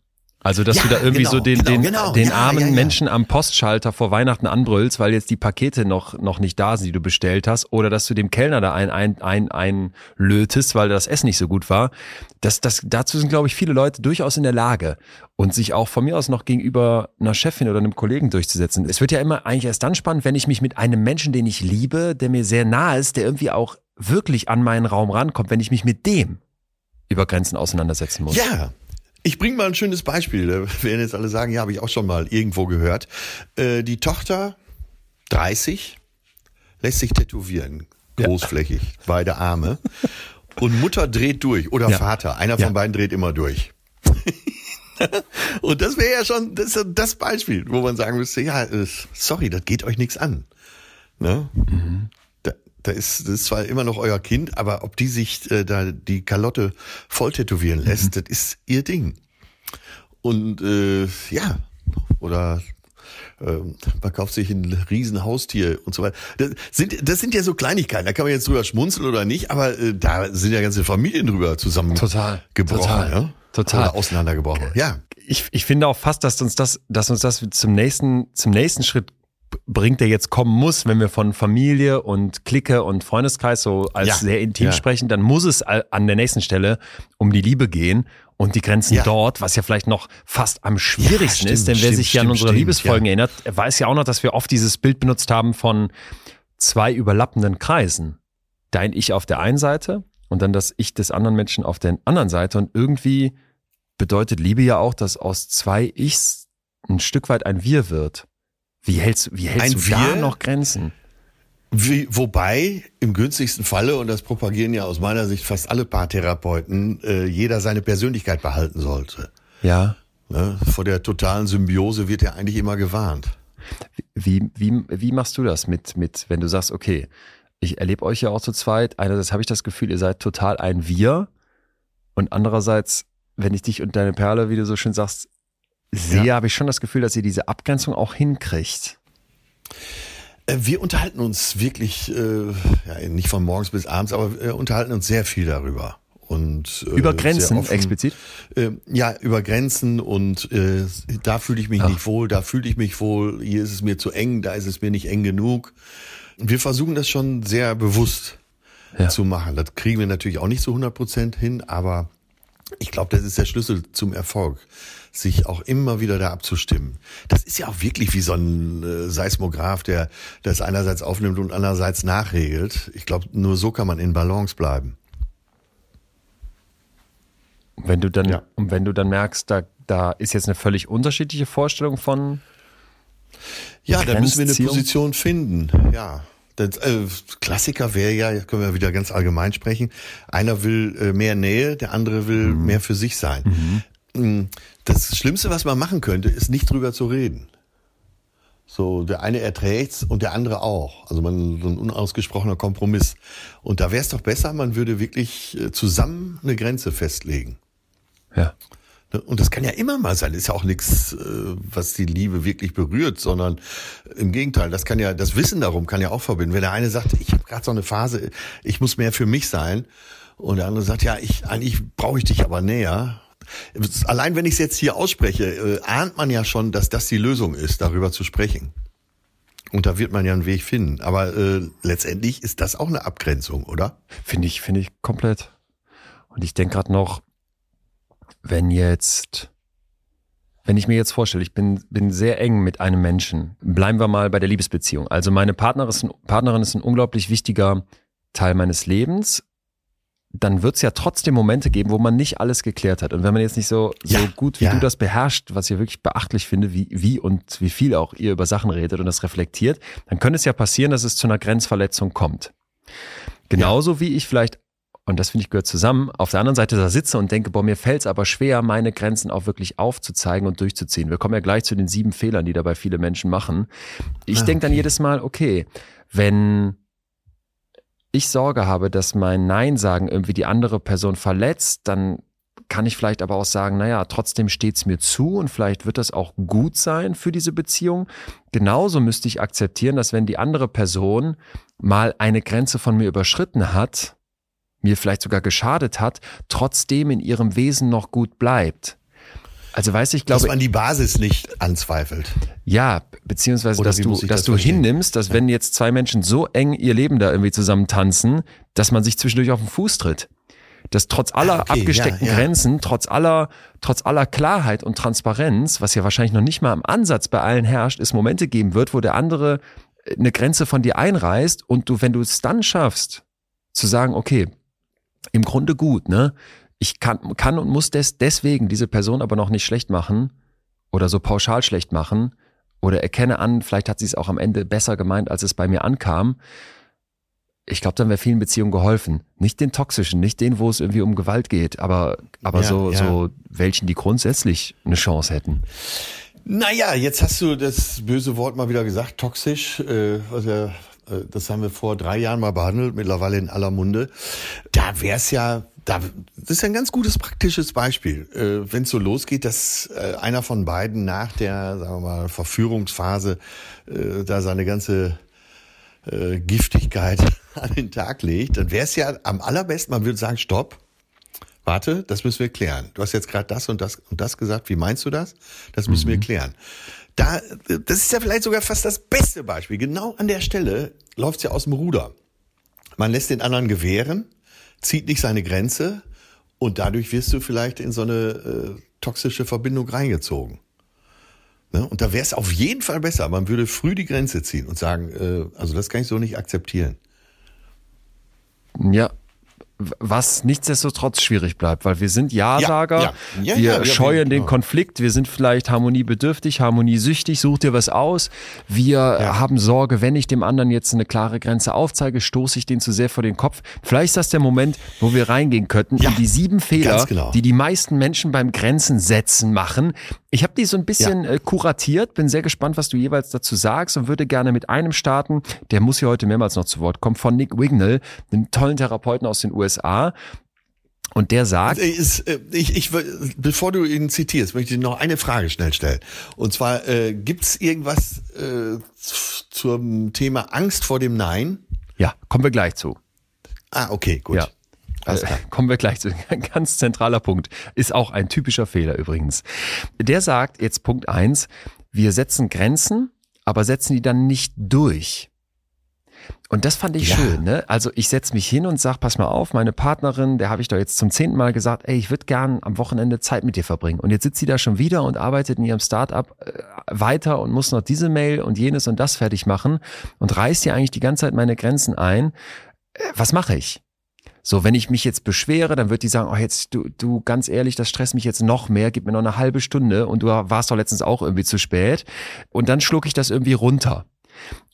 [SPEAKER 1] Also, dass
[SPEAKER 2] Ja,
[SPEAKER 1] du da irgendwie
[SPEAKER 2] genau,
[SPEAKER 1] so den,
[SPEAKER 2] genau,
[SPEAKER 1] den,
[SPEAKER 2] genau.
[SPEAKER 1] den
[SPEAKER 2] Ja,
[SPEAKER 1] armen
[SPEAKER 2] ja.
[SPEAKER 1] Menschen am Postschalter vor Weihnachten anbrüllst, weil jetzt die Pakete noch, noch nicht da sind, die du bestellt hast, oder dass du dem Kellner da ein, ein, ein, ein lötest, weil das Essen nicht so gut war. Das, das, dazu sind, glaube ich, viele Leute durchaus in der Lage und sich auch von mir aus noch gegenüber einer Chefin oder einem Kollegen durchzusetzen. Es wird ja immer eigentlich erst dann spannend, wenn ich mich mit einem Menschen, den ich liebe, der mir sehr nahe ist, der irgendwie auch wirklich an meinen Raum rankommt, wenn ich mich mit dem über Grenzen auseinandersetzen muss.
[SPEAKER 2] Ja. Ich bringe mal ein schönes Beispiel. Da werden jetzt alle sagen, ja, habe ich auch schon mal irgendwo gehört. Äh, die Tochter, 30, lässt sich tätowieren, großflächig, beide Arme. Und Mutter dreht durch oder
[SPEAKER 1] Ja.
[SPEAKER 2] Vater, einer
[SPEAKER 1] Ja.
[SPEAKER 2] von beiden dreht immer durch. Und das wäre ja schon das, ja das Beispiel, wo man sagen müsste, ja, sorry, das geht euch nichts an. Ne? Da, da ist, das ist zwar immer noch euer Kind, aber ob die sich äh, da die Kalotte voll tätowieren lässt, das ist ihr Ding. Und äh, ja, oder ähm, man kauft sich ein Riesenhaustier und so weiter. Das sind, das sind ja so Kleinigkeiten, da kann man jetzt drüber schmunzeln oder nicht, aber äh, da sind ja ganze Familien drüber zusammen
[SPEAKER 1] Total, total,
[SPEAKER 2] ja?
[SPEAKER 1] total.
[SPEAKER 2] Oder auseinandergebrochen. Ja.
[SPEAKER 1] ich, ich finde auch fast, dass uns das, dass uns das zum nächsten, zum nächsten Schritt bringt, der jetzt kommen muss, wenn wir von Familie und Clique und Freundeskreis so als
[SPEAKER 2] Ja,
[SPEAKER 1] sehr intim
[SPEAKER 2] ja.
[SPEAKER 1] sprechen, dann muss es an der nächsten Stelle um die Liebe gehen und die Grenzen
[SPEAKER 2] Ja.
[SPEAKER 1] dort, was ja vielleicht noch fast am schwierigsten
[SPEAKER 2] Ja,
[SPEAKER 1] ist,
[SPEAKER 2] stimmt,
[SPEAKER 1] denn wer
[SPEAKER 2] stimmt,
[SPEAKER 1] sich ja an
[SPEAKER 2] stimmt,
[SPEAKER 1] unsere
[SPEAKER 2] stimmt,
[SPEAKER 1] Liebesfolgen erinnert, er weiß ja auch noch, dass wir oft dieses Bild benutzt haben von zwei überlappenden Kreisen. Dein Ich auf der einen Seite und dann das Ich des anderen Menschen auf der anderen Seite und irgendwie bedeutet Liebe ja auch, dass aus zwei Ichs ein Stück weit ein Wir wird. Wie hältst, wie hältst
[SPEAKER 2] Ein
[SPEAKER 1] du da noch Grenzen?
[SPEAKER 2] Wie, wobei im günstigsten Falle, und das propagieren ja aus meiner Sicht fast alle Paartherapeuten, äh, jeder seine Persönlichkeit behalten sollte.
[SPEAKER 1] Ja.
[SPEAKER 2] Ne? Vor der totalen Symbiose wird ja eigentlich immer gewarnt.
[SPEAKER 1] Wie, wie, wie machst du das mit, mit, wenn du sagst, okay, ich erlebe euch ja auch zu zweit. Einerseits habe ich das Gefühl, ihr seid total ein Wir. Und andererseits, wenn ich dich und deine Perle, wie du so schön sagst, sehe,
[SPEAKER 2] Ja.
[SPEAKER 1] habe ich schon das Gefühl, dass ihr diese Abgrenzung auch hinkriegt.
[SPEAKER 2] Äh, Wir unterhalten uns wirklich, äh, ja, nicht von morgens bis abends, aber wir unterhalten uns sehr viel darüber. Und, äh,
[SPEAKER 1] Über Grenzen
[SPEAKER 2] offen.
[SPEAKER 1] explizit?
[SPEAKER 2] Äh, ja, über Grenzen und äh, da fühle ich mich
[SPEAKER 1] Ach.
[SPEAKER 2] nicht wohl, da fühle ich mich wohl, hier ist es mir zu eng, da ist es mir nicht eng genug. Wir versuchen das schon sehr bewusst
[SPEAKER 1] Ja.
[SPEAKER 2] zu machen. Das kriegen wir natürlich auch nicht zu 100 Prozent hin, aber Ich glaube, das ist der Schlüssel zum Erfolg, sich auch immer wieder da abzustimmen. Das ist ja auch wirklich wie so ein äh, Seismograph, der das einerseits aufnimmt und andererseits nachregelt. Ich glaube, nur so kann man in Balance bleiben.
[SPEAKER 1] Wenn du dann,
[SPEAKER 2] Ja.
[SPEAKER 1] und wenn du dann merkst, da, da ist jetzt eine völlig unterschiedliche Vorstellung von,
[SPEAKER 2] Ja, da müssen wir eine? Position finden. Ja. Das, äh, Klassiker wäre ja, können wir wieder ganz allgemein sprechen. Einer will äh, mehr Nähe, der andere will mehr für sich sein. Mm, Das Schlimmste, was man machen könnte, ist nicht drüber zu reden. So, der eine erträgt's und der andere auch. Also man, so ein unausgesprochener Kompromiss. Und da wäre es doch besser, man würde wirklich äh, zusammen eine Grenze festlegen.
[SPEAKER 1] ja.
[SPEAKER 2] Ne? Und das kann ja immer mal sein. Ist ja auch nichts, äh, was die Liebe wirklich berührt, sondern im Gegenteil, das kann ja, das Wissen darum kann ja auch verbinden. Wenn der eine sagt, ich habe gerade so eine Phase, ich muss mehr für mich sein, und der andere sagt, ja, ich eigentlich brauche ich dich aber näher. Allein wenn ich es jetzt hier ausspreche, äh, ahnt man ja schon, dass das die Lösung ist, darüber zu sprechen. Und da wird man ja einen Weg finden. Aber äh, letztendlich ist das auch eine Abgrenzung, oder?
[SPEAKER 1] Finde ich, finde ich komplett. Und ich denke gerade noch, wenn jetzt, wenn ich mir jetzt vorstelle, ich bin, bin sehr eng mit einem Menschen, bleiben wir mal bei der Liebesbeziehung. Also meine Partnerin ist ein, Partnerin ist ein unglaublich wichtiger Teil meines Lebens. Dann wird es ja trotzdem Momente geben, wo man nicht alles geklärt hat. Und wenn man jetzt nicht so, so
[SPEAKER 2] Ja,
[SPEAKER 1] gut wie
[SPEAKER 2] ja.
[SPEAKER 1] du das beherrscht, was ich wirklich beachtlich finde, wie, wie und wie viel auch ihr über Sachen redet und das reflektiert, dann könnte es ja passieren, dass es zu einer Grenzverletzung kommt. Genauso wie ich vielleicht, und das finde ich gehört zusammen, auf der anderen Seite da sitze und denke, boah, mir fällt es aber schwer, meine Grenzen auch wirklich aufzuzeigen und durchzuziehen. Wir kommen ja gleich zu den sieben Fehlern, die dabei viele Menschen machen. Ich
[SPEAKER 2] Ah,
[SPEAKER 1] denke dann jedes Mal, okay, wenn ich Sorge habe, dass mein Nein sagen irgendwie die andere Person verletzt, dann kann ich vielleicht aber auch sagen, naja, trotzdem steht's mir zu und vielleicht wird das auch gut sein für diese Beziehung. Genauso müsste ich akzeptieren, dass wenn die andere Person mal eine Grenze von mir überschritten hat, mir vielleicht sogar geschadet hat, trotzdem in ihrem Wesen noch gut bleibt. Also weiß ich,
[SPEAKER 2] Dass
[SPEAKER 1] glaube,
[SPEAKER 2] man die Basis nicht anzweifelt.
[SPEAKER 1] ja, beziehungsweise,
[SPEAKER 2] Oder
[SPEAKER 1] dass du, dass
[SPEAKER 2] das
[SPEAKER 1] du
[SPEAKER 2] verstehen?
[SPEAKER 1] hinnimmst, dass wenn jetzt zwei Menschen so eng ihr Leben da irgendwie zusammen tanzen, dass man sich zwischendurch auf den Fuß tritt. Dass trotz aller
[SPEAKER 2] Ah, okay,
[SPEAKER 1] abgesteckten
[SPEAKER 2] ja, ja.
[SPEAKER 1] Grenzen, trotz aller, trotz aller Klarheit und Transparenz, was ja wahrscheinlich noch nicht mal im Ansatz bei allen herrscht, es Momente geben wird, wo der andere äh, eine Grenze von dir einreißt und du, wenn du es dann schaffst, zu sagen, okay, im Grunde gut, ne? Ich kann, kann und muss des, deswegen diese Person aber noch nicht schlecht machen oder so pauschal schlecht machen oder erkenne an, vielleicht hat sie es auch am Ende besser gemeint, als es bei mir ankam. Ich glaube, dann wäre vielen Beziehungen geholfen. Nicht den toxischen, nicht den, wo es irgendwie um Gewalt geht, aber, aber
[SPEAKER 2] Ja,
[SPEAKER 1] so,
[SPEAKER 2] ja.
[SPEAKER 1] so welchen, die grundsätzlich eine Chance hätten.
[SPEAKER 2] Naja, jetzt hast du das böse Wort mal wieder gesagt, toxisch. Äh, was ja, das haben wir vor drei Jahren mal behandelt, mittlerweile in aller Munde. Da wär's ja, da, das ist ja ein ganz gutes praktisches Beispiel. Äh, Wenn es so losgeht, dass äh, einer von beiden nach der, sagen wir mal, Verführungsphase äh, da seine ganze äh, Giftigkeit an den Tag legt, dann wäre es ja am allerbesten, man würde sagen, stopp, warte, das müssen wir klären. Du hast jetzt gerade das und das und das gesagt, wie meinst du das? Das müssen wir klären. Da, das ist ja vielleicht sogar fast das beste Beispiel. Genau an der Stelle läuft's ja aus dem Ruder. Man lässt den anderen gewähren, zieht nicht seine Grenze und dadurch wirst du vielleicht in so eine äh, toxische Verbindung reingezogen. Ne? Und da wäre es auf jeden Fall besser. Man würde früh die Grenze ziehen und sagen, äh, also das kann ich so nicht akzeptieren.
[SPEAKER 1] Ja. Was nichtsdestotrotz schwierig bleibt, weil wir sind Ja-Sager,
[SPEAKER 2] ja. Ja,
[SPEAKER 1] wir
[SPEAKER 2] ja, wir-
[SPEAKER 1] scheuen den
[SPEAKER 2] genau.
[SPEAKER 1] Konflikt, wir sind vielleicht harmoniebedürftig, harmoniesüchtig, such dir was aus. Wir haben Sorge, wenn ich dem anderen jetzt eine klare Grenze aufzeige, stoße ich den zu sehr vor den Kopf. Vielleicht ist das der Moment, wo wir reingehen könnten in die sieben Fehler,
[SPEAKER 2] genau.
[SPEAKER 1] die die meisten Menschen beim Grenzen setzen machen. Ich habe die so ein bisschen äh, kuratiert, bin sehr gespannt, was du jeweils dazu sagst und würde gerne mit einem starten, der muss hier heute mehrmals noch zu Wort kommen, von Nick Wignall, einem tollen Therapeuten aus den USA. Und der sagt,
[SPEAKER 2] Äh, Ist, äh, ich, ich, bevor du ihn zitierst, möchte ich noch eine Frage schnell stellen. Und zwar, äh, gibt es irgendwas äh, zum Thema Angst vor dem Nein?
[SPEAKER 1] ja, kommen wir gleich zu.
[SPEAKER 2] Ah, okay, gut.
[SPEAKER 1] Ja.
[SPEAKER 2] Klar.
[SPEAKER 1] kommen wir gleich zu. Ein ganz zentraler Punkt. Ist auch ein typischer Fehler übrigens. Der sagt jetzt Punkt eins: wir setzen Grenzen, aber setzen die dann nicht durch. Und das fand ich
[SPEAKER 2] Ja.
[SPEAKER 1] schön. Ne? Also ich setze mich hin und sag, pass mal auf, meine Partnerin, der habe ich doch jetzt zum zehnten Mal gesagt, ey, ich würde gern am Wochenende Zeit mit dir verbringen. Und jetzt sitzt sie da schon wieder und arbeitet in ihrem Startup äh, weiter und muss noch diese Mail und jenes und das fertig machen und reißt ja eigentlich die ganze Zeit meine Grenzen ein. Äh, was mache ich? So, wenn ich mich jetzt beschwere, dann wird die sagen, oh jetzt, du, du, ganz ehrlich, das stresst mich jetzt noch mehr, gib mir noch eine halbe Stunde und du warst doch letztens auch irgendwie zu spät. Und dann schlucke ich das irgendwie runter.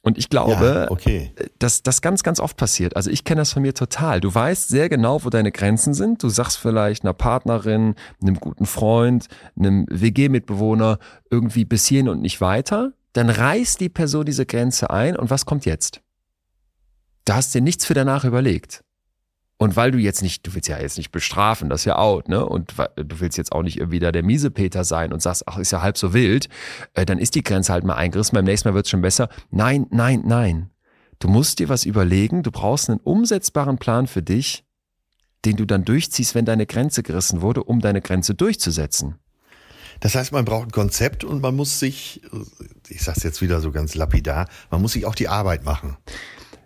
[SPEAKER 1] Und ich glaube,
[SPEAKER 2] ja, okay.
[SPEAKER 1] dass das ganz, ganz oft passiert. Also ich kenne das von mir total. Du weißt sehr genau, wo deine Grenzen sind. Du sagst vielleicht einer Partnerin, einem guten Freund, einem WG-Mitbewohner irgendwie bis hierhin und nicht weiter. Dann reißt die Person diese Grenze ein und was kommt jetzt? Da hast dir nichts für danach überlegt. Und weil du jetzt nicht, du willst ja jetzt nicht bestrafen, das ist ja out, ne? Und du willst jetzt auch nicht irgendwie da der Miesepeter sein und sagst, ach, ist ja halb so wild, äh, dann ist die Grenze halt mal eingerissen, beim nächsten Mal wird's schon besser. Nein, nein, nein. Du musst dir was überlegen, du brauchst einen umsetzbaren Plan für dich, den du dann durchziehst, wenn deine Grenze gerissen wurde, um deine Grenze durchzusetzen.
[SPEAKER 2] Das heißt, man braucht ein Konzept und man muss sich, ich sag's jetzt wieder so ganz lapidar, man muss sich auch die Arbeit machen.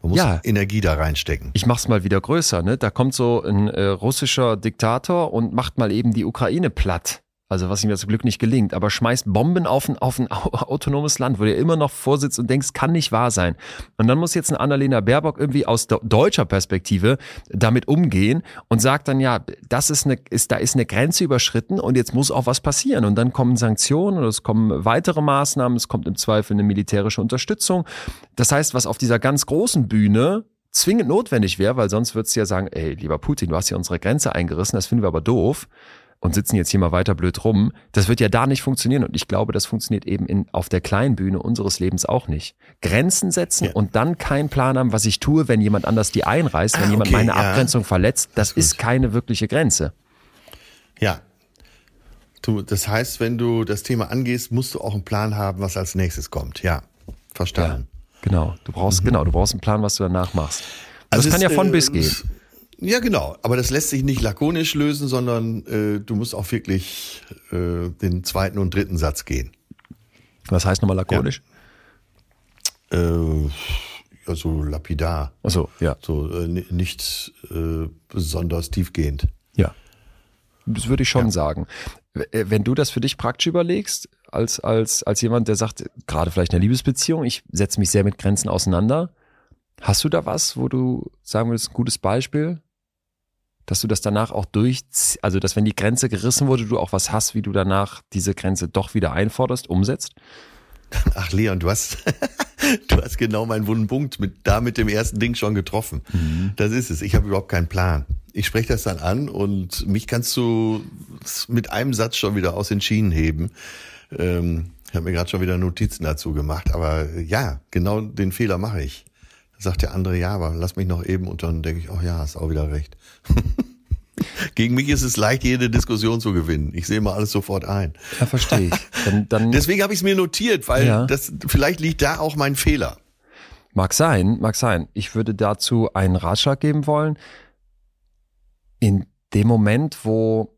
[SPEAKER 2] Man muss
[SPEAKER 1] Ja.
[SPEAKER 2] Energie da reinstecken.
[SPEAKER 1] Ich mach's mal wieder größer, ne? Da kommt so ein äh, russischer Diktator und macht mal eben die Ukraine platt. Also was ihm ja zum Glück nicht gelingt, aber schmeißt Bomben auf ein, auf ein au- autonomes Land, wo der immer noch vorsitzt und denkst, kann nicht wahr sein. Und dann muss jetzt eine Annalena Baerbock irgendwie aus de- deutscher Perspektive damit umgehen und sagt dann, ja, das ist eine, ist, da ist eine Grenze überschritten und jetzt muss auch was passieren. Und dann kommen Sanktionen oder es kommen weitere Maßnahmen, es kommt im Zweifel eine militärische Unterstützung. Das heißt, was auf dieser ganz großen Bühne zwingend notwendig wäre, weil sonst würdest du ja sagen, ey, lieber Putin, du hast hier unsere Grenze eingerissen, das finden wir aber doof und sitzen jetzt hier mal weiter blöd rum. Das wird ja da nicht funktionieren und ich glaube, das funktioniert eben in, auf der kleinen Bühne unseres Lebens auch nicht. Grenzen setzen
[SPEAKER 2] Ja.
[SPEAKER 1] und dann keinen Plan haben, was ich tue, wenn jemand anders die einreißt, wenn
[SPEAKER 2] Ah,
[SPEAKER 1] jemand
[SPEAKER 2] okay,
[SPEAKER 1] meine
[SPEAKER 2] ja.
[SPEAKER 1] Abgrenzung verletzt, das
[SPEAKER 2] gut.
[SPEAKER 1] ist keine wirkliche Grenze.
[SPEAKER 2] Ja. Du, das heißt, wenn du das Thema angehst, musst du auch einen Plan haben, was als nächstes kommt. Ja, verstanden.
[SPEAKER 1] Genau, du brauchst genau, du brauchst einen Plan, was du danach machst. Das
[SPEAKER 2] Also
[SPEAKER 1] kann
[SPEAKER 2] es,
[SPEAKER 1] ja von
[SPEAKER 2] äh,
[SPEAKER 1] bis gehen.
[SPEAKER 2] Ja, genau. Aber das lässt sich nicht lakonisch lösen, sondern äh, du musst auch wirklich äh, den zweiten und dritten Satz gehen.
[SPEAKER 1] Was heißt nochmal lakonisch?
[SPEAKER 2] Äh, ja, so lapidar.
[SPEAKER 1] Achso, ja.
[SPEAKER 2] So äh, ni- nicht äh, besonders tiefgehend.
[SPEAKER 1] Ja. Das würde ich schon sagen. W- äh, Wenn du das für dich praktisch überlegst, als, als, als jemand, der sagt, gerade vielleicht in einer Liebesbeziehung, ich setze mich sehr mit Grenzen auseinander, hast du da was, wo du sagen würdest, ein gutes Beispiel? Dass du das danach auch durch, also dass wenn die Grenze gerissen wurde, du auch was hast, wie du danach diese Grenze doch wieder einforderst, umsetzt?
[SPEAKER 2] Ach, Leon, du hast, du hast genau meinen wunden Punkt mit, da mit dem ersten Ding schon getroffen. Das ist es. Ich habe überhaupt keinen Plan. Ich spreche das dann an und mich kannst du mit einem Satz schon wieder aus den Schienen heben. Ähm, ich habe mir gerade schon wieder Notizen dazu gemacht, aber ja, genau den Fehler mache ich. Sagt der andere, ja, aber lass mich noch eben und dann denke ich, oh ja, hast auch wieder recht. Gegen mich ist es leicht, jede Diskussion zu gewinnen. Ich sehe mal alles sofort ein.
[SPEAKER 1] Ja, verstehe ich. Dann, dann
[SPEAKER 2] Deswegen habe ich es mir notiert, weil
[SPEAKER 1] Ja.
[SPEAKER 2] das vielleicht liegt da auch mein Fehler.
[SPEAKER 1] Mag sein, mag sein. Ich würde dazu einen Ratschlag geben wollen. In dem Moment, wo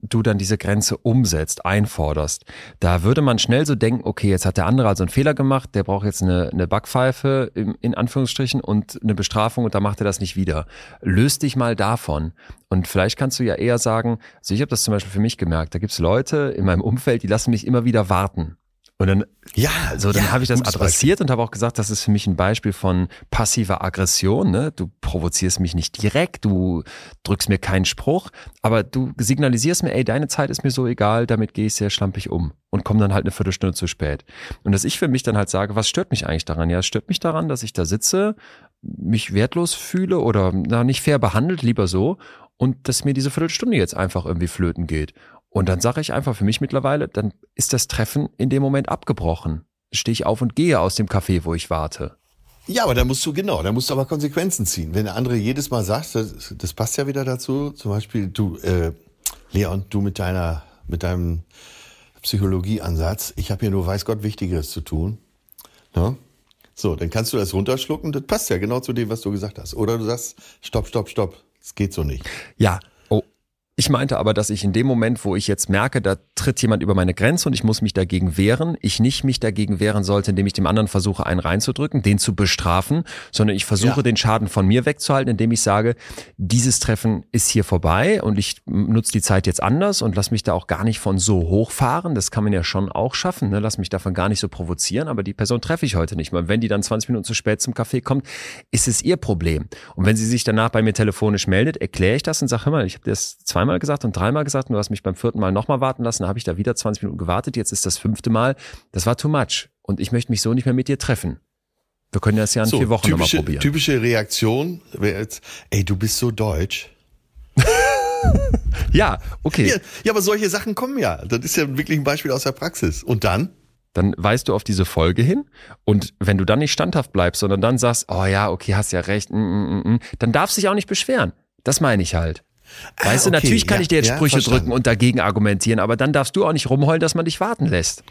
[SPEAKER 1] du dann diese Grenze umsetzt, einforderst, da würde man schnell so denken, okay, jetzt hat der andere also einen Fehler gemacht, der braucht jetzt eine, eine Backpfeife im, in Anführungsstrichen und eine Bestrafung und da macht er das nicht wieder. Löst dich mal davon. Und vielleicht kannst du ja eher sagen, also ich habe das zum Beispiel für mich gemerkt, da gibt's Leute in meinem Umfeld, die lassen mich immer wieder warten. Und dann
[SPEAKER 2] Ja,
[SPEAKER 1] so, dann
[SPEAKER 2] ja,
[SPEAKER 1] habe ich das adressiert und habe auch gesagt, das ist für mich ein Beispiel von passiver Aggression. Ne? Du provozierst mich nicht direkt, du drückst mir keinen Spruch, aber du signalisierst mir, ey, deine Zeit ist mir so egal, damit gehe ich sehr schlampig um und komme dann halt eine Viertelstunde zu spät. Und dass ich für mich dann halt sage, was stört mich eigentlich daran? Ja, es stört mich daran, dass ich da sitze, mich wertlos fühle oder na, nicht fair behandelt, lieber so, und dass mir diese Viertelstunde jetzt einfach irgendwie flöten geht. Und dann sage ich einfach für mich mittlerweile, dann ist das Treffen in dem Moment abgebrochen. Stehe ich auf und gehe aus dem Café, wo ich warte.
[SPEAKER 2] Ja, aber da musst du, genau, da musst du aber Konsequenzen ziehen. Wenn der andere jedes Mal sagt, das, das passt ja wieder dazu, zum Beispiel, du, äh, Leon, du mit deiner, mit deinem Psychologieansatz, ich habe hier nur weiß Gott Wichtigeres zu tun. Ne? So, dann kannst du das runterschlucken, das passt ja genau zu dem, was du gesagt hast. Oder du sagst, stopp, stopp, stopp, es geht so nicht.
[SPEAKER 1] Ja. Ich meinte aber, dass ich in dem Moment, wo ich jetzt merke, da tritt jemand über meine Grenze und ich muss mich dagegen wehren. Ich nicht mich dagegen wehren sollte, indem ich dem anderen versuche, einen reinzudrücken, den zu bestrafen, sondern ich versuche, ja. den Schaden von mir wegzuhalten, indem ich sage, dieses Treffen ist hier vorbei und ich nutze die Zeit jetzt anders und lass mich da auch gar nicht von so hochfahren. Das kann man ja schon auch schaffen. Ne? Lass mich davon gar nicht so provozieren, aber die Person treffe ich heute nicht mehr. Wenn die dann 20 Minuten zu spät zum Café kommt, ist es ihr Problem. Und wenn sie sich danach bei mir telefonisch meldet, erkläre ich das und sage, hör mal, ich habe das zweimal gesagt und dreimal gesagt und du hast mich beim vierten Mal nochmal warten lassen, dann habe ich da wieder 20 Minuten gewartet, jetzt ist das fünfte Mal. Das war too much und ich möchte mich so nicht mehr mit dir treffen. Wir können das ja in so, vier Wochen nochmal probieren.
[SPEAKER 2] Typische Reaktion wäre jetzt, ey, du bist so deutsch.
[SPEAKER 1] ja, okay.
[SPEAKER 2] Ja, ja, aber solche Sachen kommen ja. Das ist ja wirklich ein Beispiel aus der Praxis. Und dann?
[SPEAKER 1] Dann weist du auf diese Folge hin und wenn du dann nicht standhaft bleibst, sondern dann sagst, oh ja, okay, hast ja recht, mm, mm, mm, mm dann darfst du dich auch nicht beschweren. Das meine ich halt. Weißt ah, okay, du, natürlich kann ja, ich dir jetzt Sprüche verstanden. drücken und dagegen argumentieren, aber dann darfst du auch nicht rumheulen, dass man dich warten lässt.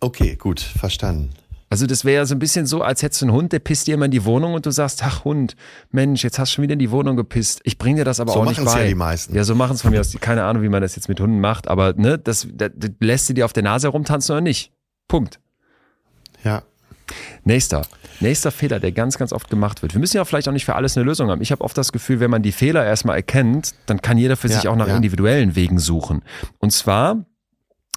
[SPEAKER 2] Okay, gut, verstanden.
[SPEAKER 1] Also das wäre ja so ein bisschen so, als hättest du einen Hund, der pisst dir immer in die Wohnung und du sagst, ach Hund, Mensch, jetzt hast du schon wieder in die Wohnung gepisst. Ich bringe dir das aber so auch nicht bei.
[SPEAKER 2] Ja, die meisten.
[SPEAKER 1] ja, so machen es von mir aus. Keine Ahnung, wie man das jetzt mit Hunden macht, aber ne, das, das, das lässt sie dir auf der Nase herumtanzen oder nicht. Punkt.
[SPEAKER 2] Ja.
[SPEAKER 1] Nächster. Nächster Fehler, der ganz, ganz oft gemacht wird. Wir müssen ja vielleicht auch nicht für alles eine Lösung haben. Ich habe oft das Gefühl, wenn man die Fehler erstmal erkennt, dann kann jeder für ja, sich auch nach ja. individuellen Wegen suchen. Und zwar,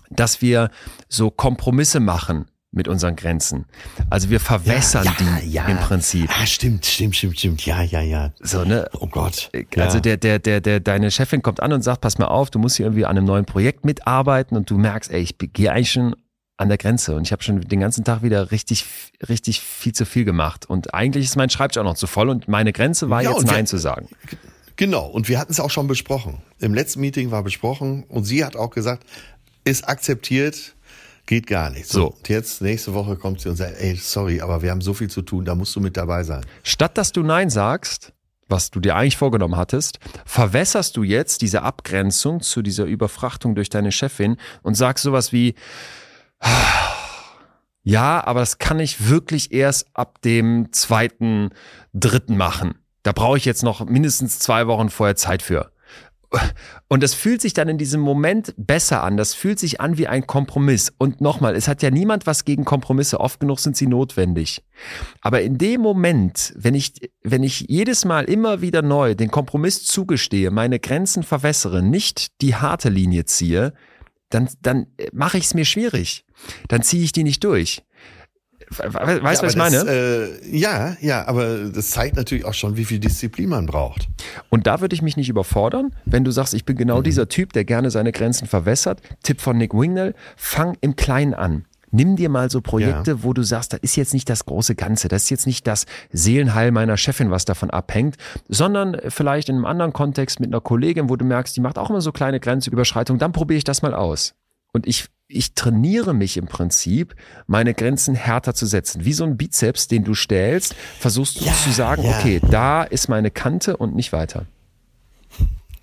[SPEAKER 1] dass wir so Kompromisse machen mit unseren Grenzen. Also wir verwässern ja, die im Prinzip.
[SPEAKER 2] Ah, stimmt, stimmt, stimmt, stimmt. Ja, ja, ja.
[SPEAKER 1] So, ne?
[SPEAKER 2] Oh Gott.
[SPEAKER 1] Also der, der, der, der, deine Chefin kommt an und sagt, pass mal auf, du musst hier irgendwie an einem neuen Projekt mitarbeiten und du merkst, ey, ich gehe eigentlich schon an der Grenze und ich habe schon den ganzen Tag wieder richtig, richtig viel zu viel gemacht. Und eigentlich ist mein Schreibtisch auch noch zu voll und meine Grenze war jetzt Nein wir, zu sagen.
[SPEAKER 2] Genau, und wir hatten es auch schon besprochen. Im letzten Meeting war besprochen und sie hat auch gesagt, ist akzeptiert, Geht gar nicht. So, so. jetzt nächste Woche kommt sie und sagt, ey, sorry, aber wir haben so viel zu tun, da musst du mit dabei sein.
[SPEAKER 1] Statt dass du Nein sagst, was du dir eigentlich vorgenommen hattest, verwässerst du jetzt diese Abgrenzung zu dieser Überfrachtung durch deine Chefin und sagst sowas wie, ja, aber das kann ich wirklich erst ab dem zweiten, dritten machen. Da brauche ich jetzt noch mindestens zwei Wochen vorher Zeit für. Und das fühlt sich dann in diesem Moment besser an. Das fühlt sich an wie ein Kompromiss. Und nochmal, es hat ja niemand was gegen Kompromisse. Oft genug sind sie notwendig. Aber in dem Moment, wenn ich, wenn ich jedes Mal immer wieder neu den Kompromiss zugestehe, meine Grenzen verwässere, nicht die harte Linie ziehe, dann, dann mache ich es mir schwierig. Dann ziehe ich die nicht durch. Weißt du, ja, was ich meine?
[SPEAKER 2] Das, äh, ja, ja, aber das zeigt natürlich auch schon, wie viel Disziplin man braucht.
[SPEAKER 1] Und da würde ich mich nicht überfordern, wenn du sagst, ich bin genau mhm. dieser Typ, der gerne seine Grenzen verwässert. Tipp von Nick Wingnell, fang im Kleinen an. Nimm dir mal so Projekte, ja. wo du sagst, das ist jetzt nicht das große Ganze, das ist jetzt nicht das Seelenheil meiner Chefin, was davon abhängt, sondern vielleicht in einem anderen Kontext mit einer Kollegin, wo du merkst, die macht auch immer so kleine Grenzüberschreitungen, dann probiere ich das mal aus. Und ich, ich trainiere mich im Prinzip, meine Grenzen härter zu setzen. Wie so ein Bizeps, den du stellst, versuchst du ja, zu sagen, ja. okay, da ist meine Kante und nicht weiter.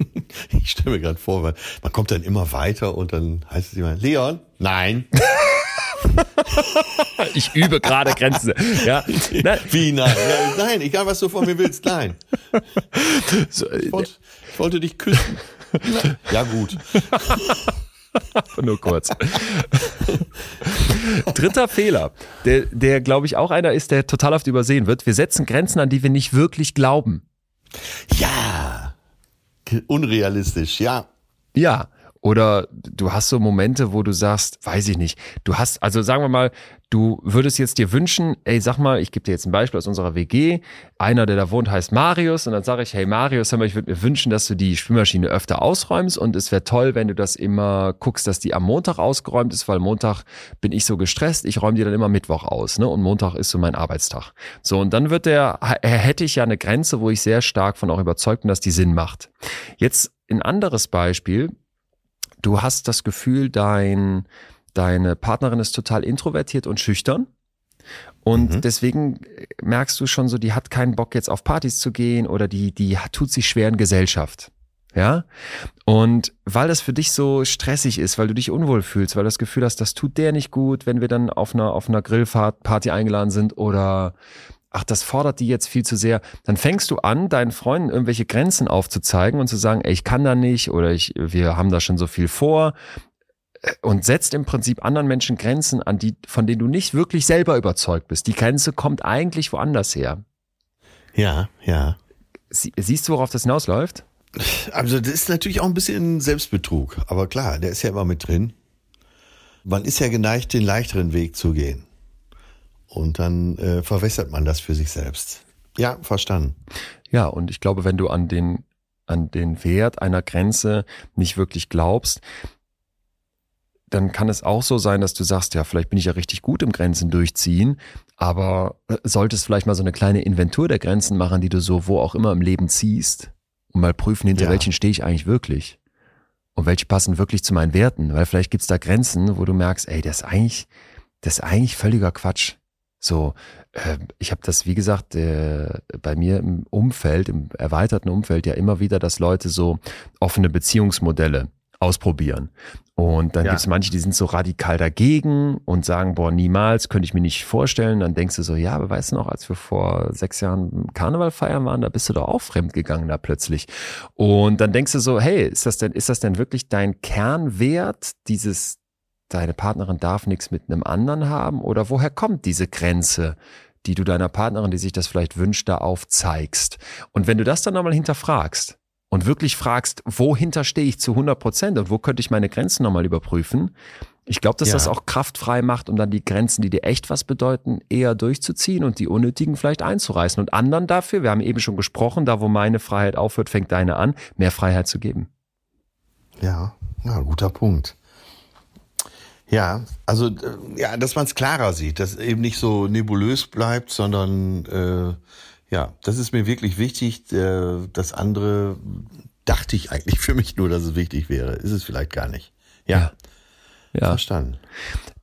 [SPEAKER 2] Ich stelle mir gerade vor, weil man kommt dann immer weiter und dann heißt es immer, Leon, nein.
[SPEAKER 1] ich übe gerade Grenzen. Ja.
[SPEAKER 2] Nein. Wie nein? Nein, egal was du von mir willst, nein. So, ich, wollte, ich wollte dich küssen. Ja gut.
[SPEAKER 1] Nur kurz. Dritter Fehler, der, der glaube ich auch einer ist, der total oft übersehen wird. Wir setzen Grenzen an, die wir nicht wirklich glauben.
[SPEAKER 2] Ja. Unrealistisch, ja.
[SPEAKER 1] Ja. Oder du hast so Momente, wo du sagst, weiß ich nicht, du hast, also sagen wir mal, du würdest jetzt dir wünschen, ey, sag mal, ich gebe dir jetzt ein Beispiel aus unserer WG, einer, der da wohnt, heißt Marius und dann sage ich, hey Marius, ich würde mir wünschen, dass du die Spülmaschine öfter ausräumst und es wäre toll, wenn du das immer guckst, dass die am Montag ausgeräumt ist, weil Montag bin ich so gestresst, ich räume die dann immer Mittwoch aus, ne? Und Montag ist so mein Arbeitstag. So, und dann wird der, hätte ich ja eine Grenze, wo ich sehr stark von auch überzeugt bin, dass die Sinn macht. Jetzt ein anderes Beispiel, du hast das Gefühl, dein, deine Partnerin ist total introvertiert und schüchtern. Und mhm. deswegen merkst du schon so, die hat keinen Bock jetzt auf Partys zu gehen oder die, die tut sich schwer in Gesellschaft. Ja. Und weil das für dich so stressig ist, weil du dich unwohl fühlst, weil du das Gefühl hast, das tut der nicht gut, wenn wir dann auf einer, auf einer Grillfahrt Party eingeladen sind oder ach, das fordert die jetzt viel zu sehr, dann fängst du an, deinen Freunden irgendwelche Grenzen aufzuzeigen und zu sagen, ey, ich kann da nicht oder ich, wir haben da schon so viel vor. und setzt im Prinzip anderen Menschen Grenzen an, die, von denen du nicht wirklich selber überzeugt bist. Die Grenze kommt eigentlich woanders her.
[SPEAKER 2] Ja, ja.
[SPEAKER 1] Sie, siehst du, worauf das hinausläuft?
[SPEAKER 2] Also das ist natürlich auch ein bisschen Selbstbetrug, aber klar, der ist ja immer mit drin. Man ist ja geneigt, den leichteren Weg zu gehen. Und dann äh, verwässert man das für sich selbst. Ja, verstanden.
[SPEAKER 1] Ja, und ich glaube, wenn du an den, an den Wert einer Grenze nicht wirklich glaubst, dann kann es auch so sein, dass du sagst, ja, vielleicht bin ich ja richtig gut im Grenzen durchziehen, aber äh, solltest vielleicht mal so eine kleine Inventur der Grenzen machen, die du so wo auch immer im Leben ziehst und mal prüfen, hinter ja. welchen stehe ich eigentlich wirklich und welche passen wirklich zu meinen Werten, weil vielleicht gibt's da Grenzen, wo du merkst, ey, das ist eigentlich, das ist eigentlich völliger Quatsch. So, äh, ich habe das, wie gesagt, äh, bei mir im Umfeld, im erweiterten Umfeld ja immer wieder, dass Leute so offene Beziehungsmodelle ausprobieren. Und dann ja. gibt es manche, die sind so radikal dagegen und sagen, boah, niemals, könnte ich mir nicht vorstellen. Dann denkst du so, ja, aber weißt du noch, als wir vor sechs Jahren Karneval feiern waren, da bist du doch auch fremd gegangen da plötzlich. Und dann denkst du so, hey, ist das denn, ist das denn wirklich dein Kernwert, dieses, deine Partnerin darf nichts mit einem anderen haben? Oder woher kommt diese Grenze? die du deiner Partnerin, die sich das vielleicht wünscht, da aufzeigst. Und wenn du das dann nochmal hinterfragst, und wirklich fragst, wohinter stehe ich zu 100 Prozent und wo könnte ich meine Grenzen nochmal überprüfen, ich glaube, dass ja. das auch kraftfrei macht, um dann die Grenzen, die dir echt was bedeuten, eher durchzuziehen und die unnötigen vielleicht einzureißen und anderen dafür, wir haben eben schon gesprochen, da wo meine Freiheit aufhört, fängt deine an, mehr Freiheit zu geben.
[SPEAKER 2] Ja, ja guter Punkt. Ja, also äh, ja, dass man es klarer sieht, dass eben nicht so nebulös bleibt, sondern äh, ja, das ist mir wirklich wichtig. Das andere dachte ich eigentlich für mich nur, dass es wichtig wäre. Ist es vielleicht gar nicht. Ja.
[SPEAKER 1] ja. Verstanden.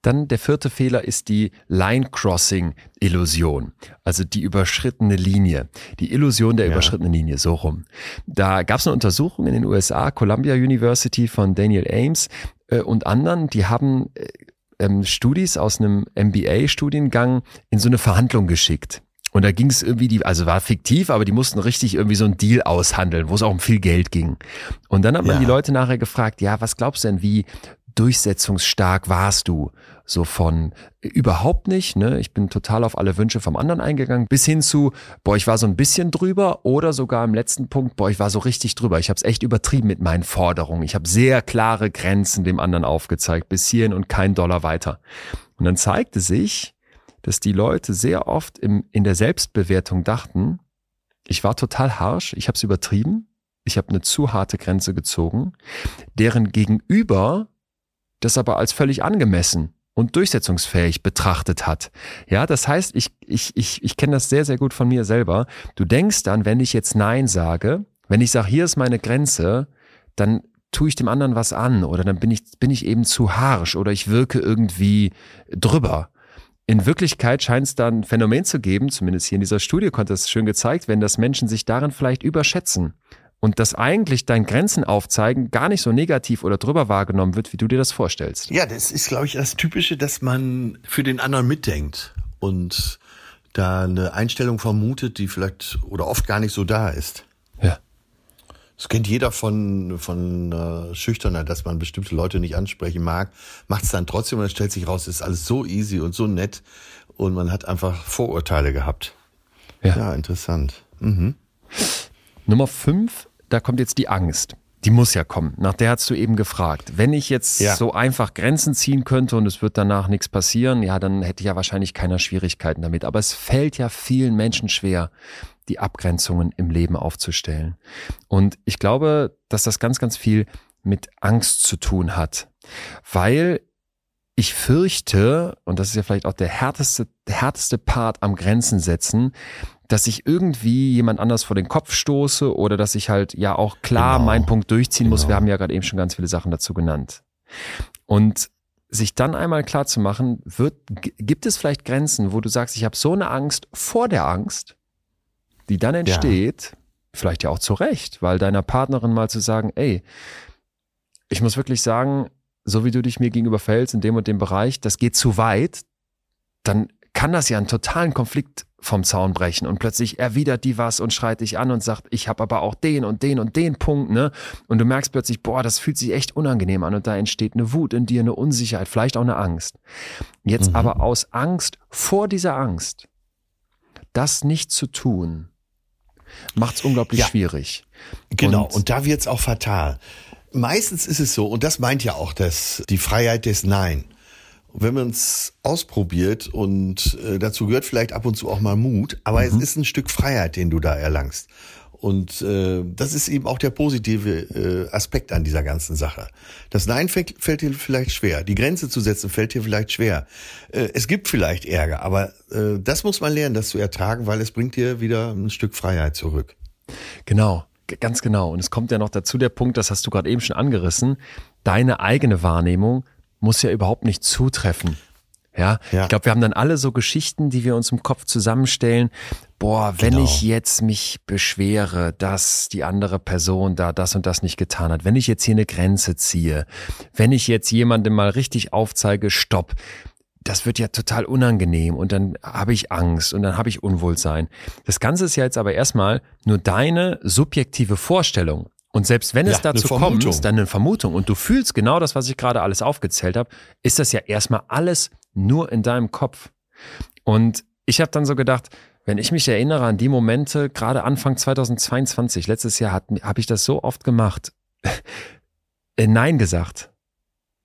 [SPEAKER 1] Dann der vierte Fehler ist die Line-Crossing-Illusion, also die überschrittene Linie, die Illusion der ja. überschrittenen Linie, so rum. Da gab es eine Untersuchung in den USA, Columbia University von Daniel Ames äh, und anderen, die haben äh, ähm, Studis aus einem MBA-Studiengang in so eine Verhandlung geschickt. Und da ging es irgendwie, die, also war fiktiv, aber die mussten richtig irgendwie so einen Deal aushandeln, wo es auch um viel Geld ging. Und dann hat man ja. die Leute nachher gefragt, ja, was glaubst du denn, wie durchsetzungsstark warst du? So von überhaupt nicht, ne? Ich bin total auf alle Wünsche vom anderen eingegangen, bis hin zu, boah, ich war so ein bisschen drüber oder sogar im letzten Punkt, boah, ich war so richtig drüber. Ich habe es echt übertrieben mit meinen Forderungen. Ich habe sehr klare Grenzen dem anderen aufgezeigt, bis hierhin und kein Dollar weiter. Und dann zeigte sich, dass die Leute sehr oft im, in der Selbstbewertung dachten, ich war total harsh, ich habe es übertrieben, ich habe eine zu harte Grenze gezogen, deren Gegenüber das aber als völlig angemessen und durchsetzungsfähig betrachtet hat. Ja, das heißt, ich, ich, ich, ich kenne das sehr, sehr gut von mir selber. Du denkst dann, wenn ich jetzt Nein sage, wenn ich sage, hier ist meine Grenze, dann tue ich dem anderen was an oder dann bin ich, bin ich eben zu harsh oder ich wirke irgendwie drüber. In Wirklichkeit scheint es da ein Phänomen zu geben, zumindest hier in dieser Studie konnte es schön gezeigt werden, dass Menschen sich darin vielleicht überschätzen und dass eigentlich dein Grenzen aufzeigen gar nicht so negativ oder drüber wahrgenommen wird, wie du dir das vorstellst.
[SPEAKER 2] Ja, das ist, glaube ich, das Typische, dass man für den anderen mitdenkt und da eine Einstellung vermutet, die vielleicht oder oft gar nicht so da ist.
[SPEAKER 1] Ja.
[SPEAKER 2] Das kennt jeder von, von äh, Schüchterner, dass man bestimmte Leute nicht ansprechen mag, macht es dann trotzdem und dann stellt sich raus, ist alles so easy und so nett und man hat einfach Vorurteile gehabt. Ja, ja interessant. Mhm.
[SPEAKER 1] Nummer fünf, da kommt jetzt die Angst. Die muss ja kommen. Nach der hast du eben gefragt. Wenn ich jetzt ja. so einfach Grenzen ziehen könnte und es wird danach nichts passieren, ja, dann hätte ich ja wahrscheinlich keiner Schwierigkeiten damit. Aber es fällt ja vielen Menschen schwer, die Abgrenzungen im Leben aufzustellen. Und ich glaube, dass das ganz, ganz viel mit Angst zu tun hat, weil ich fürchte, und das ist ja vielleicht auch der härteste, härteste Part am Grenzen setzen, dass ich irgendwie jemand anders vor den Kopf stoße oder dass ich halt ja auch klar genau. meinen Punkt durchziehen genau. muss. Wir haben ja gerade eben schon ganz viele Sachen dazu genannt. Und sich dann einmal klar zu machen, wird, gibt es vielleicht Grenzen, wo du sagst, ich habe so eine Angst vor der Angst, die dann entsteht, ja. vielleicht ja auch zu Recht, weil deiner Partnerin mal zu sagen, ey, ich muss wirklich sagen, so wie du dich mir gegenüber verhältst in dem und dem Bereich, das geht zu weit, dann kann das ja einen totalen Konflikt vom Zaun brechen und plötzlich erwidert die was und schreit dich an und sagt, ich habe aber auch den und den und den Punkt, ne? Und du merkst plötzlich, boah, das fühlt sich echt unangenehm an und da entsteht eine Wut in dir, eine Unsicherheit, vielleicht auch eine Angst. Jetzt mhm. aber aus Angst vor dieser Angst, das nicht zu tun, macht es unglaublich ja. schwierig.
[SPEAKER 2] Genau, und, und da wird's auch fatal. Meistens ist es so, und das meint ja auch das, die Freiheit des Nein wenn man es ausprobiert und äh, dazu gehört vielleicht ab und zu auch mal Mut, aber mhm. es ist ein Stück Freiheit, den du da erlangst. Und äh, das ist eben auch der positive äh, Aspekt an dieser ganzen Sache. Das Nein fällt, fällt dir vielleicht schwer. Die Grenze zu setzen fällt dir vielleicht schwer. Äh, es gibt vielleicht Ärger, aber äh, das muss man lernen, das zu ertragen, weil es bringt dir wieder ein Stück Freiheit zurück.
[SPEAKER 1] Genau, ganz genau. Und es kommt ja noch dazu der Punkt, das hast du gerade eben schon angerissen, deine eigene Wahrnehmung muss ja überhaupt nicht zutreffen. Ja, ja. ich glaube, wir haben dann alle so Geschichten, die wir uns im Kopf zusammenstellen. Boah, wenn genau. ich jetzt mich beschwere, dass die andere Person da das und das nicht getan hat, wenn ich jetzt hier eine Grenze ziehe, wenn ich jetzt jemandem mal richtig aufzeige, stopp, das wird ja total unangenehm und dann habe ich Angst und dann habe ich Unwohlsein. Das Ganze ist ja jetzt aber erstmal nur deine subjektive Vorstellung. Und selbst wenn es ja, dazu kommt, ist dann eine Vermutung und du fühlst genau das, was ich gerade alles aufgezählt habe, ist das ja erstmal alles nur in deinem Kopf. Und ich habe dann so gedacht, wenn ich mich erinnere an die Momente, gerade Anfang 2022, letztes Jahr habe ich das so oft gemacht, äh, Nein gesagt,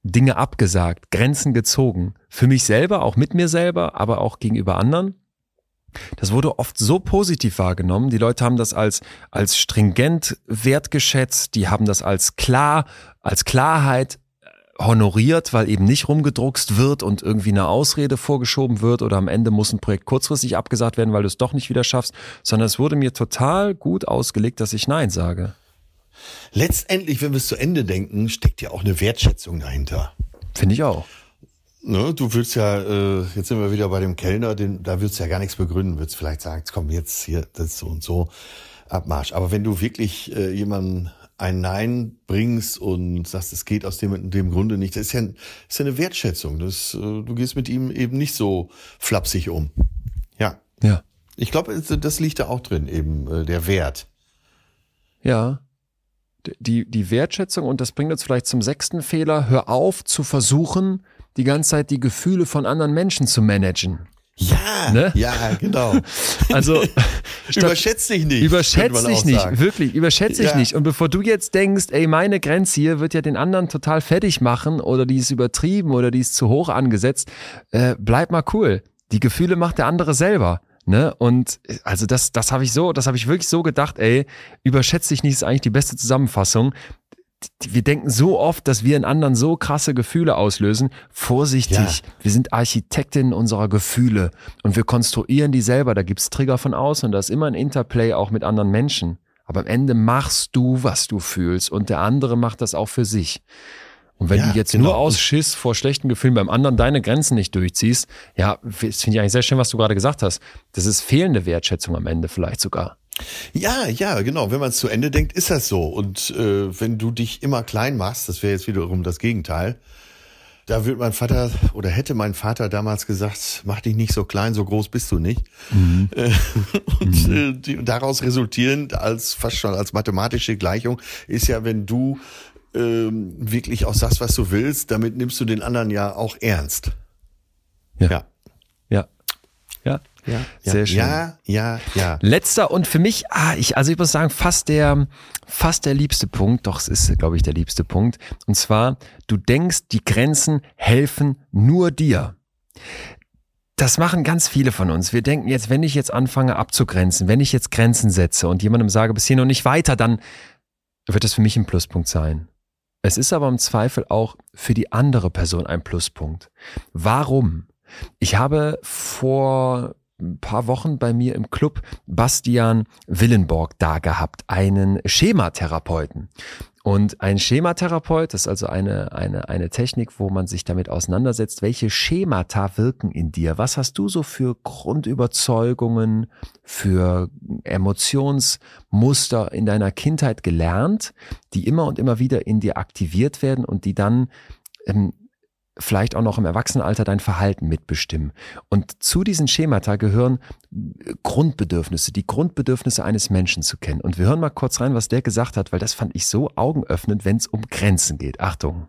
[SPEAKER 1] Dinge abgesagt, Grenzen gezogen, für mich selber, auch mit mir selber, aber auch gegenüber anderen. Das wurde oft so positiv wahrgenommen. Die Leute haben das als, als stringent wertgeschätzt. Die haben das als klar, als Klarheit äh, honoriert, weil eben nicht rumgedruckst wird und irgendwie eine Ausrede vorgeschoben wird oder am Ende muss ein Projekt kurzfristig abgesagt werden, weil du es doch nicht wieder schaffst, sondern es wurde mir total gut ausgelegt, dass ich Nein sage.
[SPEAKER 2] Letztendlich, wenn wir es zu Ende denken, steckt ja auch eine Wertschätzung dahinter.
[SPEAKER 1] Finde ich auch.
[SPEAKER 2] Ne, du willst ja, äh, jetzt sind wir wieder bei dem Kellner, den, da willst du ja gar nichts begründen, willst vielleicht sagen, komm jetzt hier, das so und so, Abmarsch. Aber wenn du wirklich äh, jemanden ein Nein bringst und sagst, es geht aus dem, dem Grunde nicht, das ist ja, ist ja eine Wertschätzung. Das, äh, du gehst mit ihm eben nicht so flapsig um. Ja.
[SPEAKER 1] Ja.
[SPEAKER 2] Ich glaube, das liegt da auch drin, eben äh, der Wert.
[SPEAKER 1] Ja. Die, die Wertschätzung, und das bringt uns vielleicht zum sechsten Fehler, hör auf zu versuchen, die ganze Zeit die Gefühle von anderen Menschen zu managen.
[SPEAKER 2] Ja, ne? ja, genau.
[SPEAKER 1] Also
[SPEAKER 2] überschätz dich nicht.
[SPEAKER 1] Überschätz dich nicht, sagen. wirklich, überschätz dich ja. nicht. Und bevor du jetzt denkst, ey, meine Grenze hier wird ja den anderen total fertig machen oder die ist übertrieben oder die ist zu hoch angesetzt, äh, bleib mal cool. Die Gefühle macht der andere selber. Ne? Und also das, das habe ich so, das habe ich wirklich so gedacht, ey, überschätze dich nicht, ist eigentlich die beste Zusammenfassung wir denken so oft, dass wir in anderen so krasse Gefühle auslösen. Vorsichtig, ja. wir sind Architektinnen unserer Gefühle und wir konstruieren die selber. Da gibt's Trigger von außen und da ist immer ein Interplay auch mit anderen Menschen. Aber am Ende machst du, was du fühlst und der andere macht das auch für sich. Und wenn ja, du jetzt genau. nur aus Schiss vor schlechten Gefühlen beim anderen deine Grenzen nicht durchziehst, ja, das finde ich eigentlich sehr schön, was du gerade gesagt hast. Das ist fehlende Wertschätzung am Ende vielleicht sogar.
[SPEAKER 2] Ja, ja, genau. Wenn man es zu Ende denkt, ist das so. Und äh, wenn du dich immer klein machst, das wäre jetzt wiederum das Gegenteil. Da wird mein Vater oder hätte mein Vater damals gesagt, mach dich nicht so klein, so groß bist du nicht. Mhm. Äh, und mhm. äh, die, daraus resultierend als fast schon als mathematische Gleichung ist ja, wenn du ähm, wirklich auch sagst, was du willst, damit nimmst du den anderen ja auch ernst.
[SPEAKER 1] Ja. Ja. Ja. Ja.
[SPEAKER 2] Ja, sehr schön. Ja, ja, ja.
[SPEAKER 1] Letzter und für mich, ah, ich, also ich muss sagen, fast der, fast der liebste Punkt, doch es ist, glaube ich, der liebste Punkt. Und zwar, du denkst, die Grenzen helfen nur dir. Das machen ganz viele von uns. Wir denken jetzt, wenn ich jetzt anfange abzugrenzen, wenn ich jetzt Grenzen setze und jemandem sage, bis hier noch nicht weiter, dann wird das für mich ein Pluspunkt sein. Es ist aber im Zweifel auch für die andere Person ein Pluspunkt. Warum? Ich habe vor ein paar Wochen bei mir im Club Bastian Willenborg da gehabt, einen Schematherapeuten. Und ein Schematherapeut ist also eine, eine, eine Technik, wo man sich damit auseinandersetzt, welche Schemata wirken in dir? Was hast du so für Grundüberzeugungen, für Emotionsmuster in deiner Kindheit gelernt, die immer und immer wieder in dir aktiviert werden und die dann ähm, vielleicht auch noch im Erwachsenenalter dein Verhalten mitbestimmen. Und zu diesen Schemata gehören Grundbedürfnisse, die Grundbedürfnisse eines Menschen zu kennen. Und wir hören mal kurz rein, was der gesagt hat, weil das fand ich so augenöffnend, wenn es um Grenzen geht. Achtung.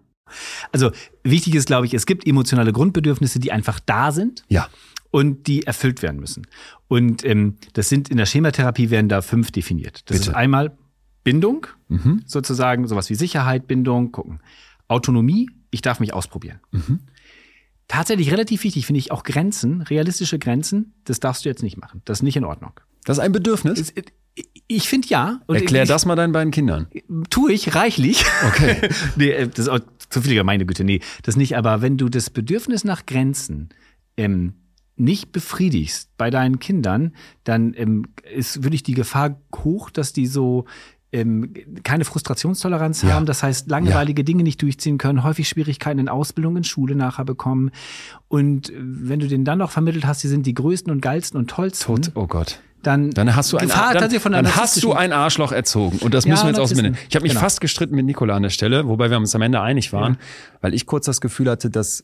[SPEAKER 4] Also wichtig ist, glaube ich, es gibt emotionale Grundbedürfnisse, die einfach da sind.
[SPEAKER 1] Ja.
[SPEAKER 4] Und die erfüllt werden müssen. Und ähm, das sind in der Schematherapie werden da fünf definiert. Das
[SPEAKER 1] Bitte.
[SPEAKER 4] ist einmal Bindung,
[SPEAKER 1] Mhm.
[SPEAKER 4] sozusagen, sowas wie Sicherheit, Bindung, gucken. Autonomie, ich darf mich ausprobieren.
[SPEAKER 1] Mhm.
[SPEAKER 4] Tatsächlich relativ wichtig finde ich auch Grenzen, realistische Grenzen, das darfst du jetzt nicht machen. Das ist nicht in Ordnung.
[SPEAKER 1] Das ist ein Bedürfnis.
[SPEAKER 4] Es- Ich finde ja. Und
[SPEAKER 1] Erklär
[SPEAKER 4] ich,
[SPEAKER 1] das mal deinen beiden Kindern.
[SPEAKER 4] Tue ich reichlich.
[SPEAKER 1] Okay.
[SPEAKER 4] nee, äh, das ist auch zu viel, meine Güte. Nee, das nicht. Aber wenn du das Bedürfnis nach Grenzen ähm, nicht befriedigst bei deinen Kindern, dann ähm, ist wirklich die Gefahr hoch, dass die so ähm, keine Frustrationstoleranz
[SPEAKER 1] Ja.
[SPEAKER 4] haben, das heißt langweilige Dinge nicht durchziehen können, häufig Schwierigkeiten in Ausbildung, in Schule nachher bekommen. Und äh, wenn du denen dann noch vermittelt hast, sie sind die größten und geilsten und tollsten,
[SPEAKER 1] Tot, oh Gott.
[SPEAKER 4] dann,
[SPEAKER 1] Dann hast du ein,
[SPEAKER 4] Gefahr
[SPEAKER 1] dann, dann hast du ein Arschloch erzogen. Und das
[SPEAKER 4] Ja,
[SPEAKER 1] müssen wir jetzt.
[SPEAKER 4] Narzissten.
[SPEAKER 1] Ich habe mich
[SPEAKER 4] Genau.
[SPEAKER 1] fast gestritten mit Nicola an der Stelle, wobei wir uns am Ende einig waren, weil ich kurz das Gefühl hatte, dass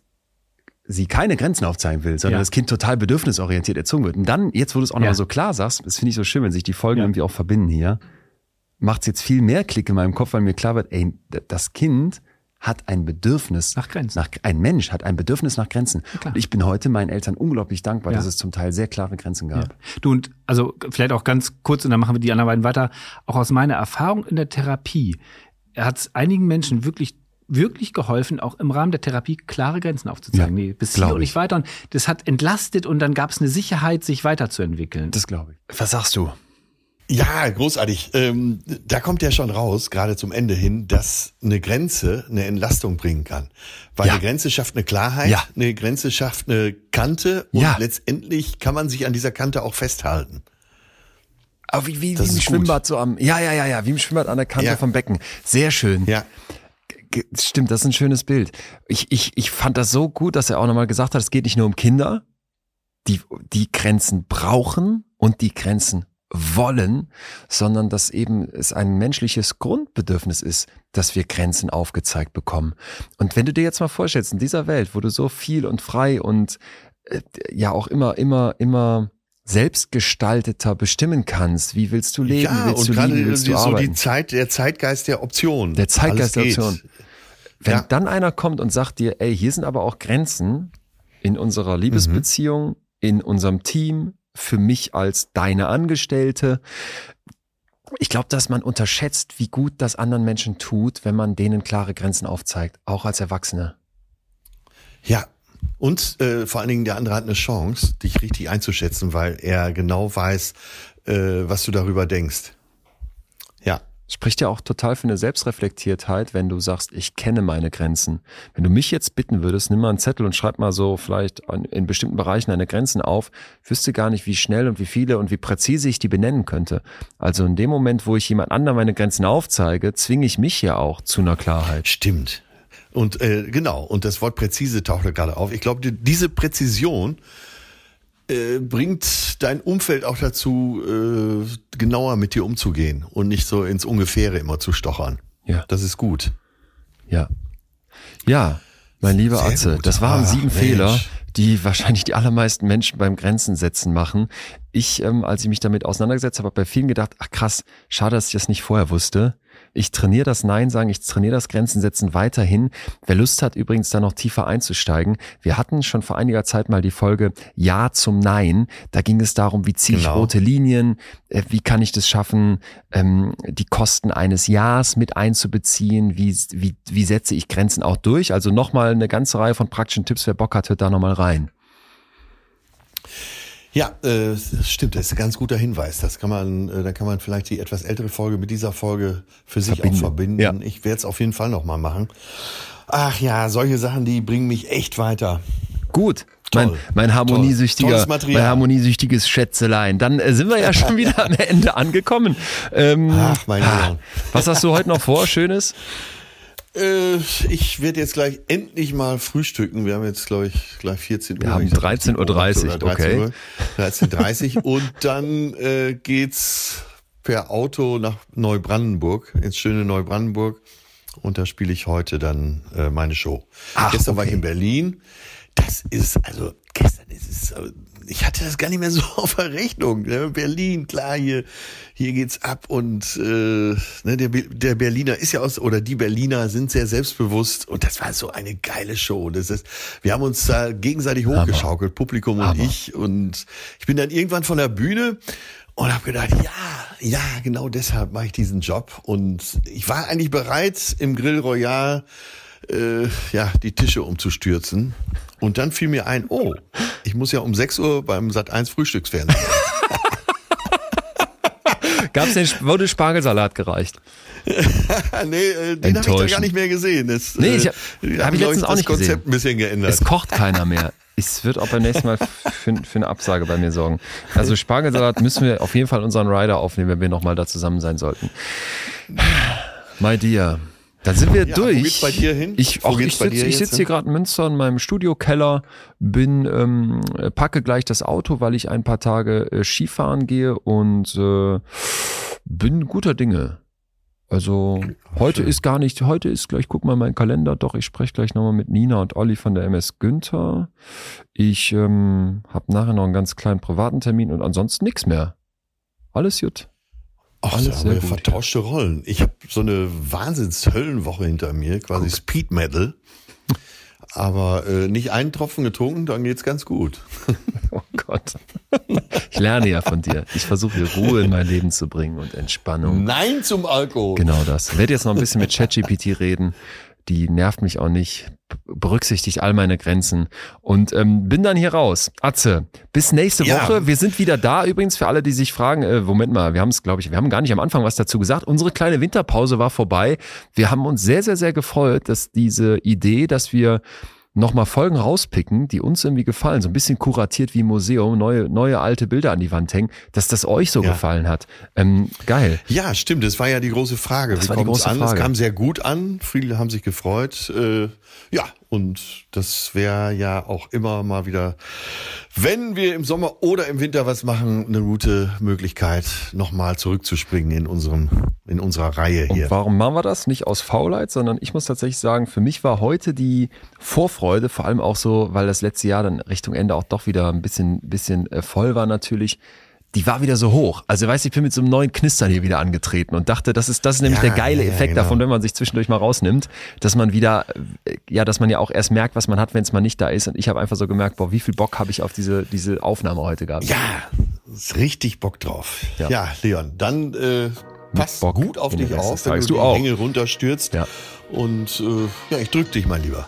[SPEAKER 1] sie keine Grenzen aufzeigen will, sondern
[SPEAKER 4] Ja.
[SPEAKER 1] das Kind total bedürfnisorientiert erzogen wird. Und dann, jetzt wo du es auch noch
[SPEAKER 4] Ja.
[SPEAKER 1] mal so klar sagst, das finde ich so schön, wenn sich die Folgen
[SPEAKER 4] Ja.
[SPEAKER 1] irgendwie auch verbinden hier, macht es jetzt viel mehr Klick in meinem Kopf, weil mir klar wird, ey, das Kind hat ein Bedürfnis
[SPEAKER 4] Nach Grenzen.
[SPEAKER 1] Nach, ein Mensch hat ein Bedürfnis nach Grenzen.
[SPEAKER 4] klar.
[SPEAKER 1] Und ich bin heute meinen Eltern unglaublich dankbar,
[SPEAKER 4] Ja.
[SPEAKER 1] dass es zum Teil sehr klare Grenzen gab.
[SPEAKER 4] Ja. Du und also vielleicht auch ganz kurz und dann machen wir die anderen beiden weiter. Auch aus meiner Erfahrung in der Therapie hat es einigen Menschen wirklich wirklich geholfen, auch im Rahmen der Therapie klare Grenzen aufzuzeigen.
[SPEAKER 1] Ja,
[SPEAKER 4] nee, bis hier und
[SPEAKER 1] ich.
[SPEAKER 4] nicht weiter. Und das hat entlastet und dann gab es eine Sicherheit, sich weiterzuentwickeln.
[SPEAKER 1] Das glaube ich. Was sagst du?
[SPEAKER 2] Ja, großartig. Ähm, da kommt ja schon raus, gerade zum Ende hin, dass eine Grenze eine Entlastung bringen kann. Weil
[SPEAKER 1] Ja.
[SPEAKER 2] eine Grenze schafft eine Klarheit,
[SPEAKER 1] Ja.
[SPEAKER 2] eine Grenze schafft eine Kante und
[SPEAKER 1] Ja.
[SPEAKER 2] letztendlich kann man sich an dieser Kante auch festhalten.
[SPEAKER 1] Aber wie, wie, wie im
[SPEAKER 2] ist gut.
[SPEAKER 1] Schwimmbad so am, ja, ja, ja, ja, wie im Schwimmbad an der Kante vom Becken. Sehr schön.
[SPEAKER 2] Ja.
[SPEAKER 1] Stimmt, das ist ein schönes Bild. Ich, ich, ich fand das so gut, dass er auch nochmal gesagt hat, es geht nicht nur um Kinder, die, die Grenzen brauchen und die Grenzen wollen, sondern dass eben es ein menschliches Grundbedürfnis ist, dass wir Grenzen aufgezeigt bekommen. Und wenn du dir jetzt mal vorstellst, in dieser Welt, wo du so viel und frei und äh, ja auch immer, immer, immer selbstgestalteter bestimmen kannst, wie willst du leben,
[SPEAKER 2] ja,
[SPEAKER 1] wie willst
[SPEAKER 2] und
[SPEAKER 1] du lieben, willst du
[SPEAKER 2] so
[SPEAKER 1] arbeiten?
[SPEAKER 2] die Zeit, der Zeitgeist der Option.
[SPEAKER 1] Der Zeitgeist der. Option. Wenn
[SPEAKER 2] Ja.
[SPEAKER 1] dann einer kommt und sagt dir, ey, hier sind aber auch Grenzen in unserer Liebesbeziehung, in unserem Team, für mich als deine Angestellte. Ich glaube, dass man unterschätzt, wie gut das anderen Menschen tut, wenn man denen klare Grenzen aufzeigt, auch als Erwachsene.
[SPEAKER 2] Ja. Und äh, vor allen Dingen der andere hat eine Chance, dich richtig einzuschätzen, weil er genau weiß, äh, was du darüber denkst.
[SPEAKER 1] Spricht ja auch total für eine Selbstreflektiertheit, wenn du sagst, ich kenne meine Grenzen. Wenn du mich jetzt bitten würdest, nimm mal einen Zettel und schreib mal so vielleicht in bestimmten Bereichen deine Grenzen auf, wüsste gar nicht, wie schnell und wie viele und wie präzise ich die benennen könnte. Also in dem Moment, wo ich jemand anderem meine Grenzen aufzeige, zwinge ich mich ja auch zu einer Klarheit.
[SPEAKER 2] Stimmt. Und äh, genau, und das Wort präzise taucht da gerade auf. Ich glaube, die- diese Präzision äh, bringt dein Umfeld auch dazu, äh, genauer mit dir umzugehen und nicht so ins Ungefähre immer zu stochern.
[SPEAKER 1] Ja.
[SPEAKER 2] Das ist gut.
[SPEAKER 1] Ja. Ja, mein lieber
[SPEAKER 2] Sehr
[SPEAKER 1] Atze,
[SPEAKER 2] gut.
[SPEAKER 1] das waren
[SPEAKER 2] Ach,
[SPEAKER 1] sieben
[SPEAKER 2] Mensch.
[SPEAKER 1] Fehler, die wahrscheinlich die allermeisten Menschen beim Grenzen setzen machen. Ich, ähm, als ich mich damit auseinandergesetzt habe, habe bei vielen gedacht, ach krass, schade, dass ich das nicht vorher wusste. Ich trainiere das Nein sagen, ich trainiere das Grenzen setzen weiterhin. Wer Lust hat, übrigens da noch tiefer einzusteigen. Wir hatten schon vor einiger Zeit mal die Folge Ja zum Nein. Da ging es darum, wie ziehe ich
[SPEAKER 2] Genau.
[SPEAKER 1] rote Linien, äh, wie kann ich das schaffen, ähm, die Kosten eines Jahres mit einzubeziehen, wie, wie, wie setze ich Grenzen auch durch. Also nochmal eine ganze Reihe von praktischen Tipps, wer Bock hat, hört da nochmal rein.
[SPEAKER 2] Ja, äh, das stimmt, das ist ein ganz guter Hinweis. Das kann man, äh, da kann man vielleicht die etwas ältere Folge mit dieser Folge für sich
[SPEAKER 1] Verbinden.
[SPEAKER 2] auch verbinden.
[SPEAKER 1] Ja.
[SPEAKER 2] Ich werde es auf jeden Fall nochmal machen. Ach ja, solche Sachen, die bringen mich echt weiter.
[SPEAKER 1] Gut.
[SPEAKER 2] Toll.
[SPEAKER 1] Mein, mein harmoniesüchtiger, mein harmoniesüchtiges Schätzelein. Dann äh, sind wir ja schon wieder am Ende angekommen. Ähm,
[SPEAKER 2] Ach, mein Leon.
[SPEAKER 1] Was hast du heute noch vor? Schönes?
[SPEAKER 2] Äh, ich werde jetzt gleich endlich mal frühstücken. Wir haben jetzt, glaube ich, gleich 14 Uhr.
[SPEAKER 1] Wir haben
[SPEAKER 2] wenn ich das richtig
[SPEAKER 1] 13:30
[SPEAKER 2] beobachte, oder
[SPEAKER 1] okay.
[SPEAKER 2] 13.30 Uhr. Und dann äh, geht's per Auto nach Neubrandenburg, ins schöne Neubrandenburg. und da spiele ich heute dann äh, meine Show.
[SPEAKER 1] Ach,
[SPEAKER 2] gestern war ich
[SPEAKER 1] okay.
[SPEAKER 2] in Berlin. Das ist, also gestern ist es, äh, ich hatte das gar nicht mehr so auf der Rechnung. Ne? Berlin, klar, hier, hier geht's ab und äh, ne, der, der Berliner ist ja aus, oder die Berliner sind sehr selbstbewusst und das war so eine geile Show. Das ist, wir haben uns da gegenseitig hochgeschaukelt, Publikum und
[SPEAKER 1] Hammer.
[SPEAKER 2] ich und ich bin dann irgendwann von der Bühne und habe gedacht, ja, ja, genau deshalb mache ich diesen Job. Und ich war eigentlich bereit, im Grill Royal äh, ja, die Tische umzustürzen. Und dann fiel mir ein, oh, ich muss ja um 6 Uhr beim Sat 1 Frühstücksfernsehen.
[SPEAKER 1] Gab's den, wurde Spargelsalat gereicht?
[SPEAKER 2] nee, äh, den habe ich da gar nicht mehr gesehen. Das,
[SPEAKER 1] Nee, ich
[SPEAKER 2] äh,
[SPEAKER 1] hab-
[SPEAKER 2] da
[SPEAKER 1] hab ich letztens auch
[SPEAKER 2] das
[SPEAKER 1] nicht
[SPEAKER 2] Konzept
[SPEAKER 1] gesehen.
[SPEAKER 2] ein bisschen geändert.
[SPEAKER 1] Es kocht keiner mehr. Es wird auch beim nächsten Mal für, für eine Absage bei mir sorgen. Also Spargelsalat müssen wir auf jeden Fall unseren Rider aufnehmen, wenn wir nochmal da zusammen sein sollten. My dear. Dann sind wir
[SPEAKER 2] Ja,
[SPEAKER 1] durch.
[SPEAKER 2] wo geht's bei dir hin?
[SPEAKER 1] Ich, auch, ich sitze sitz hier gerade in Münster in meinem Studiokeller, bin ähm, packe gleich das Auto, weil ich ein paar Tage äh, Skifahren gehe und äh, bin guter Dinge. Also heute
[SPEAKER 2] schön.
[SPEAKER 1] ist gar nicht, heute ist gleich, guck mal meinen Kalender, doch, ich spreche gleich nochmal mit Nina und Olli von der MS Günther. Ich ähm, habe nachher noch einen ganz kleinen privaten Termin und ansonsten nichts mehr. Alles gut.
[SPEAKER 2] Ach,
[SPEAKER 1] Alles sehr gut,
[SPEAKER 2] vertauschte Rollen. Ich habe so eine Wahnsinns-Höllenwoche hinter mir, quasi Speed Metal. Aber äh, nicht einen Tropfen getrunken, dann geht's ganz gut.
[SPEAKER 1] Oh Gott. Ich lerne ja von dir. Ich versuche Ruhe in mein Leben zu bringen und Entspannung.
[SPEAKER 2] Nein zum Alkohol.
[SPEAKER 1] Genau das. Werde jetzt noch ein bisschen mit ChatGPT reden. Die nervt mich auch nicht, berücksichtigt all meine Grenzen und ähm, bin dann hier raus. Atze, bis nächste
[SPEAKER 2] Ja.
[SPEAKER 1] Woche. Wir sind wieder da übrigens für alle, die sich fragen, äh, Moment mal, wir haben es, glaube ich, wir haben gar nicht am Anfang was dazu gesagt. Unsere kleine Winterpause war vorbei. Wir haben uns sehr, sehr, sehr gefreut, dass diese Idee, dass wir nochmal Folgen rauspicken, die uns irgendwie gefallen, so ein bisschen kuratiert wie Museum, neue, neue alte Bilder an die Wand hängen, dass das euch so
[SPEAKER 2] Ja.
[SPEAKER 1] gefallen hat. Ähm, geil.
[SPEAKER 2] Ja, stimmt. Das war ja die große Frage.
[SPEAKER 1] Das
[SPEAKER 2] Wie kommt's
[SPEAKER 1] große
[SPEAKER 2] an? Es
[SPEAKER 1] Frage.
[SPEAKER 2] kam sehr gut an. Viele haben sich gefreut. Äh, ja, und das wäre ja auch immer mal wieder, wenn wir im Sommer oder im Winter was machen, eine gute Möglichkeit, nochmal zurückzuspringen in unserem, in unserer Reihe
[SPEAKER 1] Und
[SPEAKER 2] hier.
[SPEAKER 1] warum machen wir das? Nicht aus Faulheit, sondern ich muss tatsächlich sagen, für mich war heute die Vorfreude, vor allem auch so, weil das letzte Jahr dann Richtung Ende auch doch wieder ein bisschen, bisschen äh, voll war natürlich. Die war wieder so hoch. Also weißt du, ich bin mit so einem neuen Knistern hier wieder angetreten und dachte, das ist, das ist nämlich
[SPEAKER 2] Ja,
[SPEAKER 1] der geile
[SPEAKER 2] ja,
[SPEAKER 1] Effekt
[SPEAKER 2] genau.
[SPEAKER 1] davon, wenn man sich zwischendurch mal rausnimmt, dass man wieder, äh, ja, dass man ja auch erst merkt, was man hat, wenn es mal nicht da ist. Und ich habe einfach so gemerkt, boah, wie viel Bock habe ich auf diese, diese Aufnahme heute gehabt.
[SPEAKER 2] Ja, ist richtig Bock drauf.
[SPEAKER 1] Ja.
[SPEAKER 2] Ja, Leon, dann äh, pass
[SPEAKER 1] Bock
[SPEAKER 2] gut auf dich auf, wenn du
[SPEAKER 1] Du
[SPEAKER 2] die
[SPEAKER 1] auch.
[SPEAKER 2] Hänge runterstürzt.
[SPEAKER 1] Ja.
[SPEAKER 2] Und äh, ja, ich drück dich mal lieber.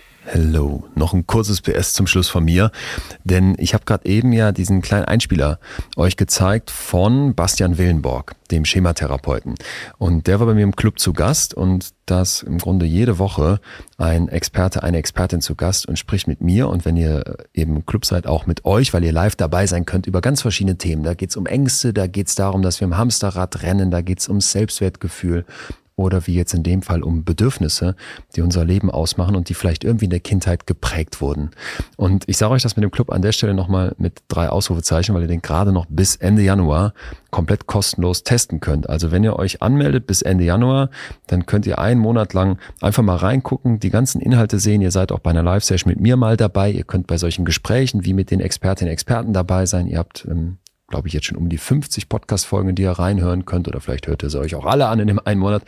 [SPEAKER 1] Hello, noch ein kurzes PS zum Schluss von mir, denn ich habe gerade eben ja diesen kleinen Einspieler euch gezeigt von Bastian Willenborg, dem Schematherapeuten. Und der war bei mir im Club zu Gast und das im Grunde jede Woche ein Experte, eine Expertin zu Gast und spricht mit mir und wenn ihr eben im Club seid, auch mit euch, weil ihr live dabei sein könnt über ganz verschiedene Themen. Da geht's um Ängste, da geht's darum, dass wir im Hamsterrad rennen, da geht's ums Selbstwertgefühl oder wie jetzt in dem Fall um Bedürfnisse, die unser Leben ausmachen und die vielleicht irgendwie in der Kindheit geprägt wurden. Und ich sage euch das mit dem Club an der Stelle nochmal mit drei Ausrufezeichen, weil ihr den gerade noch bis Ende Januar komplett kostenlos testen könnt. Also wenn ihr euch anmeldet bis Ende Januar, dann könnt ihr einen Monat lang einfach mal reingucken, die ganzen Inhalte sehen. Ihr seid auch bei einer Live-Session mit mir mal dabei. Ihr könnt bei solchen Gesprächen wie mit den Expertinnen und Experten dabei sein. Ihr habt ähm, glaube ich, jetzt schon um die 50 Podcast-Folgen, die ihr reinhören könnt, oder vielleicht hört ihr sie euch auch alle an in dem einen Monat.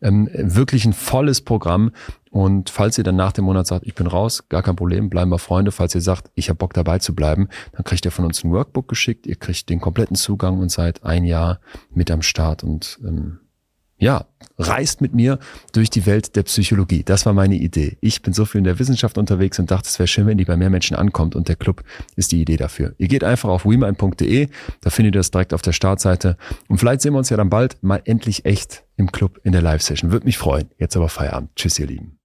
[SPEAKER 1] Ähm, wirklich ein volles Programm. Und falls ihr dann nach dem Monat sagt, ich bin raus, gar kein Problem, bleiben wir Freunde. Falls ihr sagt, ich habe Bock dabei zu bleiben, dann kriegt ihr von uns ein Workbook geschickt, ihr kriegt den kompletten Zugang und seid ein Jahr mit am Start und ähm, ja, reist mit mir durch die Welt der Psychologie. Das war meine Idee. Ich bin so viel in der Wissenschaft unterwegs und dachte, es wäre schön, wenn die bei mehr Menschen ankommt und der Club ist die Idee dafür. Ihr geht einfach auf wemind.de, da findet ihr das direkt auf der Startseite und vielleicht sehen wir uns ja dann bald mal endlich echt im Club in der Live-Session. Würde mich freuen. Jetzt aber Feierabend. Tschüss, ihr Lieben.